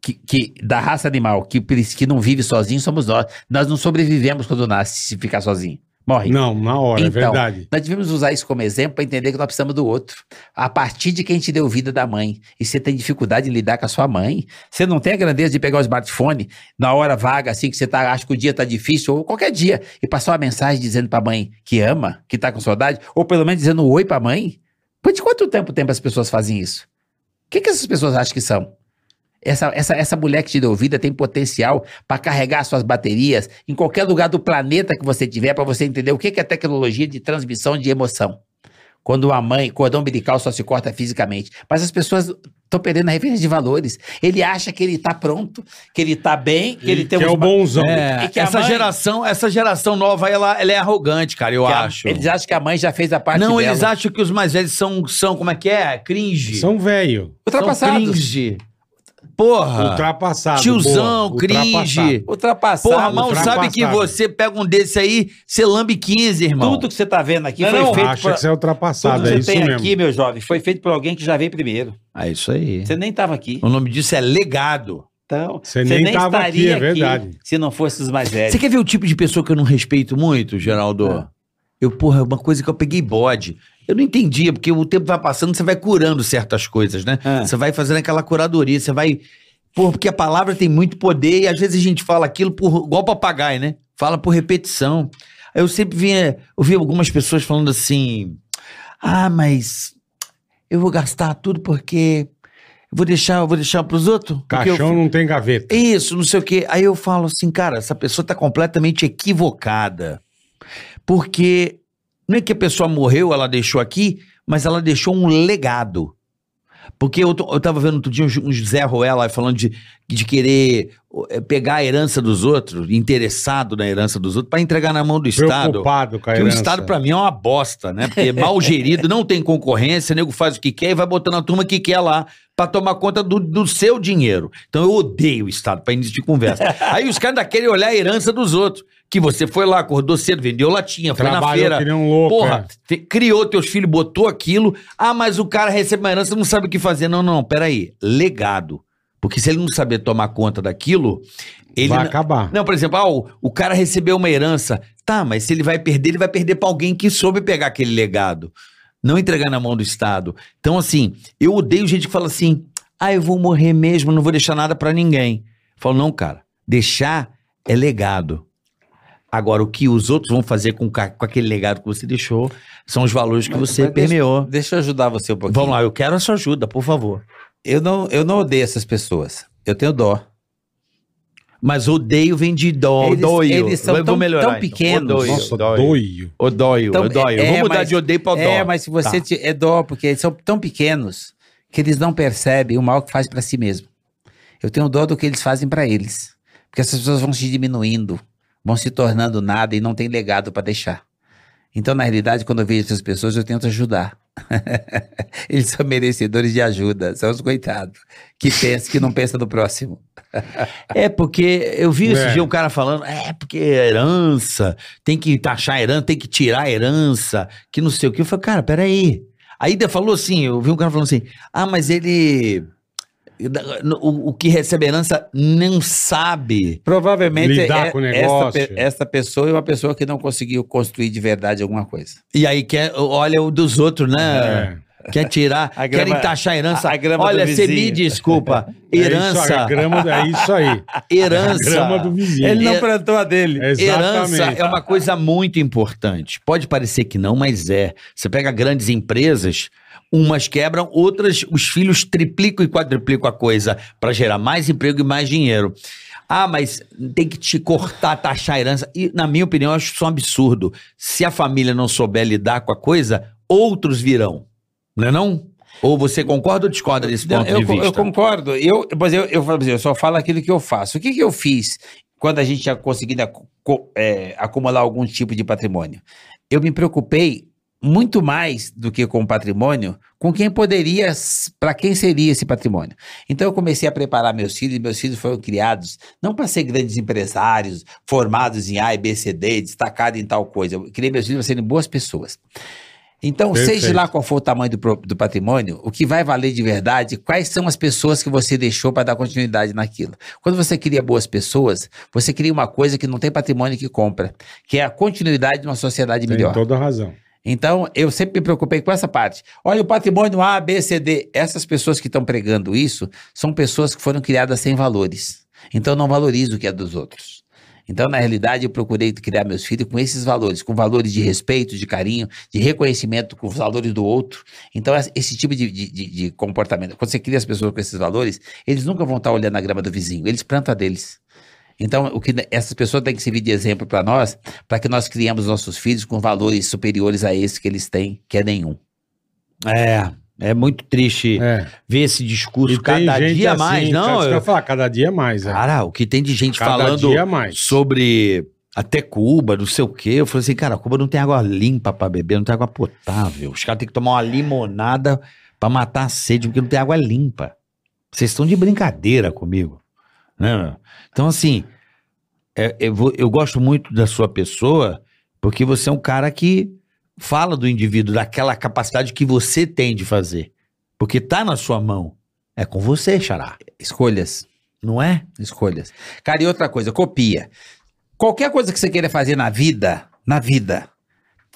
que, que- da raça animal que, que não vive sozinho somos nós. Nós não sobrevivemos quando nasce se ficar sozinho. Morre. Não, na hora, é Então, verdade. Nós devemos usar isso como exemplo para entender que nós precisamos do outro. A partir de quem te deu vida da mãe. E você tem dificuldade em lidar com a sua mãe. Você não tem a grandeza de pegar o smartphone na hora vaga, assim, que você tá, acha que o dia tá difícil, ou qualquer dia, e passar uma mensagem dizendo pra mãe que ama, que tá com saudade, ou pelo menos dizendo um oi pra mãe. Por de quanto tempo tempo as pessoas fazem isso? que, que essas pessoas acham que são? Essa, essa, essa mulher que te deu vida tem potencial para carregar suas baterias em qualquer lugar do planeta que você tiver, para você entender o que, que é tecnologia de transmissão de emoção. Quando a mãe, cordão umbilical só se corta fisicamente. Mas as pessoas estão perdendo a referência de valores. Ele acha que ele tá pronto, que ele tá bem, que ele, tem que é uns o bonzão. É, E que a essa mãe- geração, essa geração nova, aí, ela, ela é arrogante, cara, eu que a- acho. Eles acham que a mãe já fez a parte não, dela. eles acham que os mais velhos são, são como é que é? Cringe. São velho. São ultrapassados. cringe. Porra. Ultrapassado. Tiozão, boa, cringe. ultrapassado. Ultrapassado. Porra, mal ultrapassado. sabe que você pega um desse aí, você lambe 15, irmão. Tudo que você tá vendo aqui Não, foi não, feito Acha por... que você é ultrapassado, Tudo é que isso você tem mesmo. aqui, meu jovem, foi feito por alguém que já veio primeiro. É isso aí. Você nem tava aqui. O nome disso é legado. Então, Você nem tava aqui, é verdade. se não fosse os mais velhos. Você quer ver o tipo de pessoa que eu não respeito muito, Geraldo? Eu, porra, é uma coisa que eu peguei bode. Eu não entendia, porque o tempo vai passando, você vai curando certas coisas, né? Ah. Você vai fazendo aquela curadoria, você vai. Porra, porque a palavra tem muito poder e às vezes a gente fala aquilo por, igual papagaio, né? Fala por repetição. Aí eu sempre vinha, ouvi algumas pessoas falando assim: ah, mas eu vou gastar tudo porque eu vou deixar, eu vou deixar pros outros. porque eu- Caixão não tem gaveta. isso, não sei o quê. Aí eu falo assim, cara, essa pessoa tá completamente equivocada. Porque não é que a pessoa morreu, ela deixou aqui, mas ela deixou um legado. Porque eu, eu tava vendo outro dia uns, uns Zé Ruela falando de, de querer eh, pegar a herança dos outros, interessado na herança dos outros, para entregar na mão do Estado. Preocupado com a Que o herança. Estado, pra mim, é uma bosta, né? Porque é mal gerido, não tem concorrência, o nego faz o que quer e vai botando a turma que quer lá pra tomar conta do, do seu dinheiro. Então eu odeio o Estado, pra início de conversa. Aí os caras ainda querem olhar a herança dos outros. Que você foi lá, acordou cedo, vendeu latinha, foi na Trabalhou feira. que nem um louco. Porra, é. criou teus filhos, botou aquilo. Ah, mas o cara recebe uma herança e não sabe o que fazer. Não, não, peraí. Legado. Porque se ele não saber tomar conta daquilo, ele. Vai não- acabar. não, por exemplo, ah, o, o cara recebeu uma herança. Tá, mas se ele vai perder, ele vai perder pra alguém que soube pegar aquele legado. Não entregar na mão do Estado. Então, assim, eu odeio gente que fala assim: ah, eu vou morrer mesmo, não vou deixar nada pra ninguém. Eu falo, não, cara, deixar é legado. Agora, o que os outros vão fazer com, com aquele legado que você deixou são os valores que Mas- você mas deixa- permeou. Deixa eu ajudar você um pouquinho. Vamos lá, eu quero a sua ajuda, por favor. Eu não, eu não odeio essas pessoas. Eu tenho dó. Mas odeio vem de dó, Eles- doio. eles são tão- melhorar, tão então. pequenos. Odoio, Nossa, odoio. doio. Odóio, Então, odóio. é, Vou mudar mas- de odeio pra dó. É, mas se você Tá. te- é dó, porque eles são tão pequenos que eles não percebem o mal que faz pra si mesmo. Eu tenho dó do que eles fazem pra eles. Porque essas pessoas vão se diminuindo, vão se tornando nada e não tem legado pra deixar. Então, na realidade, quando eu vejo essas pessoas, eu tento ajudar. eles são merecedores de ajuda, são os coitados que pensam que não pensam no próximo. É, porque eu vi esse É. dia um cara falando, é, porque é herança, tem que taxar a herança, tem que tirar a herança, que não sei o que. Eu falei, cara, peraí. Aí ainda falou assim, eu vi um cara falando assim, ah, mas ele... O, o que recebe herança não sabe. Provavelmente Lidar é- com o negócio. pe- essa pessoa é uma pessoa que não conseguiu construir de verdade alguma coisa. E aí quer, olha o dos outros, né? Quer tirar, grama- querem taxar a herança. a- a grama olha, você me desculpa, É isso, herança, a grama, é isso aí. herança. A grama do vizinho. Ele não não plantou a dele. Herança Exatamente. é uma coisa muito importante. Pode parecer que não, mas é. Você pega grandes empresas, umas quebram, outras os filhos triplicam e quadriplicam a coisa para gerar mais emprego e mais dinheiro. Ah, mas tem que te cortar, taxar a herança. E, na minha opinião, eu acho isso um absurdo. Se a família não souber lidar com a coisa, outros virão. Não é não? Ou você concorda ou discorda desse ponto eu, de vista? eu concordo. Eu, mas eu, eu, falo eu só falo aquilo que eu faço. O que, que eu fiz quando a gente já conseguiu acu- co- é, acumular algum tipo de patrimônio? Eu me preocupei muito mais do que com o patrimônio, com quem poderia, para quem seria esse patrimônio. Então eu comecei a preparar meus filhos, e meus filhos foram criados não para ser grandes empresários, formados em A, B, C, D, destacados em tal coisa. Eu criei meus filhos para serem boas pessoas. Então, Perfeito. seja lá qual for o tamanho do, do patrimônio, o que vai valer de verdade, quais são as pessoas que você deixou para dar continuidade naquilo. Quando você cria boas pessoas, você cria uma coisa que não tem patrimônio que compra, que é a continuidade de uma sociedade Tem melhor. toda a razão. Então, eu sempre me preocupei com essa parte. Olha, o patrimônio A, B, C, D. Essas pessoas que estão pregando isso são pessoas que foram criadas sem valores. Então, não valoriza o que é dos outros. Então, na realidade, eu procurei criar meus filhos com esses valores, com valores de respeito, de carinho, de reconhecimento com os valores do outro. Então, es- esse tipo de, de- de- de comportamento, quando você cria as pessoas com esses valores, eles nunca vão estar olhando a grama do vizinho, eles plantam a deles. Então, o que essas pessoas têm que servir de exemplo para nós, para que nós criemos nossos filhos com valores superiores a esse que eles têm, que é nenhum. É, é muito triste É. ver esse discurso E tem cada dia assim, mais, não? eu eu- ia falar, cada dia mais. É. Cara, o que tem de gente Cada falando dia mais. sobre até Cuba, não sei o quê. Eu falei assim, cara, Cuba não tem água limpa pra beber, não tem água potável. Os caras têm que tomar uma limonada pra matar a sede, porque não tem água limpa. Vocês estão de brincadeira comigo. Né? meu? Então, assim, é- eu, vou- eu gosto muito da sua pessoa, porque você é um cara que fala do indivíduo, daquela capacidade que você tem de fazer. Porque tá na sua mão. É com você, Xará. Escolhas. Não é? Escolhas. Cara, e outra coisa, copia. Qualquer coisa que você queira fazer na vida, na vida,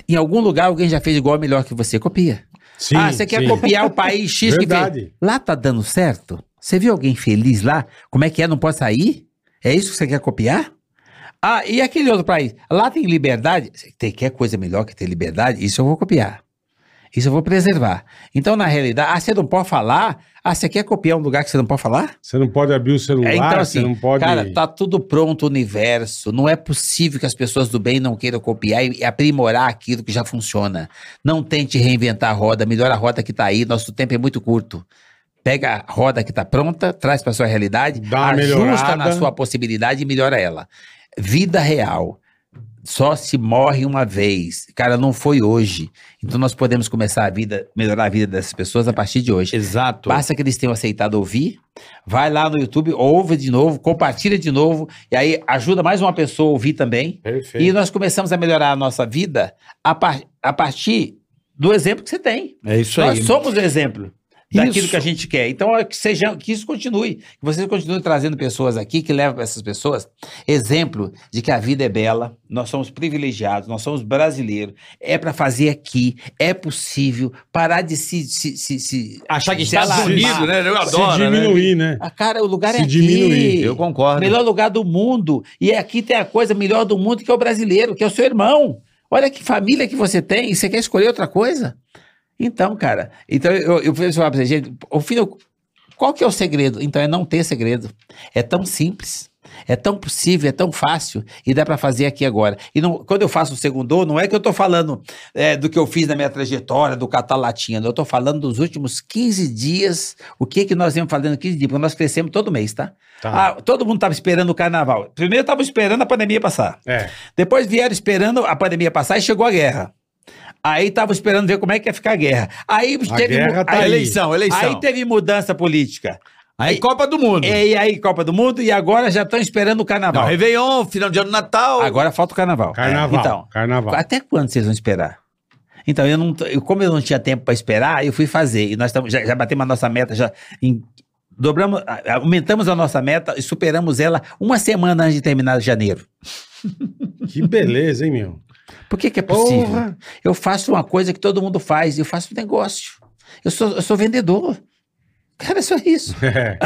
em algum lugar alguém já fez igual ou melhor que você, copia. Sim, ah, você quer sim. copiar o país X que fez. Verdade. Lá tá dando certo? Você viu alguém feliz lá? Como é que é? Não pode sair? É isso que você quer copiar? Ah, e aquele outro país? Lá tem liberdade? Tem- quer coisa melhor que ter liberdade? Isso eu vou copiar. Isso eu vou preservar. Então, na realidade, ah, você não pode falar? Ah, você quer copiar um lugar que você não pode falar? Você não pode abrir o celular, É, então, assim, você não pode. Cara, tá tudo pronto o universo. Não é possível que as pessoas do bem não queiram copiar e aprimorar aquilo que já funciona. Não tente reinventar a roda, melhora a roda que tá aí. Nosso tempo é muito curto. Pega a roda que tá pronta, traz para sua realidade, Dá ajusta melhorada. na sua possibilidade e melhora ela. Vida real. Só se morre uma vez. Cara, não foi hoje. Então nós podemos começar a vida, melhorar a vida dessas pessoas a partir de hoje. Exato. Basta que eles tenham aceitado ouvir. Vai lá no YouTube, ouve de novo, compartilha de novo, e aí ajuda mais uma pessoa a ouvir também. Perfeito. E nós começamos a melhorar a nossa vida a, par- a partir do exemplo que você tem. É isso nós aí. somos o exemplo daquilo Isso. que a gente quer. Então, é que, seja, que isso continue. Que vocês continuem trazendo pessoas aqui que levam para essas pessoas exemplo de que a vida é bela, nós somos privilegiados, nós somos brasileiros, é para fazer aqui, é possível parar de se. se, se, se Achar que se Estados alarmar. Unidos, né? Eu Se adoro, né? diminuir, né? Ah, cara, o lugar Se é aqui. diminuir. Eu concordo. Melhor lugar do mundo. E aqui tem a coisa melhor do mundo que é o brasileiro, que é o seu irmão. Olha que família que você tem. E você quer escolher outra coisa? Então, cara. Então, eu, eu falei falar pra você, gente, o filho, qual que é o segredo? Então, é não ter segredo. É tão simples. É tão possível, é tão fácil e dá pra fazer aqui agora. E não- quando eu faço o segundo, não é que eu tô falando é, do que eu fiz na minha trajetória, do catar não. eu tô falando dos últimos 15 dias, o que que nós viemos fazendo 15 dias, porque nós crescemos todo mês, tá? Tá. Ah, todo mundo estava esperando o carnaval. Primeiro estavam esperando a pandemia passar. É. Depois vieram esperando a pandemia passar e chegou a guerra. Aí estavam esperando ver como é que ia ficar a guerra. Aí teve guerra tá aí, aí. Eleição, eleição. aí teve mudança política. Aí Copa do Mundo. E aí Copa do Mundo e agora já estão esperando o carnaval. Não, Réveillon, final de ano Natal. Agora falta o carnaval. Carnaval. Então, Carnaval. até quando vocês vão esperar? Então, eu não, eu, como eu não tinha tempo para esperar, eu fui fazer. E nós tamo, já, já batemos a nossa meta, já em- dobramos, a- aumentamos a nossa meta e superamos ela uma semana antes de terminar janeiro. Que beleza, hein, meu? Por que, que é possível? Porra. Eu faço uma coisa que todo mundo faz, eu faço um negócio. Eu sou, eu sou vendedor. Cara, é só isso. É.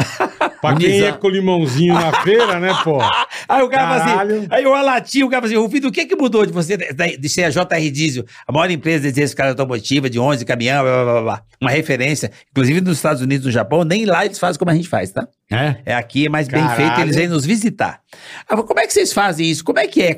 pra quem ia com limãozinho na feira, né, pô? Aí o cara assim, aí o Alatinho, o cara fala assim, Rufino, o que que mudou de você, de, de ser a JR Diesel, a maior empresa de escala automotiva, de 11 caminhão, blá, blá, blá, blá. uma referência, inclusive nos Estados Unidos, no Japão, nem lá eles fazem como a gente faz, tá? É? É aqui, é bem Caralho. feito, eles vêm nos visitar. Ah, mas como é que vocês fazem isso? Como é que é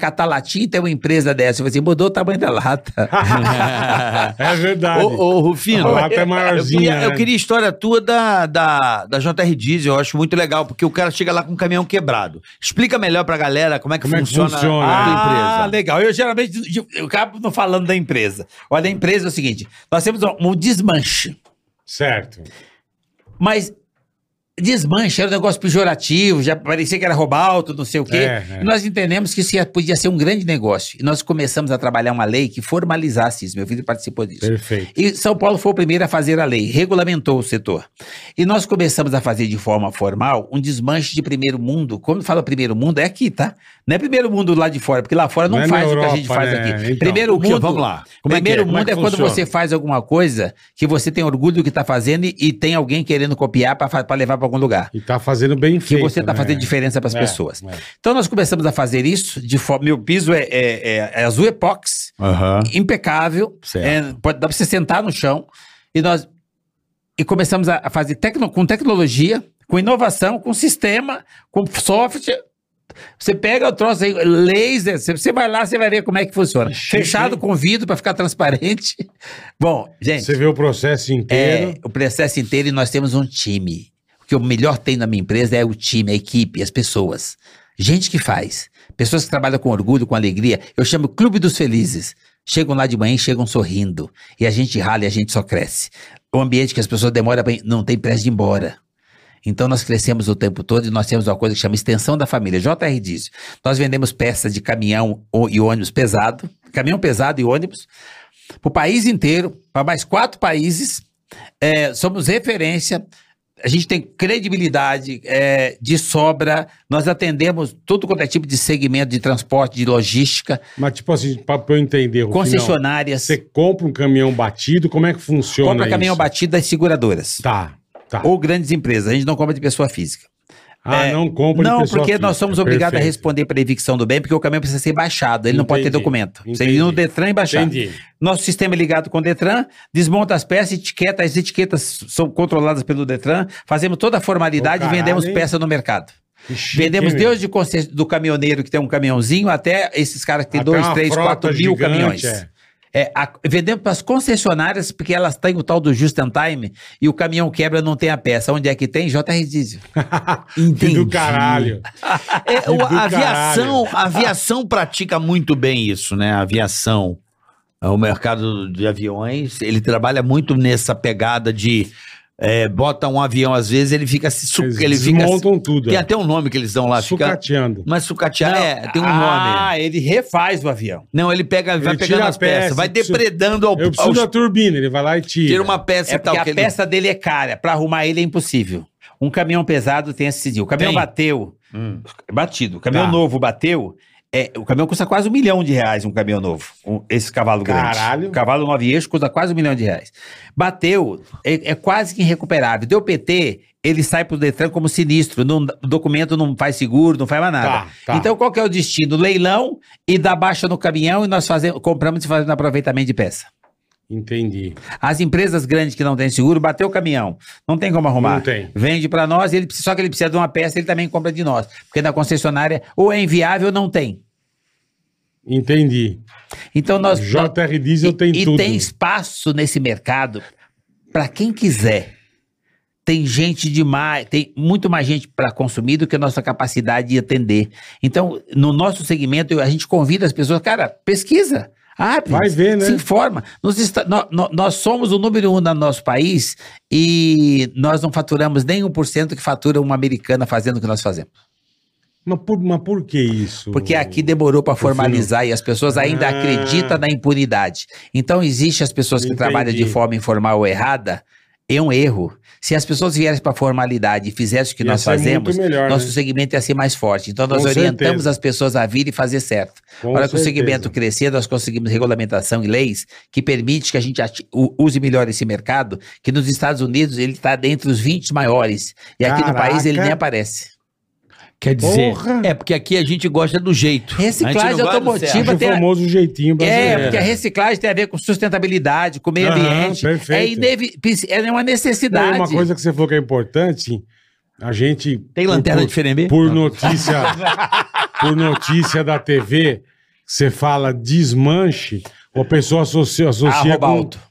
e ter uma empresa dessa? Eu falei assim, mudou o tamanho da lata. É verdade. Ô, ô, Rufino, A lata é eu maiorzinha, queria, né? eu queria a história tua da, da, da JR Diesel, eu acho muito legal, porque o cara chega lá com um caminhão quebrado. Explica melhor pra galera como é que Como é que funciona, funciona, a tua? Ah, empresa. legal. Eu geralmente eu acabo falando da empresa. Olha, a empresa é o seguinte: nós temos um desmanche. Certo. Mas desmanche era um negócio pejorativo, já parecia que era roubar alto, não sei o quê. É, é. E nós entendemos que isso ia- podia ser um grande negócio. E nós começamos a trabalhar uma lei que formalizasse isso. Meu filho participou disso. Perfeito. E São Paulo foi o primeiro a fazer a lei, regulamentou o setor. E nós começamos a fazer de forma formal um desmanche de primeiro mundo. Quando fala primeiro mundo, é aqui, tá? Não é primeiro mundo lá de fora, porque lá fora não, Não é faz o que a Europa, gente faz né? aqui. Então, primeiro o que- mundo, vamos lá. Como é que primeiro é? Como é mundo que é, quando você faz alguma coisa que você tem orgulho do que tá fazendo e, e tem alguém querendo copiar para levar para algum lugar. E tá fazendo bem Que feito. você tá né? fazendo diferença para as É, pessoas. é. Então nós começamos a fazer isso de forma. Meu piso é, é- é- é azul Aham. impecável. É, pode, dá para você sentar no chão. E nós e começamos a a fazer tecno, com tecnologia, com inovação, com sistema, com software. Você pega o troço aí, laser, você- vai lá, você vai ver como é que funciona. Fechado hein? com vidro para ficar transparente. Bom, gente. Você vê o processo inteiro. É, o processo inteiro e nós temos um time. O que eu melhor tenho na minha empresa é o time, a equipe, as pessoas. Gente que faz. Pessoas que trabalham com orgulho, com alegria. Eu chamo Clube dos Felizes. Chegam lá de manhã e chegam sorrindo. E a gente rala e a gente só cresce. O ambiente que as pessoas demoram pra ir, não tem pressa de ir embora. Então nós crescemos o tempo todo e nós temos uma coisa que chama extensão da família. JR diz. Nós vendemos peças de caminhão e ônibus pesado, caminhão pesado e ônibus, para o país inteiro, para mais quatro países. É, somos referência. A gente tem credibilidade é, de sobra. Nós atendemos tudo quanto é tipo de segmento de transporte, de logística, Mas, tipo assim, pra eu entender. Rufinão, concessionárias. Você compra um caminhão batido, como é que funciona compra caminhão isso? batido das seguradoras. Tá, tá. Ou grandes empresas. A gente não compra de pessoa física. ah, é, não compra de Não, porque nós física. somos obrigados a Perfeito. responder para evicção do bem, porque o caminhão precisa ser baixado, ele não pode ter Entendi, documento. Você entendi. ir no Detran e baixar. Entendi. Nosso sistema é ligado com o Detran, desmonta as peças, etiqueta, as etiquetas são controladas pelo Detran, fazemos toda a formalidade Ô, e vendemos peça no mercado. Que chique, Vendemos desde o conce- do caminhoneiro que tem um caminhãozinho até esses caras que têm Até 2, uma 3, frota 4 mil gigante, caminhões. é. É, a- vendemos para as concessionárias, porque elas têm o tal do just in time e o caminhão quebra não tem a peça. Onde é que tem? JR Diesel. Que do caralho. É, o- do a aviação, a aviação pratica muito bem isso, né? A aviação, o mercado de aviões, ele trabalha muito nessa pegada de é, bota um avião às vezes ele fica se su- Eles ele fica desmontam tudo. tem é. até um nome que eles dão lá, fica Sucateando. mas sucatear Não, é, tem um ah, nome. ele refaz o avião. Não, ele pega, vai Ele pegando tira as a peça, peças, vai eu preciso- depredando ao, Eu preciso aos- da turbina, ele vai lá e tira. tira uma peça É e tal porque a que ele- peça dele é cara. Para arrumar ele é impossível. Um caminhão pesado tem esse dia. O caminhão Tem. bateu, Hum. batido. O caminhão Tá. novo bateu. É, o caminhão custa quase um milhão de reais, um caminhão novo. um- esse cavalo grande. Caralho. O cavalo nove eixos custa quase um milhão de reais. Bateu, é, é quase que irrecuperável. Deu PT, ele sai pro Detran como sinistro. Não, o documento não faz seguro, não faz mais nada. Tá, tá. Então, qual que é o destino? Leilão e dá baixa no caminhão e nós fazemos, compramos e fazemos aproveitamento de peça. Entendi. As empresas grandes que não têm seguro, bateu o caminhão. Não tem como arrumar. Não tem. Vende para nós, ele, só que ele precisa de uma peça, ele também compra de nós. Porque na concessionária, ou é inviável ou não tem. Entendi. Então nós. JR Diesel e, tem e tudo. tem espaço nesse mercado para quem quiser. Tem gente demais, tem muito mais gente para consumir do que a nossa capacidade de atender. Então, no nosso segmento, a gente convida as pessoas, cara, pesquisa. Abre, Vai ver, né? Se informa. Nos nó- nó- nós somos o número um no nosso país e nós não faturamos nem 1% que fatura uma americana fazendo o que nós fazemos. Mas por, mas por que isso? Porque aqui demorou para formalizar e as pessoas ainda Ah. acreditam na impunidade. Então, existe as pessoas que Entendi. trabalham de forma informal ou errada, é um erro. Se as pessoas vierem para a formalidade e fizessem o que Ia nós fazemos, melhor, nosso né? segmento ia ser mais forte. Então, nós Com orientamos certeza. as pessoas a vir e fazer certo. Com a hora que o segmento crescer, nós conseguimos regulamentação e leis que permite que a gente use melhor esse mercado, que nos Estados Unidos ele está dentre os 20 maiores. E aqui no país ele nem Caraca. aparece. Quer dizer, Porra! é porque aqui a gente gosta do jeito. Reciclagem A gente não gosta do automotiva o tem a- famoso jeitinho brasileiro. É, porque a reciclagem tem a ver com sustentabilidade, com o meio Aham, ambiente. É, inevi- é uma Não, necessidade. uma coisa que você falou que é importante, a gente... Tem lanterna por, de Feremê? Por notícia, por notícia da TV, você fala desmanche, a pessoa associa, associa Arroba com... alto.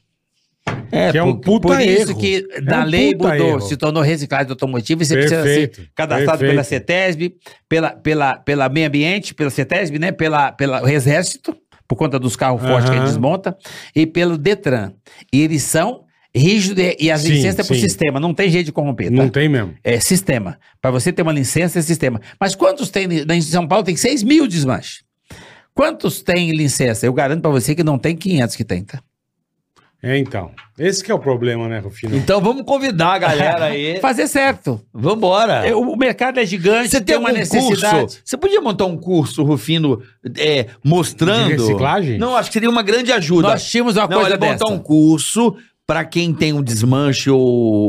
É, que é um puta Por isso erro. que É na um lei mudou, erro. se tornou reciclagem automotiva e você precisa Perfeito, ser cadastrado pela perfeito. CETESB, pela, pela, pela meio ambiente, pela CETESB, né? Pela, pela Exército, por conta dos carros fortes que a gente desmonta, e pelo Detran. E eles são rígidos e- as Sim, licenças é por sim. sistema, não tem jeito de corromper, tá? Não tem mesmo. É sistema. Para você ter uma licença, é sistema. Mas quantos tem? na- Em São Paulo tem 6 mil desmanches. Quantos tem licença? Eu garanto para você que não tem 500 que tem, tá? É, então. Esse que é o problema, né, Rufino? Então vamos convidar a galera aí. Fazer certo. Vambora. É, O mercado é gigante, Você tem uma algum necessidade. curso? Você podia montar um curso, Rufino, é, mostrando. De reciclagem? Não, acho que seria uma grande ajuda. Nós tínhamos uma Não, coisa ele montar dessa. um curso para quem tem um desmanche ou,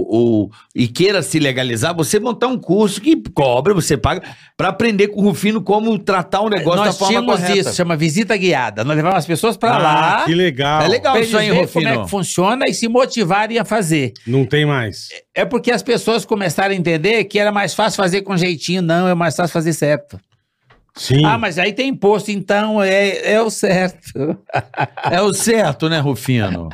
ou- e queira se legalizar, você montar um curso que cobra, você paga, para aprender com o Rufino como tratar o negócio da Nós forma tínhamos correta. isso, chama visita guiada. Nós levávamos as pessoas para Ah, lá, Que legal. É legal pra isso eles aí, verem como é Rufino. que funciona e se motivarem a fazer. Não tem mais. É porque as pessoas começaram a entender que era mais fácil fazer com jeitinho, não, é mais fácil fazer certo. Sim. Ah, mas aí tem imposto, então é, é o certo. É o certo, né, Rufino?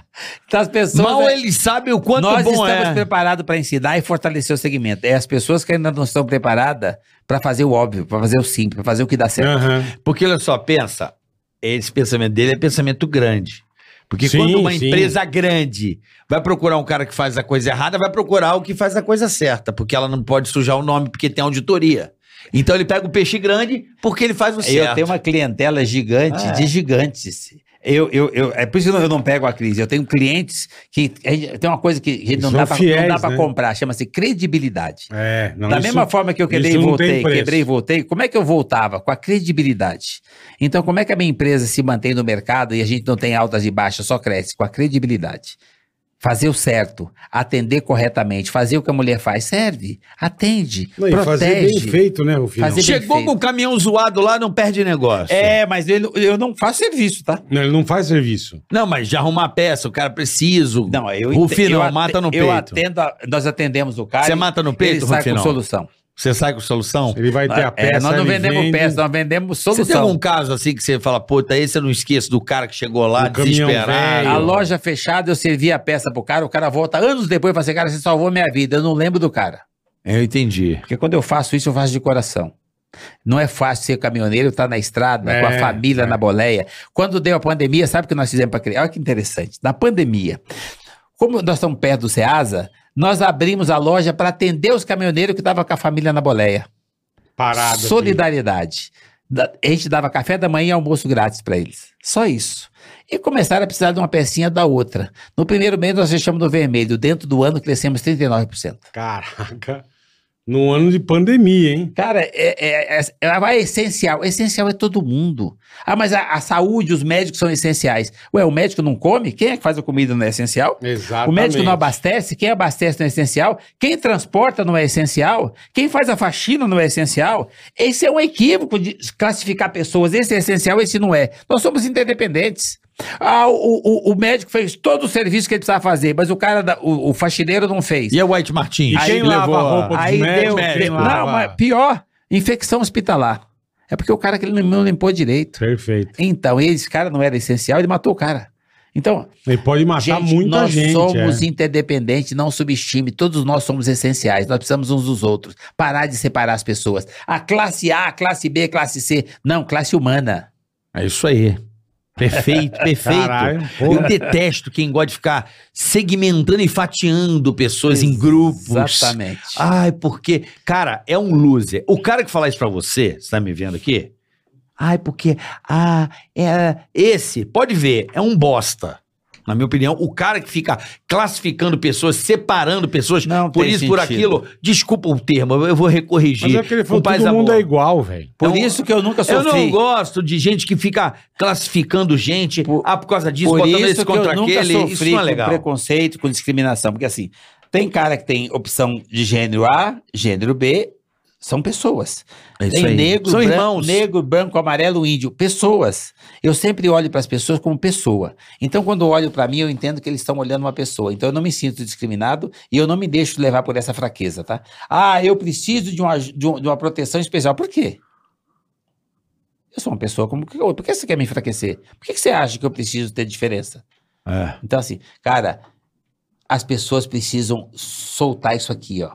Então as pessoas. Mal eles sabem o quanto Nós bom estamos é. preparados para ensinar e fortalecer o segmento. É as pessoas que ainda não estão preparadas para fazer o óbvio, para fazer o simples, para fazer o que dá certo. Aham. Porque olha só, pensa, esse pensamento dele é pensamento grande. Porque Sim, quando uma sim. empresa grande vai procurar um cara que faz a coisa errada, vai procurar o que faz a coisa certa, porque ela não pode sujar o nome porque tem auditoria. Então ele pega o peixe grande porque ele faz o certo. Eu tenho uma clientela gigante Ah, é. de gigantes. Eu, eu, eu, é por isso que eu não pego a crise. Eu tenho clientes que. Tem uma coisa que a gente não dá pra- fiéis, não dá para né? comprar, chama-se credibilidade. É, não, da isso- mesma forma que eu quebrei e voltei, quebrei e voltei, como é que eu voltava? Com a credibilidade. Então, como é que a minha empresa se mantém no mercado e a gente não tem altas e baixas, só cresce? Com a credibilidade. Fazer o certo, atender corretamente, fazer o que a mulher faz, serve, atende, Não, e protege. fazer bem feito, né, Rufino? Fazer Chegou com o caminhão zoado lá, não perde negócio. É, mas ele- eu não faço serviço, tá? Não, ele não faz serviço. Não, mas de arrumar a peça, o cara preciso. Não, eu Rufino, eu mata no eu peito. atendo a- nós atendemos o cara. Você mata no ele peito, sai Rufino? com solução. Você sai com solução? Ele vai ter a peça. É, nós não ele vendemos vende, peça, nós vendemos Você tem solução. algum caso assim que você fala, puta, esse eu não esqueço do cara que chegou lá Do desesperado? A loja fechada, eu servi a peça pro cara, o cara volta anos depois e fala assim, cara, você salvou minha vida. Eu não lembro do cara. Eu entendi. Porque quando eu faço isso, eu faço de coração. Não é fácil ser caminhoneiro, estar na estrada, com a É, família é. na boleia. Quando deu a pandemia, sabe o que nós fizemos para criar? Olha que interessante. Na pandemia, como nós estamos perto do Ceasa, nós abrimos a loja para atender os caminhoneiros que estavam com a família na boleia. Parado. aqui. Solidariedade. Da- A gente dava café da manhã e almoço grátis para eles. Só isso. E começaram a precisar de uma pecinha da outra. No primeiro mês nós fechamos no vermelho. Dentro do ano crescemos 39%. Caraca. No ano de pandemia, hein? Cara, é, é, é, é, é essencial. Essencial é todo mundo. Ah, mas a, a saúde, os médicos são essenciais. Ué, o médico não come? Quem é que faz a comida não é essencial? Exatamente. O médico não abastece? Quem abastece não é essencial? Quem transporta não é essencial? Quem faz a faxina não é essencial? Esse é um equívoco de classificar pessoas. Esse é essencial, esse não é. Nós somos interdependentes. Ah, o, o, o médico fez todo o serviço que ele precisava fazer, mas o cara, da- o, o faxineiro não fez. E a White Martins? E quem lava a roupa Aí médicos? deu. quem Não, mas pior, infecção hospitalar. É porque o cara que ele não limpou direito. Perfeito. Então, esse cara não era essencial, ele matou o cara. Então, Ele pode matar gente, muita nós gente. somos é. interdependentes, não subestime, todos nós somos essenciais, nós precisamos uns dos outros. Parar de separar as pessoas. A classe A, a classe B, a classe C. Não, classe humana. É isso aí. Perfeito, perfeito. Caralho, Eu detesto quem gosta de ficar segmentando e fatiando pessoas em grupos. Exatamente. Ai, porque, cara, é um loser. O cara que fala isso pra você, você tá me vendo aqui? Ai, porque, ah, é, esse, pode ver, é um bosta. Na minha opinião, o cara que fica classificando pessoas, separando pessoas, Não por isso, por sentido. aquilo, desculpa o termo, eu vou recorrigir. Mas é que ele falou, com todo mundo amor. é igual, velho. Por Então, isso que eu nunca Eu sofri. não gosto de gente que fica classificando gente, Por- ah, por causa disso, Por botando isso esse que eu contra nunca aquele, isso sofri não é com legal. preconceito, com discriminação. Porque assim, tem cara que tem opção de gênero A, gênero B, são pessoas. É tem negro, São branco, irmãos. negro, branco, amarelo, índio. Pessoas. Eu sempre olho para as pessoas como pessoa. Então, quando olho para mim, eu entendo que eles estão olhando uma pessoa. Então, eu não me sinto discriminado e eu não me deixo levar por essa fraqueza, tá? Ah, eu preciso de uma, de um- uma proteção especial. Por quê? Eu sou uma pessoa como que. Por que você quer me enfraquecer? Por que que você acha que eu preciso ter diferença? É. Então, assim, cara, as pessoas precisam soltar isso aqui, ó.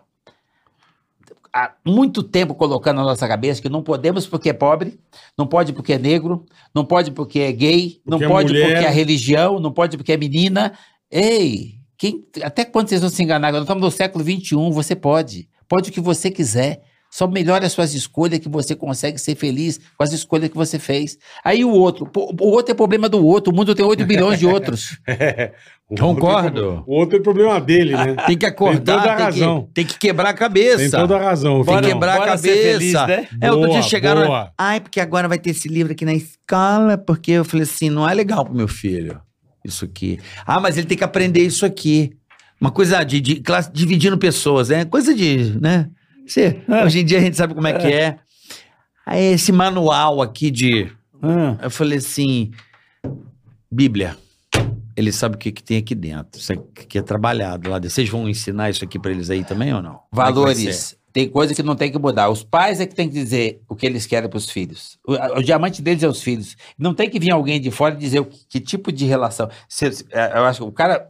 Há muito tempo colocando na nossa cabeça que não podemos porque é pobre, não pode porque é negro, não pode porque é gay, não Porque é pode mulher. porque é religião, não pode porque é menina. Ei, quem, até quando vocês vão se enganar? Nós estamos no século XXI, você pode. Pode o que você quiser. Só melhore as suas escolhas que você consegue ser feliz com as escolhas que você fez. Aí o outro, o outro é problema do outro, o mundo tem 8 bilhões de outros. O outro Concordo. é- O outro é problema dele, né? Tem que acordar, toda a tem, razão. que, tem que quebrar a cabeça. Tem toda a razão. Tem que quebrar a Bora ser cabeça. feliz, né? É, outro Boa, dia chegaram. boa. Ai, porque agora vai ter esse livro aqui na escola, porque eu falei assim, não é legal pro meu filho. Isso aqui. Ah, mas ele tem que aprender isso aqui. Uma coisa de, de classe, dividindo pessoas, né? Coisa de, né? Você, Hoje em dia a gente sabe como é que é. Aí esse manual aqui de. Hum. Eu falei assim, Bíblia. Ele sabe o que, que tem aqui dentro. Isso aqui é trabalhado lá. dentro. Vocês vão ensinar isso aqui pra eles aí também ou não? É? Valores. Tem coisa que não tem que mudar. Os pais é que tem que dizer o que eles querem para os filhos. O, o diamante deles é os filhos. Não tem que vir alguém de fora e dizer o que, que tipo de relação. Cê- é, eu acho que o cara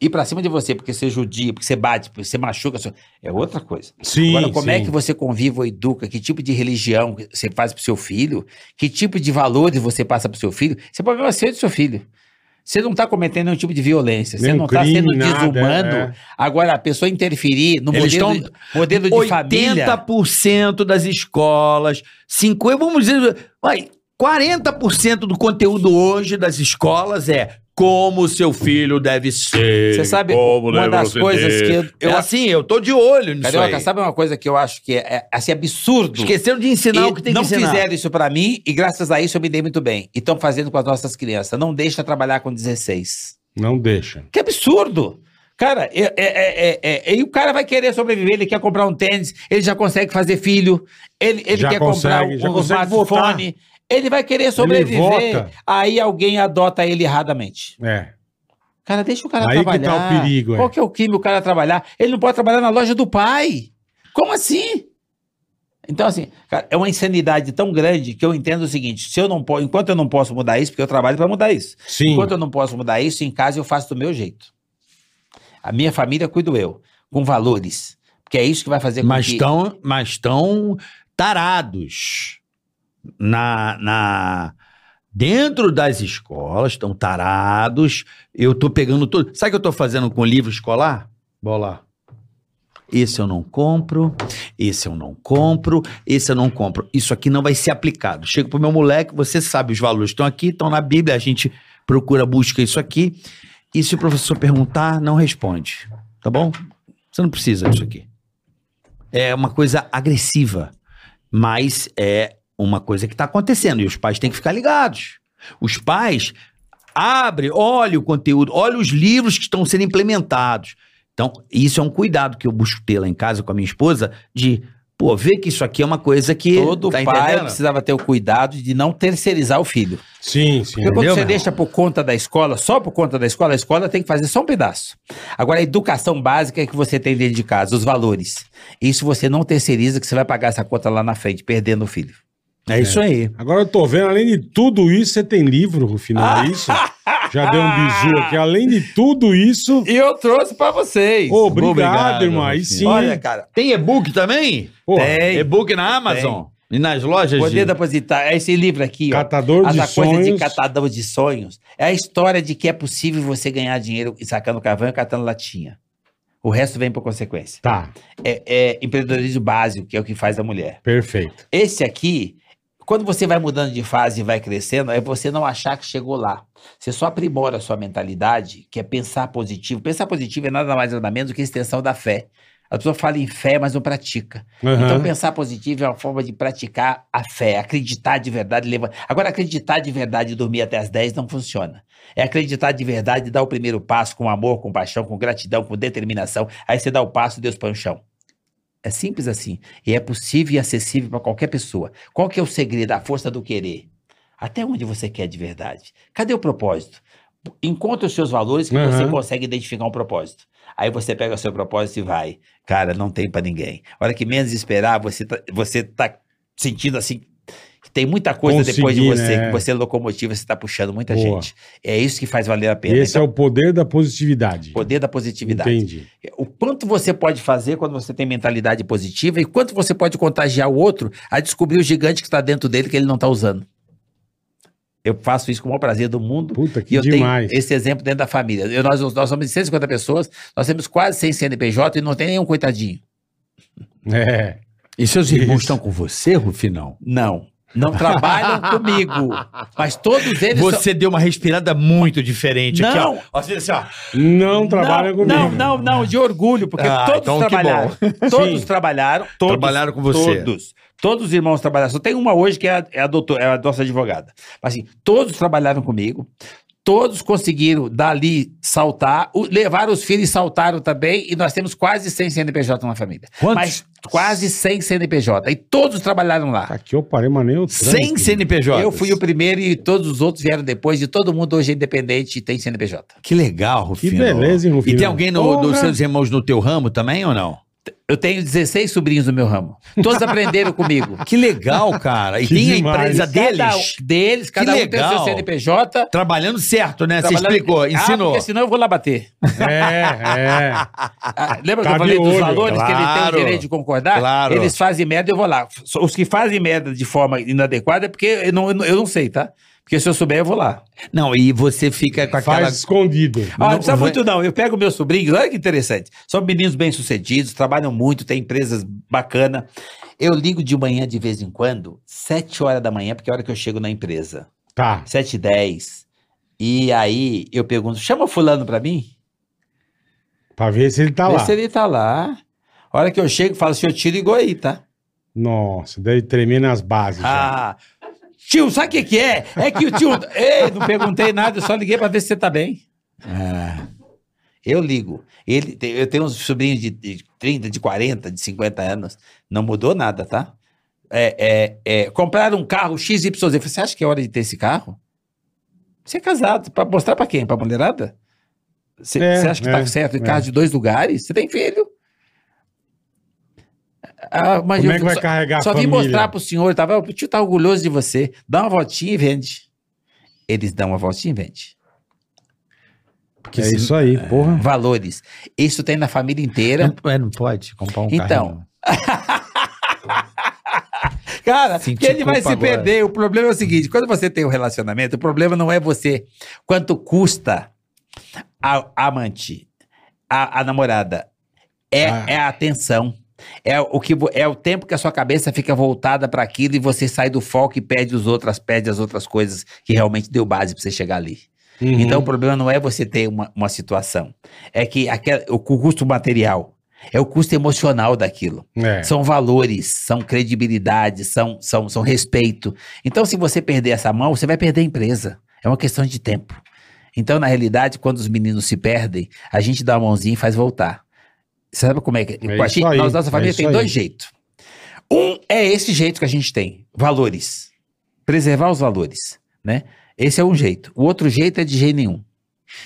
ir para cima de você porque você judia, porque você bate, porque você machuca, é outra coisa. Sim, Agora, como é sim. que você convive ou educa? Que tipo de religião você faz pro seu filho? Que tipo de valores você passa pro seu filho? Você pode ver ser do seu filho. Você não está cometendo nenhum tipo de violência. Você não está sendo nada, desumano. é. Agora, a pessoa interferir no Eles modelo, estão- modelo de família. 80% das escolas, 50, vamos dizer, vai, 40% do conteúdo hoje das escolas é como seu filho deve ser. Você sabe, como uma das coisas que eu, eu é assim, eu tô de olho nisso Carioca, aí. sabe uma coisa que eu acho que é, é, assim, absurdo? Esqueceram de ensinar E o que tem não que ensinar. fizeram isso pra mim e graças a isso eu me dei muito bem. E estão fazendo com as nossas crianças. Não deixa trabalhar com 16. Não deixa. Que absurdo! Cara, é, é, é, é, é, e o cara vai querer sobreviver, ele quer comprar um tênis, ele já consegue fazer filho, ele, ele Já quer consegue, comprar já um, um consegue smartphone, ele vai querer sobreviver, aí alguém adota ele erradamente. É. Cara, deixa o cara Aí que trabalhar. tá o perigo, é. Qual que é o crime o cara trabalhar? Ele não pode trabalhar na loja do pai. Como assim? Então, assim, cara, é uma insanidade tão grande que eu entendo o seguinte: se eu não posso, enquanto eu não posso mudar isso, porque eu trabalho para mudar isso. Sim. Enquanto eu não posso mudar isso, em casa eu faço do meu jeito. A minha família cuido eu, com valores. Porque é isso que vai fazer com Mas que... estão mas estão tarados na, na dentro das escolas, estão tarados. Eu tô pegando tudo. Sabe o que eu tô fazendo com livro escolar? Bola. Esse eu não compro, esse eu não compro, esse eu não compro. Isso aqui não vai ser aplicado. Chego pro meu moleque, você sabe, os valores estão aqui, estão na Bíblia, a gente procura, busca isso aqui. E se o professor perguntar, não responde. Tá bom? Você não precisa disso aqui é uma coisa agressiva, mas é uma coisa que está acontecendo e os pais têm que ficar ligados. Os pais abrem, olha o conteúdo, olha os livros que estão sendo implementados. Então, isso é um cuidado que eu busco ter lá em casa com a minha esposa, de, pô, ver que isso aqui é uma coisa que. Todo tá pai entendendo? precisava ter o cuidado de não terceirizar o filho. Sim, sim. Porque quando você deixa por conta da escola, só por conta da escola, a escola tem que fazer só um pedaço. Agora, a educação básica é que você tem dentro de casa, os valores. Isso você não terceiriza, que você vai pagar essa conta lá na frente, perdendo o filho. É isso aí. Agora eu tô vendo, além de tudo isso, você tem livro, Rufino, é isso? Já deu um bizu aqui. Além de tudo isso. E eu trouxe pra vocês. Obrigado, Obrigado, irmão. Aí sim. Olha, cara, Tem e-book também? Pô, tem. E-book na Amazon? E nas lojas Poder de... depositar. É esse livro aqui, ó. Catador As de coisas de sonhos. catador de sonhos. É a história de que é possível você ganhar dinheiro sacando carvão e catando latinha. O resto vem por consequência. Tá, É, é empreendedorismo básico, que é o que faz a mulher. perfeito. Esse aqui, quando você vai mudando de fase e vai crescendo, é você não achar que chegou lá. Você só aprimora a sua mentalidade, que é pensar positivo. Pensar positivo é nada mais nada menos do que a extensão da fé. A pessoa fala em fé, mas não pratica. Aham. Então, pensar positivo é uma forma de praticar a fé, acreditar de verdade. Leva... Agora, acreditar de verdade e dormir até as 10 não funciona. É acreditar de verdade e dar o primeiro passo com amor, com paixão, com gratidão, com determinação. Aí você dá o passo, Deus põe o chão. É simples assim. E é possível e acessível para qualquer pessoa. Qual que é o segredo? A força do querer. Até onde você quer de verdade? Cadê o propósito? Encontre os seus valores que você Aham. consegue identificar um propósito. Aí você pega o seu propósito e vai. Cara, não tem pra ninguém. A hora que menos esperar, você tá, você tá sentindo assim. Tem muita coisa depois de você, né? que você é locomotiva, você tá puxando muita Boa. gente. É isso que faz valer a pena. Esse Então, é o poder da positividade. poder da positividade. Entendi. O quanto você pode fazer quando você tem mentalidade positiva e quanto você pode contagiar o outro a descobrir o gigante que está dentro dele que ele não está usando. Eu faço isso com o maior prazer do mundo. Puta, E que eu demais. tenho esse exemplo dentro da família. Eu- nós, nós somos de 150 pessoas, nós temos quase 100 CNPJ e não tem nenhum coitadinho. É. E seus irmãos Isso. estão com você, Rufinão? Não. Não trabalham comigo. Mas todos eles são- Você deu uma respirada muito diferente aqui, Não. ó. Ó, Assim, assim, ó. Não trabalham comigo. Não, não, não, de orgulho, porque Ah, todos então que trabalharam. Todos Sim. trabalharam. Todos, Trabalharam com você. Todos. Todos os irmãos trabalharam. Só tem uma hoje que é a, é a doutora, é a nossa advogada. Mas assim, todos trabalharam comigo. Todos conseguiram dali saltar, o- levaram os filhos e saltaram também, e nós temos quase 100 CNPJ na família. Quantos? Mas quase 100 CNPJ. E todos trabalharam lá. Aqui eu parei, mas nem o Sem tranco. CNPJ. Eu fui o primeiro e todos os outros vieram depois, e todo mundo hoje é independente e tem CNPJ. Que legal, Rufino. beleza, hein, Rufino? E tem alguém no, dos seus irmãos no teu ramo também ou não? Eu tenho 16 sobrinhos no meu ramo. Todos aprenderam comigo. Que legal, cara. E Que tem a demais. empresa deles Cada um deles, cada um tem o seu. CNPJ. trabalhando certo, né? Você explicou, Ah, ensinou. porque senão eu vou lá bater. É, é. Ah, lembra Tá que eu falei de dos olho, valores que ele tem claro. o direito de concordar? Claro. Eles fazem merda, eu vou lá. Os que fazem merda de forma inadequada é porque eu não- eu não sei, tá? Porque se eu souber, eu vou lá. Não, e você fica com aquela... Faz escondido. Ah, não Não precisa vai- muito não. Eu pego meus sobrinhos, olha que interessante. São meninos bem-sucedidos, trabalham muito, têm empresas bacanas. Eu ligo de manhã de vez em quando, sete horas da manhã, porque é a hora que eu chego na empresa. Tá. Sete e dez. E aí eu pergunto, chama fulano pra mim? Pra ver se ele tá Vê lá. se ele tá lá. A hora que eu chego, falo, senhor, tira igual aí, tá? Nossa, deve tremer nas bases. já. Tio, sabe o que que é? É que o tio... Ei, não perguntei nada, eu só liguei pra ver se você tá bem. Ah, Eu ligo. Ele, eu tenho uns sobrinhos de, de 30, de 40, de 50 anos. Não mudou nada, tá? É, é, é, compraram um carro XYZ. Eu falei, você acha que é hora de ter esse carro? Você é casado. Pra mostrar pra quem? Pra mulherada? Você É, você acha que é, tá certo? Em é. carro de dois lugares? Você tem filho? Ah, mas Como eu é que vai só, carregar a só vim mostrar pro senhor. Tava, o tio tá orgulhoso de você. Dá uma voltinha e vende. Eles dão uma voltinha e vende. é isso aí, porra. Valores. Isso tem na família inteira. não, é, não pode comprar um Então, carro. Cara, Senti que ele vai se agora. perder. O problema é o seguinte: quando você tem um relacionamento, o problema não é você. Quanto custa a a amante, a, a namorada? É, Ah. é a atenção. É o, que, é o tempo que a sua cabeça fica voltada para aquilo e você sai do foco e perde os outras, perde as outras coisas que realmente deu base para você chegar ali. Uhum. Então o problema não é você ter uma, uma situação. É que aquela, o custo material é o custo emocional daquilo. É. São valores, são credibilidade, são, são, são respeito. Então, se você perder essa mão, você vai perder a empresa. É uma questão de tempo. Então, na realidade, quando os meninos se perdem, a gente dá uma mãozinha e faz voltar. Você sabe como é que. É a gente, aí, nós, nossa é família isso tem aí. dois jeitos. Um é esse jeito que a gente tem: valores. Preservar os valores. Né? Esse é um jeito. O outro jeito é de jeito nenhum.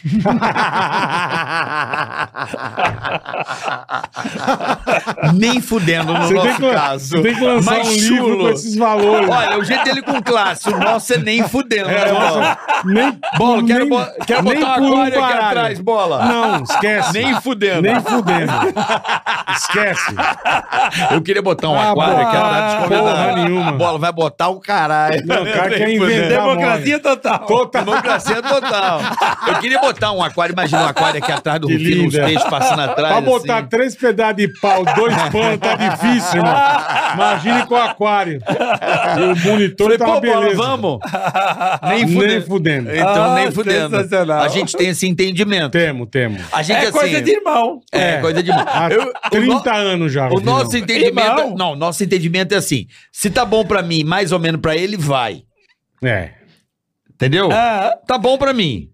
Nem fudendo no Você nosso que, caso. tem que lançar Mais um livro chulo. com esses valores. Olha, o jeito dele com classe, o nosso é nem fudendo. É, né, nossa, bola? nem, Bola, quero, nem- bo- quero nem botar por um um aquário aqui atrás, bola. Não, esquece. Nem fudendo. Nem fudendo. Esquece. Eu queria botar um Ah, aquário aqui atrás de porra convidado. nenhuma. Bola vai botar o caralho. Não, o cara quer inventar. Democracia total. Total. Democracia total. Eu queria botar um aquário, imagina um aquário aqui atrás do Rufino, os linda. peixes passando atrás. Pra botar assim. três pedaços de pau, dois panos, tá difícil, irmão. Imagine com o aquário. E o monitor Falei, tá pô, uma bola, beleza. vamos. Nem Nem fudendo. fudendo. Então, Ah, nem fudendo. sensacional. A gente tem esse entendimento. Temo, temo. A gente, É assim, coisa de irmão. É, É. coisa de... Há Eu- o no- 30 anos já. O nosso entendimento, Irmão. não, nosso entendimento é assim: se tá bom pra mim, mais ou menos pra ele, vai. É. Entendeu? Ah, Tá bom pra mim.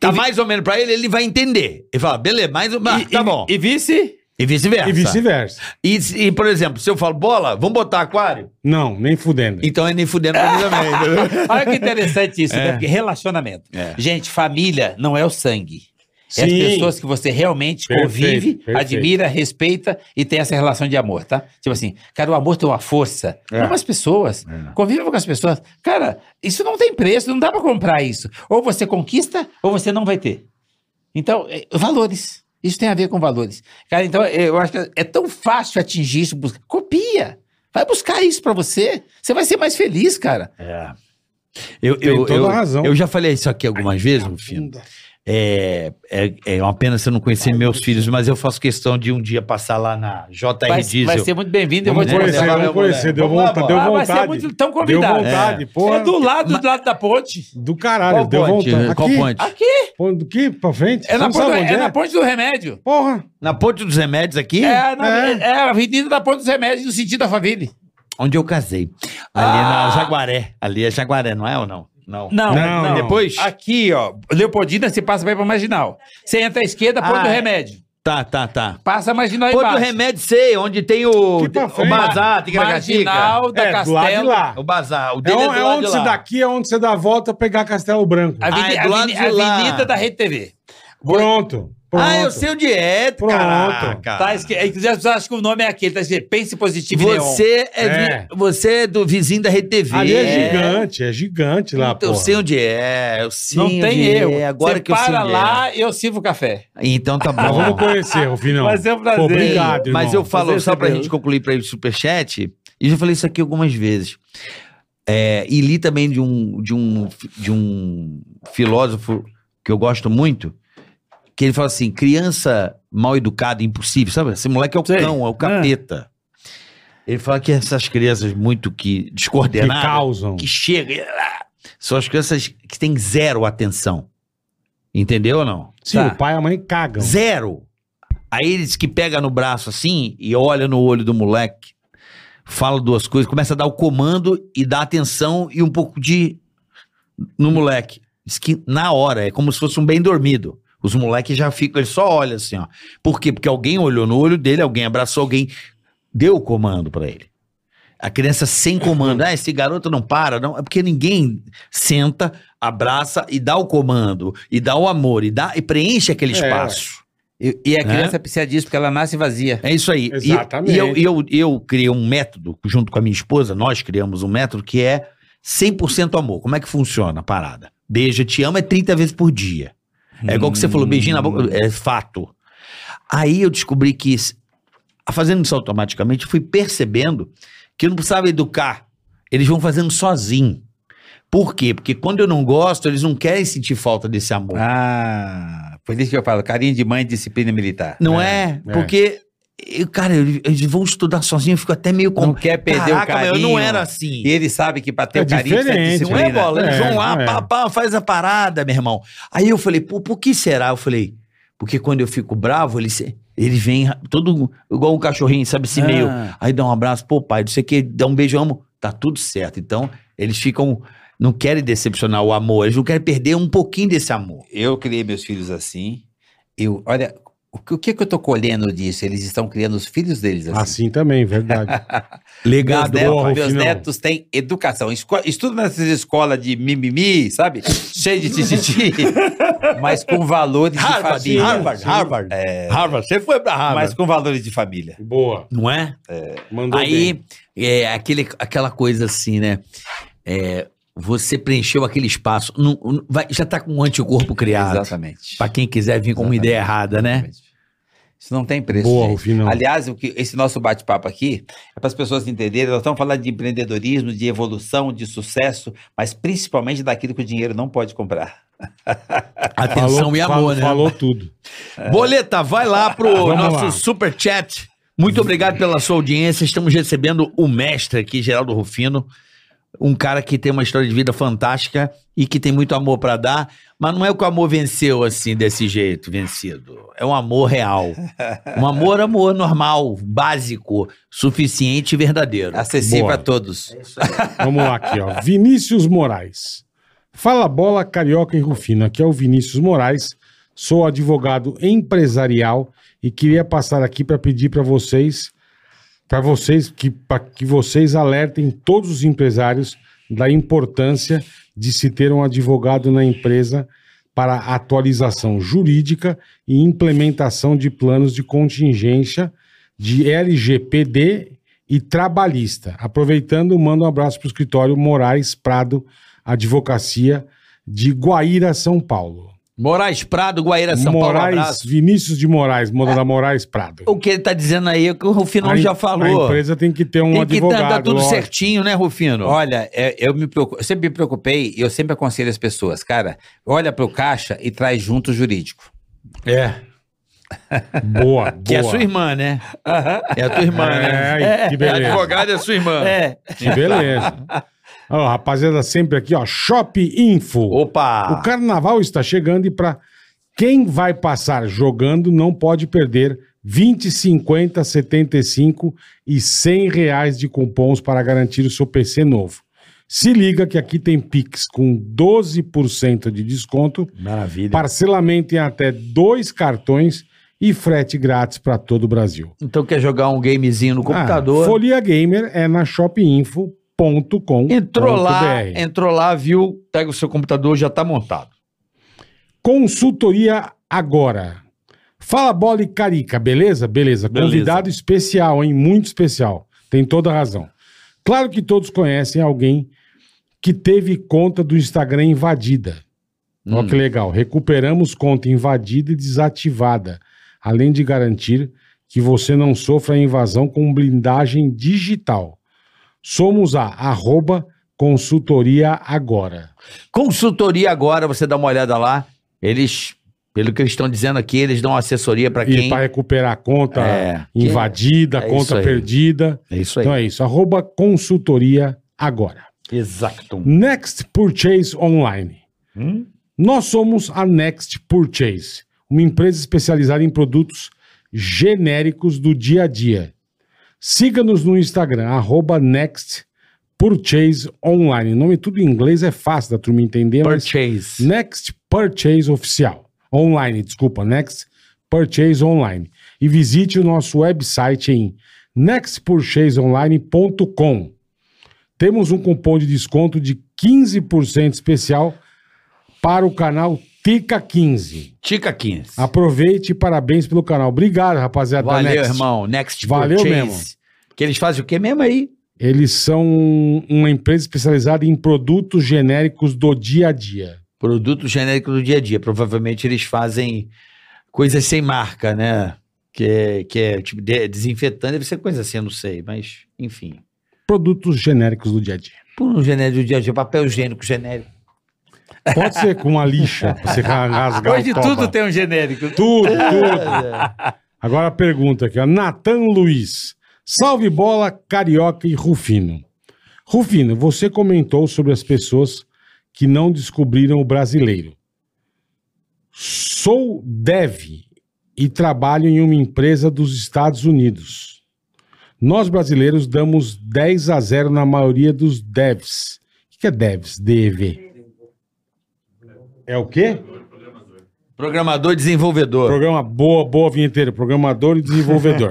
Tá vi- mais ou menos pra ele, ele vai entender. Ele fala, beleza, mais ou menos, tá bom. E vice? E vice-versa. E vice-versa. E, e, por exemplo, se eu falo, bola, vamos botar aquário? Não, nem fudendo. Então é nem fudendo pra mim também. Olha que interessante isso, É. né? Porque relacionamento. É. Gente, família não é o sangue. É as pessoas que você realmente Perfeito, convive, perfeito. admira, respeita e tem essa relação de amor, tá? Tipo assim, cara, o amor tem uma força. É. As pessoas. Conviva com as pessoas. Cara, isso não tem preço, não dá pra comprar isso. Ou você conquista, ou você não vai ter. Então, é, valores. Isso tem a ver com valores. Cara, então eu acho que é tão fácil atingir isso. busca- Copia. Vai buscar isso pra você. Você vai ser mais feliz, cara. Eu, Tem eu, toda eu, a razão. eu já falei isso aqui algumas vezes, Rufino. É, é, é uma pena você não conhecer meus filhos, mas eu faço questão de um dia passar lá na JR Vai, Diesel. vai ser muito bem-vindo. Eu vou te conhecer, vamos meu conhecer. Deu Vamos lá, vontade. Deu Ah, vai vontade. ser muito tão Deu convidado. vontade, porra. É do lado, do lado da ponte. Do caralho, Qual deu ponte? vontade. Qual Aqui, ponte? Aqui. Ponto do que pra frente? É na, ponte, do- onde é na ponte do remédio. Porra. Na Ponte dos Remédios aqui, É, na, É. é. a avenida da ponte dos remédios, no sentido da família. onde eu casei. Ali Ah. na Jaguaré. Ali é Jaguaré, não é ou não? Não. Não, Não, não. Depois? Aqui, ó. Leopoldina, você passa pra ir pra Marginal. Você entra à esquerda, ponte Ah, do é. remédio. Tá, tá, tá. Passa a Marginal Ponte do embaixo. Remédio, sei, onde tem o, o bazar, Ticaracatica. Marginal da É, do lado de Castelo. lá. O bazar, o É, dele é, do é lado onde de você daqui, é onde você dá a volta pegar Castelo Branco. Aveni- Ah, é do lado de lá. Avenida da Rede TV. Pronto. Pronto. Ah, eu sei onde é, Pronto. caraca. Tá, esque- inclusive, as pessoas acham que o nome é aquele. Tá escrito Pense Positivo. Você é, vi- É. você é do vizinho da Rede TV. Ali é gigante, é gigante lá, Puta, pô. eu sei onde é, eu sei Não tem é, erro. agora Você que eu sei para lá, eu sirvo café. é. Então tá Nós bom. vamos conhecer, Rufinão. Vai ser um prazer. Pô, obrigado, irmão. Mas eu falo, Você só pra gente concluir pra ir pro superchat, e já falei isso aqui algumas vezes. É, e li também de um, de, um, de um filósofo que eu gosto muito, que ele fala assim: criança mal educada, impossível, sabe? Esse moleque é o Sei. cão, é o capeta. Ele fala que essas crianças muito que Que descoordenadas, causam. que chegam, são as crianças que têm zero atenção. Entendeu ou não? Sim, Tá. o pai e a mãe cagam. Zero. Aí eles que pega no braço assim e olha no olho do moleque, fala duas coisas, começa a dar o comando e dá atenção e um pouco de no moleque. Diz que na hora, é como se fosse um bem dormido. Os moleques já ficam, ele só olha assim, ó. Por quê? Porque alguém olhou no olho dele, alguém abraçou, alguém deu o comando pra ele. A criança sem comando, ah, esse garoto não para, não. É porque ninguém senta, abraça e dá o comando, e dá o amor, e, dá, e preenche aquele É. espaço. E, e a criança precisa disso, porque ela nasce vazia. É isso aí. Exatamente. E, eu, e eu, eu criei um método, junto com a minha esposa, nós criamos um método que é 100% amor. Como é que funciona a parada? Beija, te amo é 30 vezes por dia. É igual que você falou, beijinho na boca, é fato. Aí eu descobri que, fazendo isso automaticamente, eu fui percebendo que eu não precisava educar. Eles vão fazendo sozinho. Por quê? Porque quando eu não gosto, eles não querem sentir falta desse amor. Ah, por isso que eu falo, carinho de mãe e disciplina militar. não é? é. Porque, eu, cara, eles vão estudar sozinho, eu fico até meio Não com. quer perder Caraca, o mas carinho. eu não era assim. E ele sabe que pra ter É o carinho diferente, Não é bola, eles É, vão lá, não é. pá, pá, faz a parada, meu irmão. Aí eu falei, pô, por que será? Eu falei, porque quando eu fico bravo, ele, ele vem todo igual um cachorrinho, sabe, assim, Ah. meio. Aí dá um abraço, pô, pai, não sei o que, dá um beijo, amo, tá tudo certo. Então, eles ficam, não querem decepcionar o amor, eles não querem perder um pouquinho desse amor. Eu criei meus filhos assim. Eu, olha, o que, o que que eu tô colhendo disso? Eles estão criando os filhos deles assim. Assim também, verdade. Meus, Legado, netos, boa, meus netos têm educação. Esco estudo nessas escolas de mimimi, sabe? Cheio de tititi, mas com valores de Harvard, família. Harvard, Harvard. Harvard, você foi pra Harvard. Mas com valores de família. Boa. Não é? Mandou Aí, bem. é aquele, aquela coisa assim, né? É, você preencheu aquele espaço, não- não- vai- já tá com um anticorpo criado. Exatamente. Pra quem quiser vir com uma Exatamente. ideia errada, né? Exatamente. Isso não tem preço. Boa, gente. Rufinão. Aliás, o que, esse nosso bate-papo aqui é para as pessoas entenderem. Nós estamos falando de empreendedorismo, de evolução, de sucesso, mas principalmente daquilo que o dinheiro não pode comprar. Atenção Falou- e amor, falou- né? Falou tudo. Boleta, vai lá pro Vamos nosso lá. super chat. Muito obrigado pela sua audiência. Estamos recebendo o mestre aqui, Geraldo Rufino. Um cara que tem uma história de vida fantástica e que tem muito amor pra dar, mas não é que o amor venceu assim, desse jeito, vencido. É um amor real. Um amor, amor normal, básico, suficiente e verdadeiro. Acessível a todos. Vamos lá aqui, ó. Vinícius Moraes. Fala bola carioca e Rufino. Aqui é o Vinícius Moraes. Sou advogado empresarial e queria passar aqui para pedir para vocês, para vocês que para que vocês alertem todos os empresários da importância de se ter um advogado na empresa para atualização jurídica e implementação de planos de contingência de LGPD e trabalhista. Aproveitando, mando um abraço para o escritório Moraes Prado Advocacia de Guaíra, São Paulo. Moraes Prado, Guaíra, São Paulo, Moraes. Vinícius de Moraes, moda da Moraes Prado. O que ele tá dizendo aí é que o Rufino A já A falou. empresa tem que ter um Tem que advogado. andar tudo lógico. certinho, né, Rufino? Olha, é, eu, me preocupo, eu sempre me preocupei e eu sempre aconselho as pessoas, cara, olha pro caixa e traz junto o jurídico. É. Boa, boa. Que é a sua irmã, né? É a tua irmã, né? É, que beleza. Advogado é a sua irmã. É. Que beleza. Ó, rapaziada, sempre aqui, ó. Shop Info. Opa! O carnaval está chegando e para quem vai passar jogando não pode perder 20, 50, 75 e 100 reais de cupons para garantir o seu PC novo. Se liga que aqui tem Pix com 12% de desconto, Maravilha. parcelamento em até dois cartões e frete grátis para todo o Brasil. Então quer jogar um gamezinho no computador? Ah, Folia Gamer é na shopinfo.com. Entrou lá, entrou lá, viu? Pega o seu computador, já tá montado. Consultoria agora. Fala bola e carica, beleza? Beleza. Beleza. Convidado especial, hein? Muito especial. Tem toda a razão. Claro que todos conhecem alguém que teve conta do Instagram invadida. Olha Hum. que legal. Recuperamos conta invadida e desativada, além de garantir que você não sofra invasão com blindagem digital. Somos a arroba consultoria agora. Consultoria agora, você dá uma olhada lá. Eles, pelo que eles estão dizendo aqui, eles dão assessoria pra E quem. para recuperar a conta É. invadida, É conta perdida. É isso aí. Então é isso. Arroba consultoria agora. Exato. Next Purchase Online. Hum? Nós somos a Next Purchase, uma empresa especializada em produtos genéricos do dia a dia. Siga-nos no Instagram, arroba Next Purchase Online. O nome tudo em inglês é fácil da turma entender, Purchase. Next Purchase Oficial. Online, desculpa, Next Purchase Online. E visite o nosso website em nextpurchaseonline.com. Temos um cupom de desconto de 15% especial para o canal Tica15. Tica 15. Aproveite e parabéns pelo canal. Obrigado, rapaziada. da Valeu, Next. irmão. Next Valeu Purchase. mesmo. Que eles fazem o quê mesmo aí? Eles são uma empresa especializada em produtos genéricos do dia a dia. Produto genérico do dia a dia. Provavelmente eles fazem coisas sem marca, né? Que é, que é tipo de- desinfetante, deve ser coisa assim, eu não sei, mas enfim. Produtos genéricos do dia a dia. Por um genérico do dia a dia, papel higiênico genérico. Pode ser com uma lixa, pra você rasgar Hoje tudo tem um genérico. Tudo, tudo. Agora a pergunta aqui, ó. Natan Luiz. Salve bola, carioca e Rufino. Rufino, você comentou sobre as pessoas que não descobriram o brasileiro. Sou dev e trabalho em uma empresa dos Estados Unidos. Nós brasileiros damos 10 a 0 na maioria dos devs. O que é devs? DEV. É o quê? Programador e desenvolvedor. Programa boa, boa vinheteira, programador e desenvolvedor.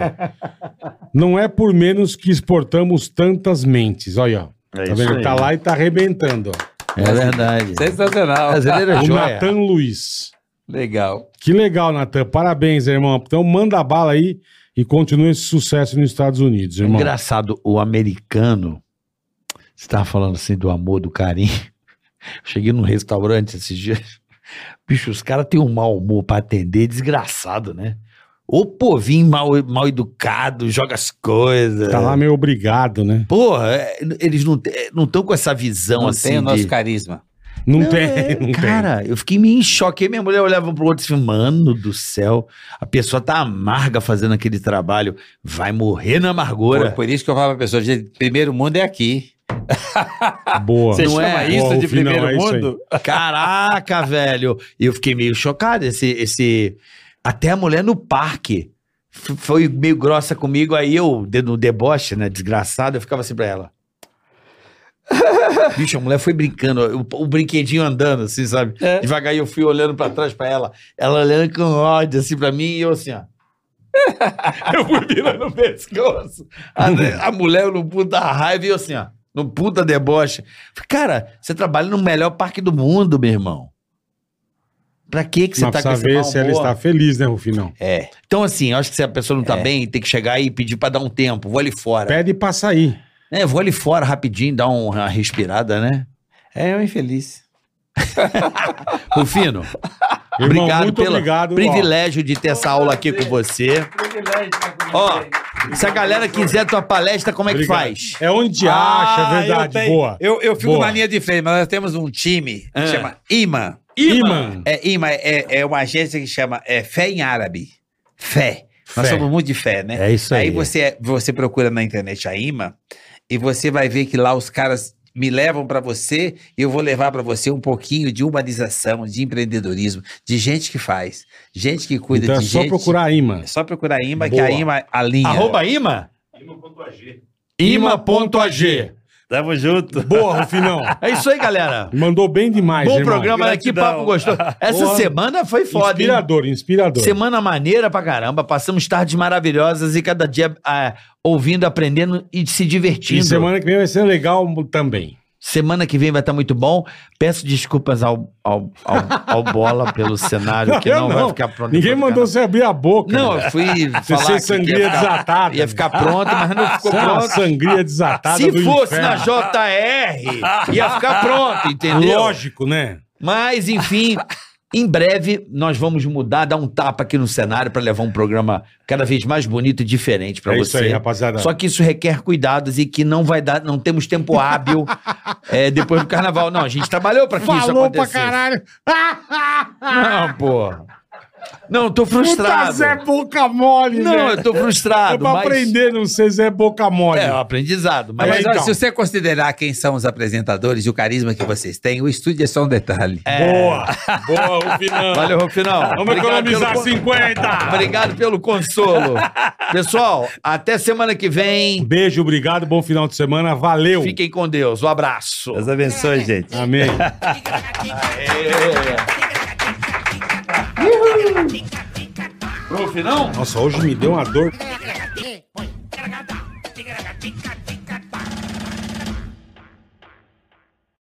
Não é por menos que exportamos tantas mentes. Olha, ó. É tá vendo? aí. Tá lá e tá arrebentando. ó. É verdade. Sensacional. Brasileiro é O. Natan Luiz. Legal. Que legal, Natan. Parabéns, irmão. Então manda a bala aí e continua esse sucesso nos Estados Unidos, irmão. Engraçado, o americano, você tava falando assim do amor, do carinho. Cheguei num restaurante esses dias. Bicho, os caras têm um mau humor pra atender, desgraçado, né? O povinho mal, mal educado, joga as coisas. Tá lá meio obrigado, né? Porra, é, eles não estão com essa visão Não assim. tem o nosso de... carisma. Não, Não, tem, é, não cara, eu fiquei meio em choque. Aí minha mulher olhava pro outro e assim, mano do céu, a pessoa tá amarga fazendo aquele trabalho, vai morrer na amargura. Por, por isso que eu falo pra pessoa, primeiro mundo é aqui. Boa. Você Não chama é? isso Boa, de primeiro é mundo? Caraca, velho. E eu fiquei meio chocado. Esse, esse... Até a mulher no parque foi meio grossa comigo. Aí eu, no deboche, né? Desgraçado, eu ficava assim pra ela. Bicho, a mulher foi brincando, o, o brinquedinho andando, assim, sabe? É. Devagar eu fui olhando pra trás pra ela, ela olhando com ódio, assim, pra mim, e eu assim, ó. eu fui virando o pescoço. A, a mulher no puta raiva e eu assim, ó, no puta deboche. Cara, você trabalha no melhor parque do mundo, meu irmão. Pra que que você Mas tá com ver se ela está feliz, né, Rufinão? É. Então, assim, eu acho que se a pessoa não tá É. bem, tem que chegar e pedir pra dar um tempo. Vou ali fora. Pede pra sair. É, vou ali fora rapidinho, dar um- uma respirada, né? É um infeliz. Rufino, Irmão, obrigado muito pelo obrigado, ó. privilégio de ter essa aula aqui com você. Ó, se a galera quiser tua palestra, como é que Obrigado. faz? É onde te acha, é Ah, verdade. eu tenho- Boa. Eu, eu fico Boa. na linha de frente, mas nós temos um time que Ah. chama IMA. Imã. É, IMA é, é uma agência que chama é, Fé em Árabe. Fé. Nós Fé. somos muito de fé, né? É isso aí. Aí você, você procura na internet a IMA e você vai ver que lá os caras me levam para você e eu vou levar para você um pouquinho de humanização, de empreendedorismo, de gente que faz, gente que cuida Então é de só gente. procurar Imã. É só procurar a IMA, que Boa. a IMA alinha. Arroba ima? Ima.ag. Tamo junto. Boa, Rufinão. É isso aí, galera. Mandou bem demais, Bom irmão. programa, né? que papo gostoso. Essa Porra. semana foi foda, hein? Inspirador, inspirador. Semana maneira pra caramba. Passamos tardes maravilhosas e cada dia ah, ouvindo, aprendendo e se E divertindo. semana que vem vai ser legal também. Semana que vem vai estar muito bom. Peço desculpas ao, ao, ao, ao Bola pelo cenário que Eu não, vai ficar pronto. Ninguém mandou você abrir a boca. Não, né? eu fui Você falar que sangria ia ficar, desatada. ia ficar pronto, mas não ficou Você é pronto. sangria desatada Se fosse inferno. na JR, ia ficar pronto, entendeu? Lógico, né? Mas, enfim, em breve nós vamos mudar, dar um tapa aqui no cenário para levar um programa cada vez mais bonito e diferente para é você. isso aí, rapaziada. Só que isso requer cuidados e que não vai dar, não temos tempo hábil é, depois do carnaval. Não, a gente trabalhou para que isso Falou pra acontecesse. caralho. Não, pô. Não, tô Puta frustrado. Zé Boca Mole, Não, velho. eu tô É frustrado, pra mas aprender não ser Zé Boca Mole. é um aprendizado, mas Mas, É, olha, então. se você considerar quem são os apresentadores e o carisma que vocês têm, o estúdio é só um detalhe. Boa. Boa, Rufinão. Valeu, Rufinão. Vamos Obrigado economizar pelo- 50. Obrigado pelo consolo. Pessoal, até semana que vem. Beijo, obrigado, bom final de semana, valeu. Fiquem com Deus. Um abraço. Deus abençoe, gente. Amém. Pro final? Nossa, hoje me deu uma dor.